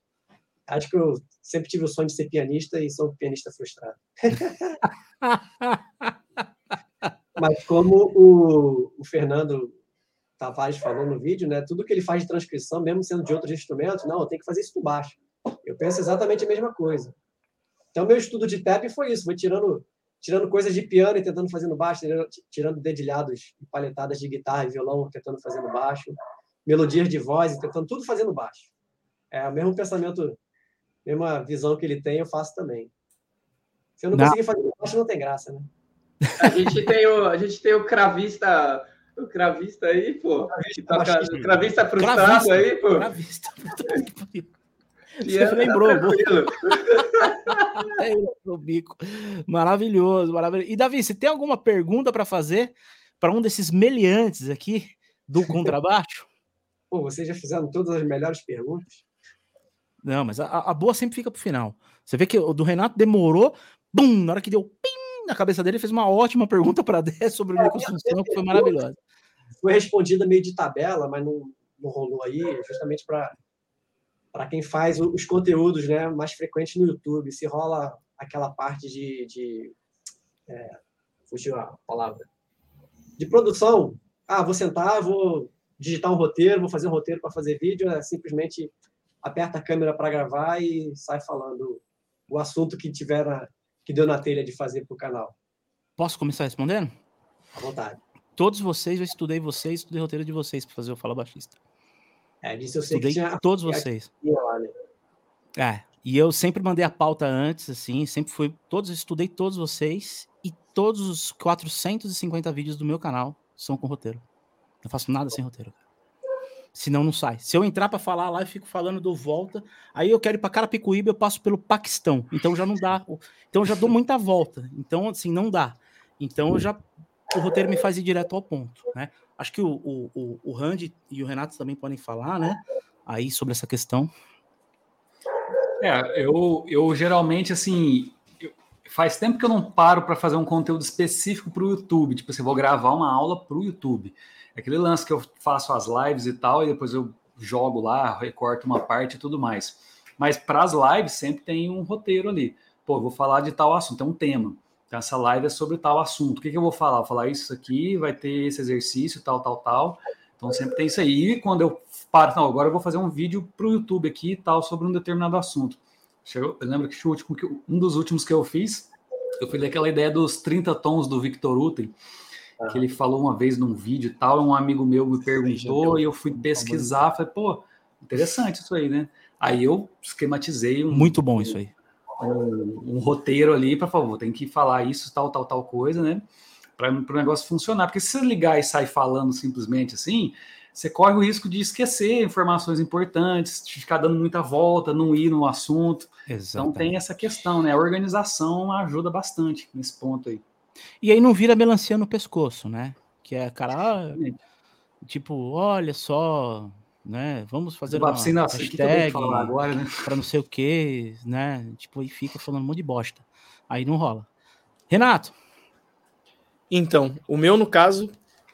Acho que eu sempre tive o sonho de ser pianista e sou um pianista frustrado. Mas como o, o Fernando Tavares falou no vídeo, né? Tudo que ele faz de transcrição, mesmo sendo de outros instrumentos, não, eu tenho que fazer isso por baixo. Eu penso exatamente a mesma coisa. Então, meu estudo de tap foi isso, foi tirando, tirando coisas de piano e tentando fazer no baixo, tirando dedilhados e paletadas de guitarra e violão, tentando fazer no baixo, melodias de voz e tentando tudo fazer no baixo. É o mesmo pensamento, mesma visão que ele tem, eu faço também. Se eu não, não. conseguir fazer no baixo, não tem graça, né? A gente tem o, a gente tem o cravista o cravista aí, pô. Cravista, toca, o cravista frustrado cravista, aí, pô. Cravista. Você lembrou, é o bico. Maravilhoso, maravilhoso. E Davi, você tem alguma pergunta para fazer para um desses meliantes aqui do contrabaixo? Pô, vocês já fizeram todas as melhores perguntas. Não, mas a, a boa sempre fica pro final. Você vê que o do Renato demorou, bum, na hora que deu pim, na cabeça dele, fez uma ótima pergunta para 10 sobre o é, Função, que foi maravilhosa. Foi respondida meio de tabela, mas não, não rolou aí, justamente para para quem faz os conteúdos né, mais frequentes no YouTube. Se rola aquela parte de. de é, fugiu a palavra. De produção. Ah, vou sentar, vou digitar um roteiro, vou fazer um roteiro para fazer vídeo, é simplesmente aperta a câmera para gravar e sai falando o assunto que tiver na, que deu na telha de fazer para o canal. Posso começar respondendo? À vontade. Todos vocês, eu estudei vocês, estudei roteiro de vocês para fazer o Fala Baixista. É, disso eu sei estudei que tinha... todos vocês. Lá, né? É, e eu sempre mandei a pauta antes, assim, sempre fui, todos, estudei todos vocês e todos os 450 vídeos do meu canal são com roteiro. Não faço nada sem roteiro. Senão não sai. Se eu entrar para falar lá e fico falando, do volta. Aí eu quero ir para Carapicuíba, eu passo pelo Paquistão. Então já não dá. Então eu já dou muita volta. Então, assim, não dá. Então eu já. O roteiro me faz ir direto ao ponto, né? Acho que o, o, o, o Randy e o Renato também podem falar, né? Aí sobre essa questão. É, eu, eu geralmente, assim, eu, faz tempo que eu não paro para fazer um conteúdo específico para o YouTube. Tipo assim, vou gravar uma aula para o YouTube. Aquele lance que eu faço as lives e tal, e depois eu jogo lá, recorto uma parte e tudo mais. Mas para as lives sempre tem um roteiro ali. Pô, vou falar de tal assunto, é um tema. Então, essa live é sobre tal assunto. O que, que eu vou falar? Vou falar isso aqui, vai ter esse exercício, tal, tal, tal. Então sempre tem isso aí. E quando eu paro, não, agora eu vou fazer um vídeo para o YouTube aqui e tal sobre um determinado assunto. Eu lembro que um dos últimos que eu fiz, eu fui daquela ideia dos 30 tons do Victor Uten, que ele falou uma vez num vídeo e tal, um amigo meu me perguntou e eu fui pesquisar, falei, pô, interessante isso aí, né? Aí eu esquematizei um, muito bom isso aí. Um, um roteiro ali para favor, tem que falar isso, tal, tal, tal coisa, né? Para o negócio funcionar. Porque se você ligar e sair falando simplesmente assim, você corre o risco de esquecer informações importantes, de ficar dando muita volta, não ir no assunto. Exatamente. Então tem essa questão, né? A organização ajuda bastante nesse ponto aí. E aí não vira melancia no pescoço, né? Que é, cara, ah, tipo, olha só, né? Vamos fazer uma vacina, hashtag agora, né? para não sei o que, né? Tipo, e fica falando um monte de bosta. Aí não rola. Renato. Então, o meu, no caso,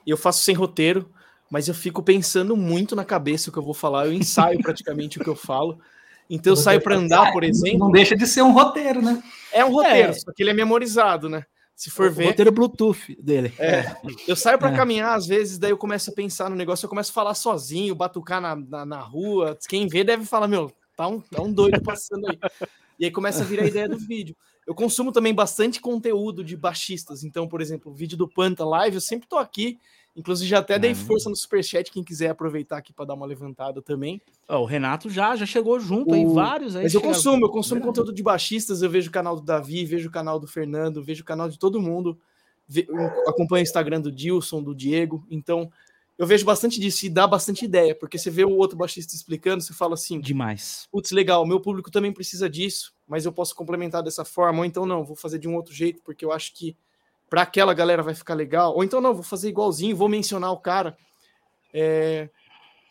eu faço sem roteiro mas eu fico pensando muito na cabeça o que eu vou falar, eu ensaio praticamente o que eu falo. Então eu saio para andar, por exemplo. Não deixa de ser um roteiro, né? É um roteiro, é. só que ele é memorizado, né? Se for o ver. Roteiro Bluetooth dele. É. Eu saio para é. caminhar, às vezes, daí eu começo a pensar no negócio, eu começo a falar sozinho, batucar na, na, na rua. Quem vê deve falar, meu, tá um, tá um doido passando aí. E aí começa a vir a ideia do vídeo. Eu consumo também bastante conteúdo de baixistas. Então, por exemplo, o vídeo do Panta Live, eu sempre tô aqui Inclusive, já até dei força no superchat, quem quiser aproveitar aqui para dar uma levantada também. Oh, o Renato já, já chegou junto o... aí, vários aí. Mas eu consumo, eu consumo Verdade. conteúdo de baixistas, eu vejo o canal do Davi, vejo o canal do Fernando, vejo o canal de todo mundo, acompanho o Instagram do Dilson, do Diego, então eu vejo bastante disso e dá bastante ideia, porque você vê o outro baixista explicando, você fala assim... Demais. Putz, legal, meu público também precisa disso, mas eu posso complementar dessa forma, ou então não, vou fazer de um outro jeito, porque eu acho que para aquela galera vai ficar legal. Ou então, não, vou fazer igualzinho, vou mencionar o cara. É...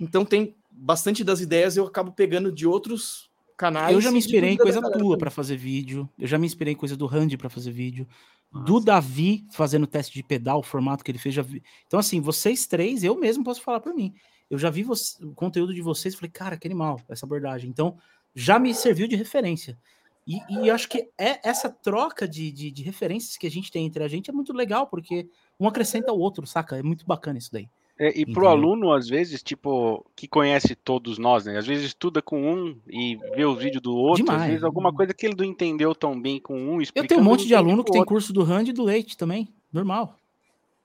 Então, tem bastante das ideias eu acabo pegando de outros canais. Eu já me inspirei em coisa tua para fazer vídeo. Eu já me inspirei em coisa do Randy para fazer vídeo. Nossa. Do Davi fazendo teste de pedal, o formato que ele fez. Já vi... Então, assim, vocês três, eu mesmo posso falar por mim. Eu já vi você... o conteúdo de vocês e falei, cara, que animal essa abordagem. Então, já me serviu de referência. E, e acho que é essa troca de, de, de, referências que a gente tem entre a gente é muito legal, porque um acrescenta o outro, saca? É muito bacana isso daí. É, e para o aluno, às vezes, tipo, que conhece todos nós, né? Às vezes estuda com um e vê o vídeo do outro, Demais. às vezes alguma coisa que ele não entendeu tão bem com um. Eu tenho um monte de aluno que tem curso do Rand e do Leite também. Normal.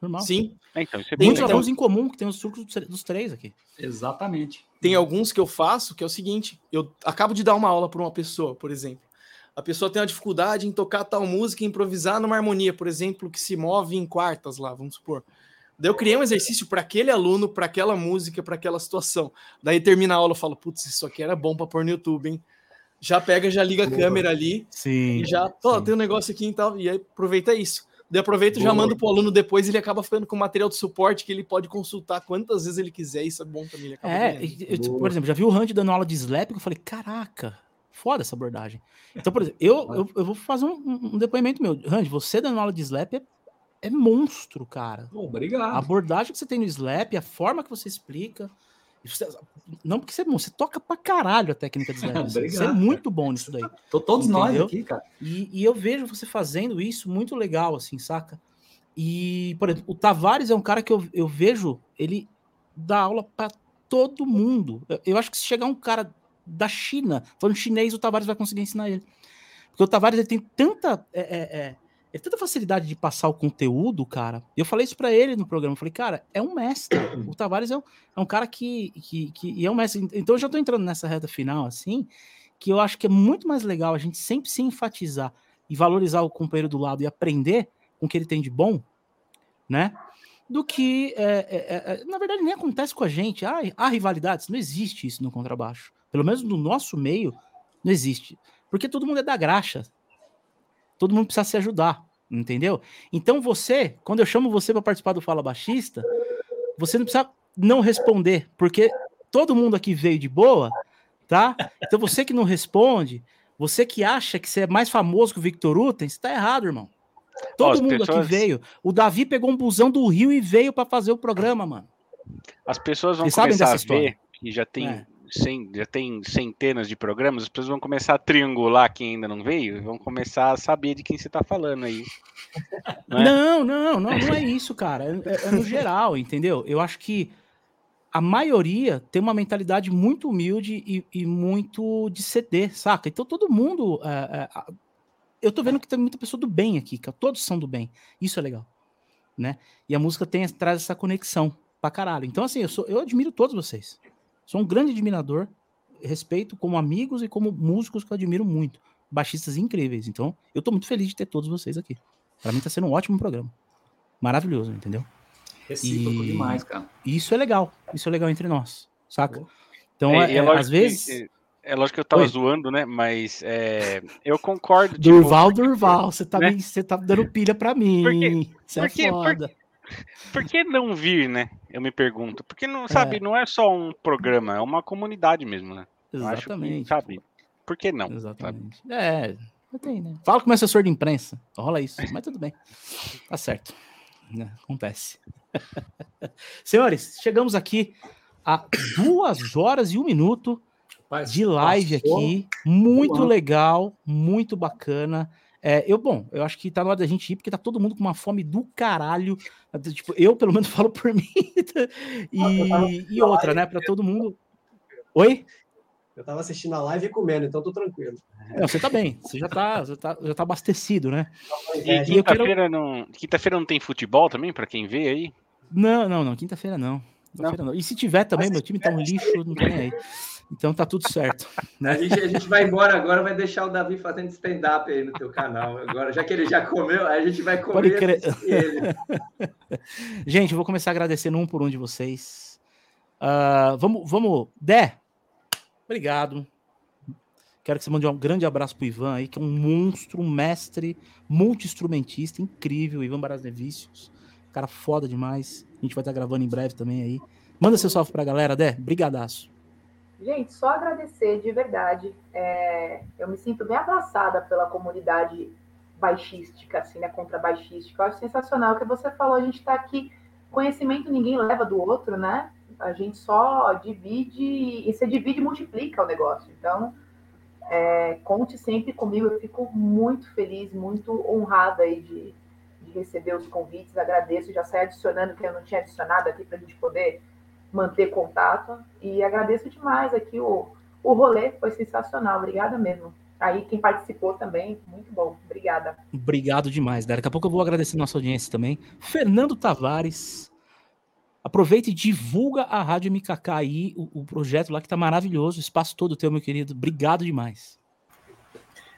Normal. Sim. É, então, isso é Muitos alunos em comum que tem os truques dos três aqui. Exatamente. Tem alguns que eu faço que é o seguinte: eu acabo de dar uma aula para uma pessoa, por exemplo a pessoa tem uma dificuldade em tocar tal música e improvisar numa harmonia, por exemplo, que se move em quartas lá, vamos supor. Daí eu criei um exercício para aquele aluno, para aquela música, para aquela situação. Daí termina a aula, eu falo, putz, isso aqui era bom para pôr no YouTube, hein? Já pega, já liga a câmera ali sim, e já, ó, tem um negócio aqui e tal, e aí aproveita isso. Daí aproveita e já manda pro aluno depois, ele acaba ficando com material de suporte que ele pode consultar quantas vezes ele quiser, isso é bom também. é, eu, por exemplo, já vi o Randy dando aula de slap, eu falei, caraca, Foda essa abordagem. Então, por exemplo, eu, eu, eu vou fazer um, um, depoimento meu. Randy, você dando aula de slap é, é monstro, cara. Obrigado. A abordagem que você tem no slap, a forma que você explica. Você, não porque você é bom, você toca pra caralho a técnica de slap. você é muito bom nisso daí. Tô todos entendeu? nós aqui, cara. E, e eu vejo você fazendo isso muito legal, assim, saca? E, por exemplo, o Tavares é um cara que eu, eu vejo ele dar aula para todo mundo. Eu, eu, acho que se chegar um cara da China falando chinês, o Tavares vai conseguir ensinar ele. Porque o Tavares ele tem tanta. É, é, é, é tanta facilidade de passar o conteúdo, cara. Eu falei isso para ele no programa. Eu falei, cara, é um mestre. O Tavares é um, é um cara que, que, que é um mestre. Então eu já tô entrando nessa reta final, assim, que eu acho que é muito mais legal a gente sempre se enfatizar e valorizar o companheiro do lado e aprender com o que ele tem de bom, né? Do que, é, é, é, na verdade, nem acontece com a gente. Ah, há rivalidades, não existe isso no contrabaixo. Pelo menos no nosso meio, não existe. Porque todo mundo é da graxa. Todo mundo precisa se ajudar, entendeu? Então você, quando eu chamo você para participar do Fala Baixista, você não precisa não responder, porque todo mundo aqui veio de boa, tá? Então você que não responde, você que acha que você é mais famoso que o Victor Uten, você tá errado, irmão. Todo mundo pessoas... aqui veio. O Davi pegou um busão do Rio e veio para fazer o programa, mano. As pessoas vão Vocês começar a ver que já tem, é. Cem, já tem centenas de programas, as pessoas vão começar a triangular quem ainda não veio e vão começar a saber de quem você está falando aí. Não, é? não, não, não, não, é isso, cara. É, é, é no geral, entendeu? Eu acho que a maioria tem uma mentalidade muito humilde e, e muito de ceder, saca? Então todo mundo é, é, eu tô vendo que tem muita pessoa do bem aqui, que todos são do bem. Isso é legal, né? E a música tem traz essa conexão pra caralho. Então assim, eu sou eu admiro todos vocês. Sou um grande admirador, respeito como amigos e como músicos que eu admiro muito, baixistas incríveis. Então, eu tô muito feliz de ter todos vocês aqui. Para mim tá sendo um ótimo programa. Maravilhoso, entendeu? Recíproco e... demais, cara. Isso é legal. Isso é legal entre nós, saca? Então, é, é, é às vezes que é lógico que eu tava Oi. zoando, né? Mas é, eu concordo. Tipo, Durval, porque, Durval, você tá, né? me, você tá dando pilha pra mim. Porque, você porque, é foda. Por, que não vir, né? Eu me pergunto. Porque não, sabe, é. não é só um programa, é uma comunidade mesmo, né? Exatamente. Que, sabe? Por que não? Exatamente. Sabe? É, tem, né? Fala com o meu assessor de imprensa. Rola isso, mas tudo bem. Tá certo. Né? Acontece. Senhores, chegamos aqui a duas horas e um minuto de live aqui, muito legal, muito bacana. É, eu, bom, eu acho que tá na hora da gente ir, porque tá todo mundo com uma fome do caralho. Tipo, eu, pelo menos, falo por mim. e, e outra, né, para todo mundo. Oi? Eu tava assistindo a live e comendo, então tô tranquilo. Não, você tá bem, você já tá, já tá, já tá abastecido, né? E quinta-feira quero... não, quinta não tem futebol também, para quem vê aí? Não, não, não, quinta-feira não. Quinta não. E se tiver também, Mas meu time tá um lixo, não tem aí. Então tá tudo certo. Né? A, gente, a gente vai embora agora, vai deixar o Davi fazendo stand-up aí no teu canal. Agora, já que ele já comeu, a gente vai comer ele. gente, vou começar agradecendo um por um de vocês. Uh, vamos, vamos. Dé, obrigado. Quero que você mande um grande abraço pro Ivan aí, que é um monstro, um mestre, multi-instrumentista, incrível, Ivan Barasnevicius. Cara foda demais. A gente vai estar gravando em breve também aí. Manda seu salve pra galera, Dé. Brigadaço. Gente, só agradecer de verdade. É, eu me sinto bem abraçada pela comunidade baixística, assim, né, contrabaixística. Eu acho sensacional o que você falou. A gente está aqui, conhecimento ninguém leva do outro, né? A gente só divide, e você divide e multiplica o negócio. Então, é, conte sempre comigo. Eu fico muito feliz, muito honrada aí de, de receber os convites. Agradeço, já saí adicionando que eu não tinha adicionado aqui para a gente poder manter contato. E agradeço demais aqui o, o rolê, foi sensacional. Obrigada mesmo. Aí quem participou também, muito bom. Obrigada. Obrigado demais, Daqui a pouco eu vou agradecer nossa audiência também. Fernando Tavares. Aproveita e divulga a Rádio MKK aí, o, o projeto lá que tá maravilhoso. O espaço todo teu, meu querido. Obrigado demais.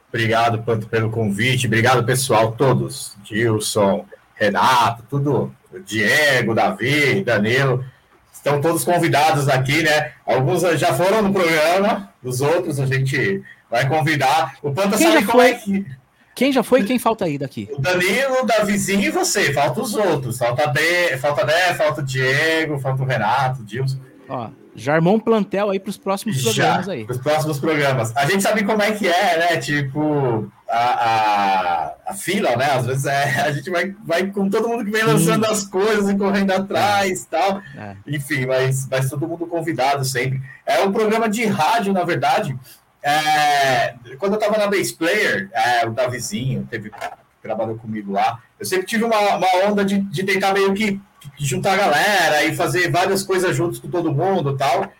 Obrigado, Panto, pelo convite. Obrigado, pessoal, todos. Dilson, Renato, tudo. Diego, Davi, Danilo. Estão todos convidados aqui, né? Alguns já foram no programa, os outros a gente vai convidar. O Panta quem sabe já foi? É que... Quem já foi e quem falta aí daqui? O Danilo, o Davizinho e você. Falta os outros. Falta Dé, falta Dé, falta o Diego, falta o Renato, o Dilson. Ó, já armou um plantel aí para os próximos programas já, aí. Os próximos programas. A gente sabe como é que é, né? Tipo, a, a, a fila, né? Às vezes é, a gente vai, vai com todo mundo que vem lançando as coisas e correndo atrás e tal. É. Enfim, mas, mas todo mundo convidado sempre. É um programa de rádio, na verdade. É, quando eu tava na Base Player, é, o Davizinho teve, trabalhou comigo lá. Eu sempre tive uma, uma onda de, de tentar meio que juntar a galera e fazer várias coisas juntos com todo mundo tal.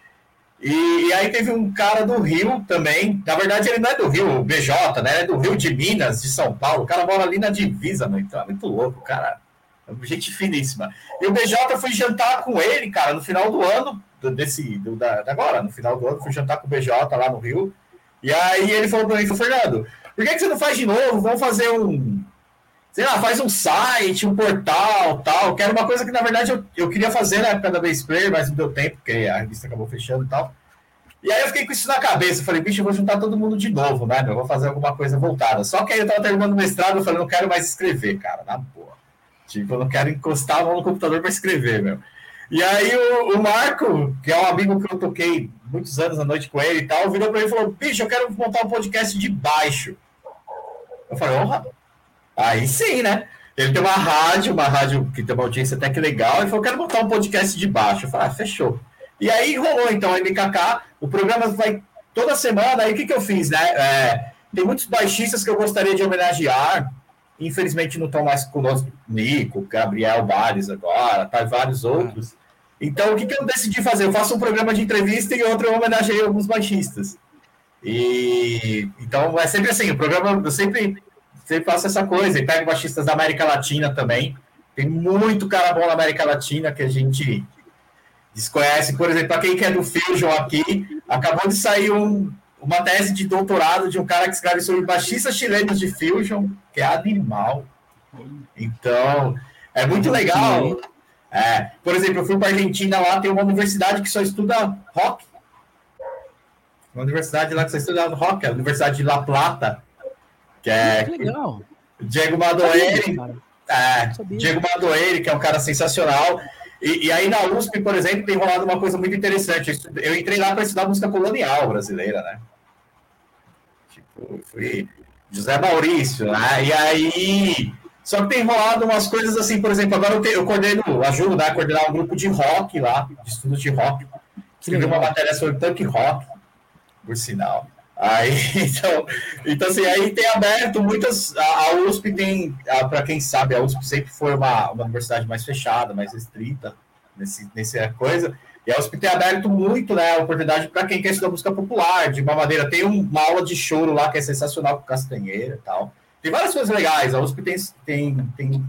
E, e, aí teve um cara do Rio também. Na verdade, ele não é do Rio, o BJ, né? É do Rio de Minas, de São Paulo. O cara mora ali na divisa, mano. Então é muito louco, cara. É gente finíssima. E o BJ fui jantar com ele, cara, no final do ano, desse, do, da, agora, no final do ano, fui jantar com o BJ lá no Rio. E aí ele falou pra mim, Fernando, por que, que você não faz de novo? Vamos fazer um, sei lá, faz um site, um portal, tal, que era uma coisa que, na verdade, eu, eu queria fazer na época da Base Player, mas não deu tempo, porque a revista acabou fechando e tal. E aí eu fiquei com isso na cabeça, falei, bicho, eu vou juntar todo mundo de novo, né, Eu vou fazer alguma coisa voltada. Só que aí eu tava terminando o mestrado, eu falei, não quero mais escrever, cara, na boa. Tipo, eu não quero encostar a mão no computador para escrever, meu. E aí o, o, Marco, que é um amigo que eu toquei muitos anos à noite com ele e tal, virou para mim e falou, bicho, eu quero montar um podcast de baixo. Eu falei, honra, Aí sim, né? Ele tem uma rádio, uma rádio que tem uma audiência até que legal, e falou: quero montar um podcast de baixo. Eu falei: ah, fechou. E aí rolou, então, a MKK, o programa vai toda semana. Aí o que, que eu fiz, né? É, tem muitos baixistas que eu gostaria de homenagear. Infelizmente não estão mais conosco, Nico, Gabriel Bares agora, tá, vários outros. Então, o que, que eu decidi fazer? Eu faço um programa de entrevista e outro eu homenageei alguns baixistas. E então é sempre assim, o programa eu sempre sempre faço essa coisa. E pego baixistas da América Latina também. Tem muito cara bom na América Latina que a gente desconhece. Por exemplo, para quem quer do Fusion aqui, acabou de sair um, uma tese de doutorado de um cara que escreve sobre baixistas chilenos de Fusion, que é animal. Então, é muito legal. É, por exemplo, eu fui para Argentina lá, tem uma universidade que só estuda rock. Uma universidade lá que só estuda rock, a Universidade de La Plata. Que é. Que legal. Diego Madoeire. É, Diego Madoeire, que é um cara sensacional. E, e, aí na USP, por exemplo, tem rolado uma coisa muito interessante. Eu entrei lá para estudar música colonial brasileira, né? Tipo, fui José Maurício, né? E aí. Só que tem rolado umas coisas assim, por exemplo, agora eu, te, eu coordeno, ajudo né, a coordenar um grupo de rock lá, de estudos de rock. Escrevi uma matéria sobre punk rock, por sinal. Aí, então, então assim, aí tem aberto muitas. A, a USP tem, para quem sabe, a USP sempre foi uma, uma universidade mais fechada, mais restrita nesse, nessa coisa. E a USP tem aberto muito né, a oportunidade para quem quer estudar música popular, de uma maneira. Tem uma aula de choro lá que é sensacional com Castanheira e tal. Tem várias coisas legais. A USP tem, tem, tem,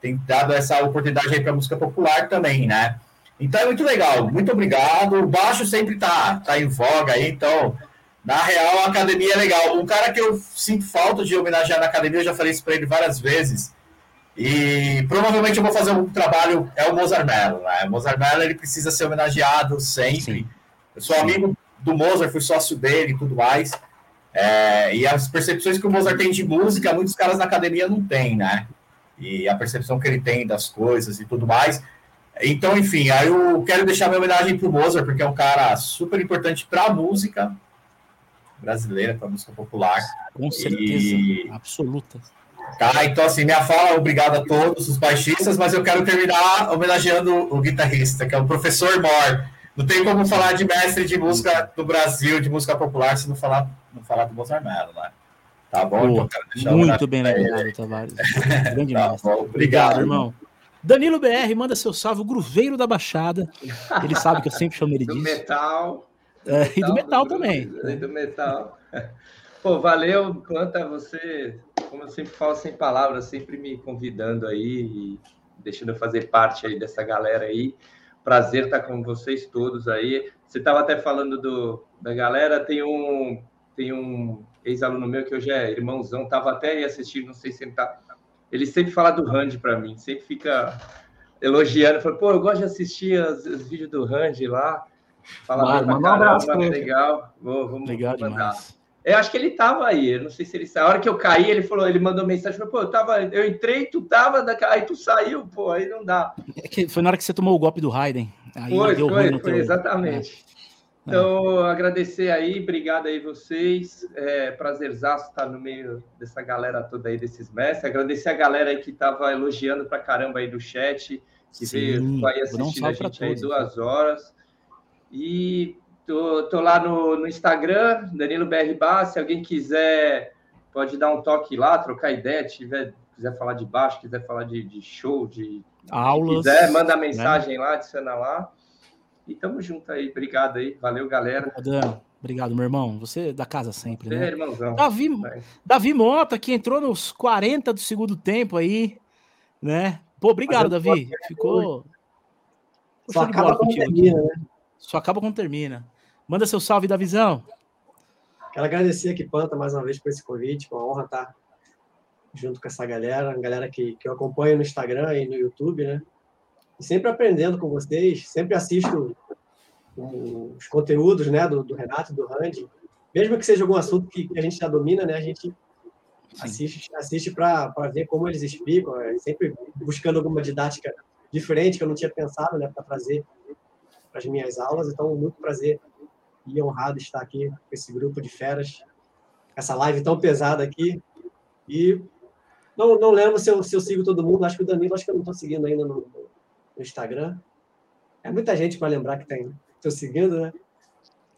tem dado essa oportunidade aí para música popular também, né? Então é muito legal. Muito obrigado. O baixo sempre tá, tá em voga aí, então na real, a academia é legal. Um cara que eu sinto falta de homenagear na academia, eu já falei isso para ele várias vezes. E provavelmente eu vou fazer um trabalho, é o Mozart Mello. Né? O Mozart Mello ele precisa ser homenageado sempre. Sim. Eu sou amigo do Mozart, fui sócio dele e tudo mais. É, e as percepções que o Mozart tem de música, muitos caras na academia não têm, né? E a percepção que ele tem das coisas e tudo mais. Então, enfim, aí eu quero deixar minha homenagem para o Mozart, porque é um cara super importante para a música, brasileira, para música popular. Com certeza, e... absoluta. Tá, então assim, minha fala, obrigado a todos os baixistas, mas eu quero terminar homenageando o guitarrista, que é o professor Mor. Não tem como falar de mestre de música do Brasil, de música popular, se não falar, não falar do Mozart Mello, né? Tá bom? Então muito bem lembrado, Tavares. Grande tá mestre. Bom, obrigado, obrigado, irmão. Danilo BR, manda seu salve, o Gruveiro da Baixada. Ele sabe que eu sempre chamo ele disso. Do metal. É, e do metal do, também. E do metal. Pô, valeu, Planta, você, como eu sempre falo sem palavras, sempre me convidando aí e deixando eu fazer parte aí dessa galera aí. Prazer estar com vocês todos aí. Você estava até falando do, da galera, tem um, tem um ex-aluno meu que hoje é irmãozão, estava até aí assistindo, não sei se ele tá. Ele sempre fala do Randy para mim, sempre fica elogiando, fala, pô, eu gosto de assistir os, os vídeos do Randy lá. Fala Mano, manda um abraço Legal. Vou, vamos legal mandar. demais. Eu acho que ele tava aí, eu não sei se ele saiu. A hora que eu caí, ele falou, ele mandou mensagem, falou, pô, eu tava, eu entrei, tu tava, aí tu saiu, pô, aí não dá. É foi na hora que você tomou o golpe do Raiden. Aí foi, foi, foi, exatamente. É. Então, agradecer aí, obrigado aí vocês. É, prazerzaço estar no meio dessa galera toda aí, desses mestres. Agradecer a galera aí que tava elogiando pra caramba aí do chat, que Sim, veio aí assistindo a gente aí duas horas. E Tô, tô lá no, no Instagram, Danilo BR Bar. Se alguém quiser, pode dar um toque lá, trocar ideia. Tiver, quiser falar de baixo, quiser falar de, de show, de aulas. quiser, manda né? mensagem né? lá, adiciona lá. E tamo junto aí. Obrigado aí. Valeu, galera. Obrigado, meu irmão. Você é da casa sempre, é, né? irmãozão. Davi, Davi Mota, que entrou nos 40 do segundo tempo aí, né? Pô, obrigado, Davi. Ficou. Só acaba quando termina, né? Só acaba quando termina. Manda seu salve da visão. Quero agradecer aqui, Panta, mais uma vez por esse convite. Uma honra estar junto com essa galera, a galera que, que eu acompanho no Instagram e no YouTube, né? E sempre aprendendo com vocês, sempre assisto os conteúdos né, do, do Renato e do Randy. Mesmo que seja algum assunto que, que a gente já domina, né? A gente assiste, assiste para ver como eles explicam, é, sempre buscando alguma didática diferente que eu não tinha pensado né, para trazer para as minhas aulas. Então, muito prazer e honrado estar aqui com esse grupo de feras, essa live tão pesada aqui. E não, não lembro se eu, se eu sigo todo mundo, acho que o Danilo, acho que eu não estou seguindo ainda no, no, Instagram. É muita gente para lembrar que tem. Estou seguindo, né?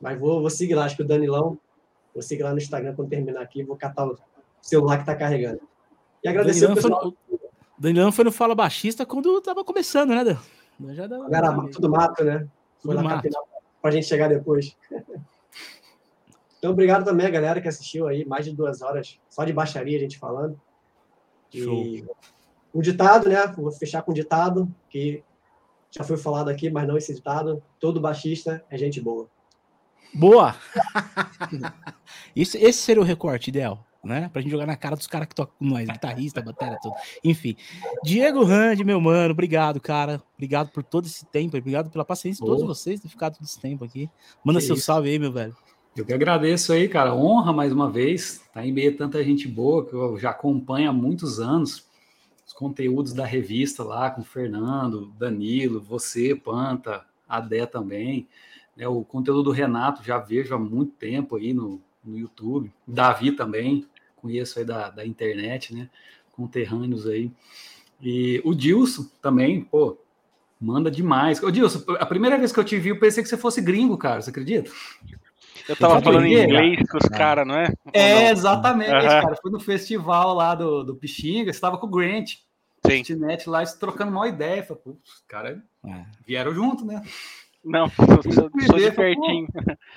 Mas vou, vou seguir lá, acho que o Danilão, vou seguir lá no Instagram quando terminar aqui, vou catar o celular que está carregando. E agradecer o pessoal. Foi, Danilão foi no Fala Baixista quando estava começando, né, Dan? Já dá, Era tudo mato, né? Foi lá para a gente chegar depois. Então, obrigado também a galera que assistiu aí, mais de duas horas só de baixaria a gente falando. E o ditado, né? Vou fechar com o ditado, que já foi falado aqui, mas não esse ditado: todo baixista é gente boa. Boa! Isso, esse seria o recorte ideal né? Pra gente jogar na cara dos caras que tocam com nós, guitarrista, bateria, tudo. Enfim. Diego Rand, meu mano, obrigado, cara. Obrigado por todo esse tempo, obrigado pela paciência de todos vocês ter ficado todo esse tempo aqui. Manda que seu isso. salve aí, meu velho. Eu que agradeço aí, cara. Honra mais uma vez. Tá em meio a tanta gente boa que eu já acompanho há muitos anos os conteúdos da revista lá com o Fernando, Danilo, você, Panta, a Dé também. É, o conteúdo do Renato já vejo há muito tempo aí no, no YouTube. Davi também, conheço aí da, da internet, né? Conterrâneos aí. E o Dilson também, pô, manda demais. Ô, Dilson, a primeira vez que eu te vi, eu pensei que você fosse gringo, cara, você acredita? Eu tava falando em inglês com os caras, não é? É, exatamente, uhum. cara. Foi no festival lá do, do Pixinga, você tava com o Grant. Sim. Net lá, trocando uma ideia. Falei, putz, os caras é. vieram junto, né? Não, eu sou, sou de pertinho.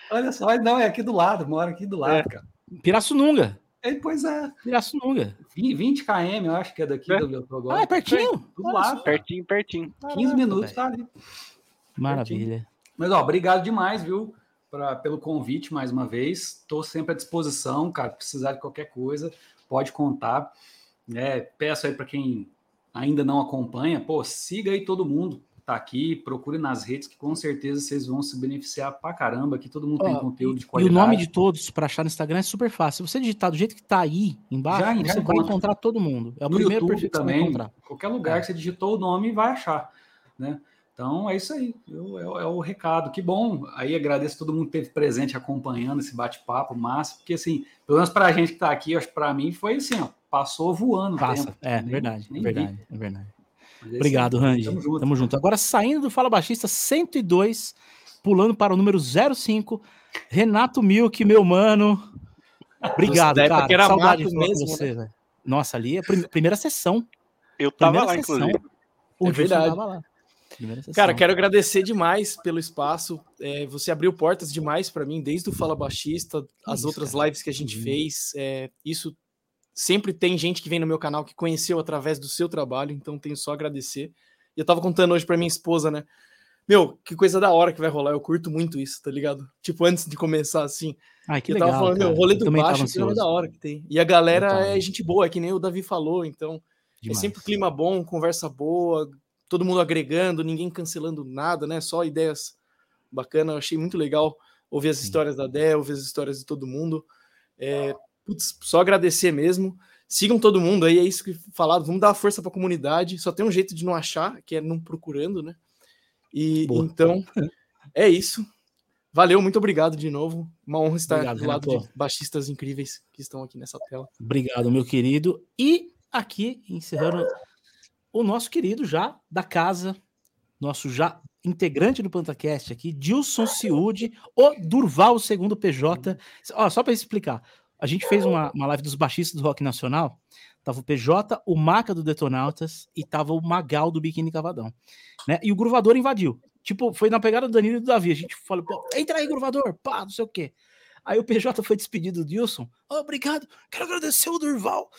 Olha só, não, é aqui do lado, mora aqui do lado, é. cara. Pirassununga. É, pois é. Pirassununga. 20 km, eu acho que é daqui é. do eu tô agora. Ah, é pertinho? Do lado. Pertinho, pertinho. 15 minutos, tá ali. Maravilha. Pertinho. Mas, ó, obrigado demais, viu, pra, pelo convite mais uma vez. Estou sempre à disposição, cara. Precisar de qualquer coisa, pode contar. É, peço aí para quem ainda não acompanha, pô, siga aí todo mundo tá aqui, procure nas redes que com certeza vocês vão se beneficiar pra caramba, que todo mundo tem conteúdo de qualidade. E o nome de todos para achar no Instagram é super fácil. Se você digitar do jeito que tá aí embaixo, já, você já vai encontrar todo mundo. É o no primeiro YouTube perfil também, encontrar. Qualquer lugar é. que você digitou o nome vai achar, né? Então é isso aí, eu, é, é, o recado. Que bom. Aí agradeço todo mundo que esteve presente acompanhando esse bate-papo massa, porque assim, pelo menos para a gente que está aqui, acho que para mim foi assim, ó, passou voando. Passa, tempo, é, nem, verdade, nem verdade, é verdade. Obrigado, Randy. Tamo junto. Tamo junto. Agora, saindo do Fala Baixista 102, pulando para o número 05, Renato Milk, meu mano. Obrigado, cara. Era Saudade de mesmo, você, né? Nossa, ali é a primeira sessão. Eu tava primeira lá, sessão. inclusive. O é verdade. Lá. Cara, quero agradecer demais pelo espaço. É, você abriu portas demais para mim, desde o Fala Baixista, as isso, outras cara. lives que a gente uhum. fez. É, isso sempre tem gente que vem no meu canal que conheceu através do seu trabalho, então tenho só a agradecer. E eu tava contando hoje para minha esposa, né? Meu, que coisa da hora que vai rolar. Eu curto muito isso, tá ligado? Tipo, antes de começar assim. Ai, que eu legal, tava falando, cara. meu, rolê do baixo é da hora que tem. E a galera é gente boa, é que nem o Davi falou, então é Demais. é sempre clima bom, conversa boa, todo mundo agregando, ninguém cancelando nada, né? Só ideias bacanas. Eu achei muito legal ouvir as Sim. histórias da Dé, ouvir as histórias de todo mundo. É, putz, só agradecer mesmo. Sigam todo mundo aí, é isso que falaram. Vamos dar força para a comunidade. Só tem um jeito de não achar, que é não procurando, né? E Boa. então é isso. Valeu, muito obrigado de novo. Uma honra estar obrigado, do lado Renato. de baixistas incríveis que estão aqui nessa tela. Obrigado, meu querido. E aqui, encerrando o nosso querido já da casa, nosso já integrante do PantaCast aqui, Dilson Ciude, o Durval, segundo PJ. Ó, só para explicar, a gente fez uma, uma live dos baixistas do Rock Nacional, tava o PJ, o Maca do Detonautas e tava o Magal do Biquíni Cavadão, né? E o Gruvador invadiu. Tipo, foi na pegada do Danilo e do Davi. A gente falou, entra aí, gravador, pá, não sei o quê. Aí o PJ foi despedido do Dilson. Oh, obrigado, quero agradecer o Durval.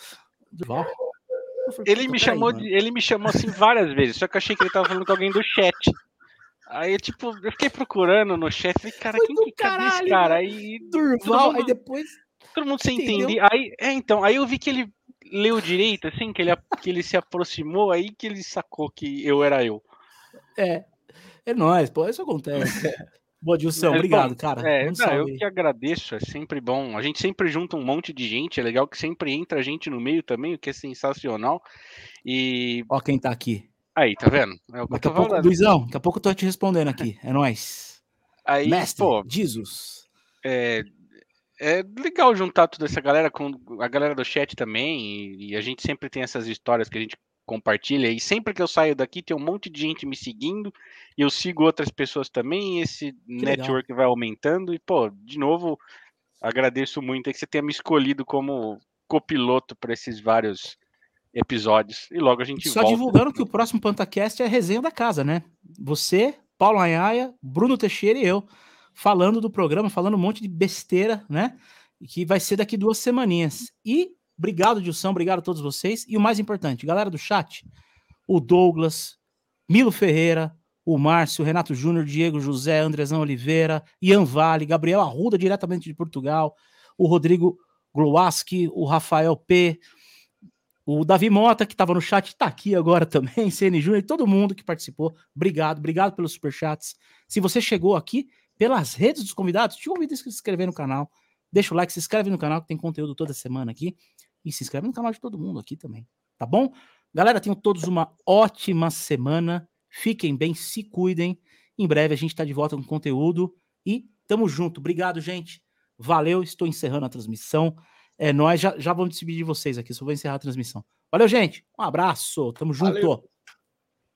Durval? Falei, ele me chamou aí, de, ele me chamou assim várias vezes, só que eu achei que ele tava falando com alguém do chat. Aí, tipo, eu fiquei procurando no chat, falei, cara, foi quem que caralho, esse cara? Aí, Durval, mundo, aí depois. Todo mundo sem entender. Aí, é, então, aí eu vi que ele leu direito, assim, que ele, que ele se aproximou, aí que ele sacou que eu era eu. É, é nóis, pô, isso acontece. Boa, Dilson, obrigado, cara. É, não, eu que agradeço, é sempre bom. A gente sempre junta um monte de gente, é legal que sempre entra gente no meio também, o que é sensacional. E. Ó, quem tá aqui. Aí, tá vendo? É daqui a pouco, Luizão, daqui a pouco eu tô te respondendo aqui. É nóis. Aí, Mestre, pô, Jesus. É, é legal juntar toda essa galera com a galera do chat também. E, e a gente sempre tem essas histórias que a gente compartilha. E sempre que eu saio daqui, tem um monte de gente me seguindo. E eu sigo outras pessoas também. E esse que network legal. vai aumentando. E, pô, de novo, agradeço muito que você tenha me escolhido como copiloto para esses vários episódios. E logo a gente só volta. divulgando que o próximo PantaCast é a resenha da casa, né? Você, Paulo Anhaia, Bruno Teixeira e eu. Falando do programa, falando um monte de besteira, né? Que vai ser daqui duas semaninhas. E Obrigado, Dilson. Obrigado a todos vocês. E o mais importante, galera do chat, o Douglas, Milo Ferreira, o Márcio, Renato Júnior, Diego José, Andrezão Oliveira, Ian Vale, Gabriel Arruda, diretamente de Portugal, o Rodrigo Glowaski, o Rafael P., o Davi Mota, que estava no chat, está aqui agora também, CN Júnior, todo mundo que participou. Obrigado, obrigado pelos superchats. Se você chegou aqui pelas redes dos convidados, te convido a se inscrever no canal. Deixa o like, se inscreve no canal, que tem conteúdo toda semana aqui. E se inscreve no canal de todo mundo aqui também, tá bom? Galera, tenham todos uma ótima semana. Fiquem bem, se cuidem. Em breve a gente está de volta com conteúdo e tamo junto. Obrigado, gente. Valeu, estou encerrando a transmissão. É nós já, já vamos despedir de vocês aqui, só vou encerrar a transmissão. Valeu, gente. Um abraço. Tamo junto. Valeu.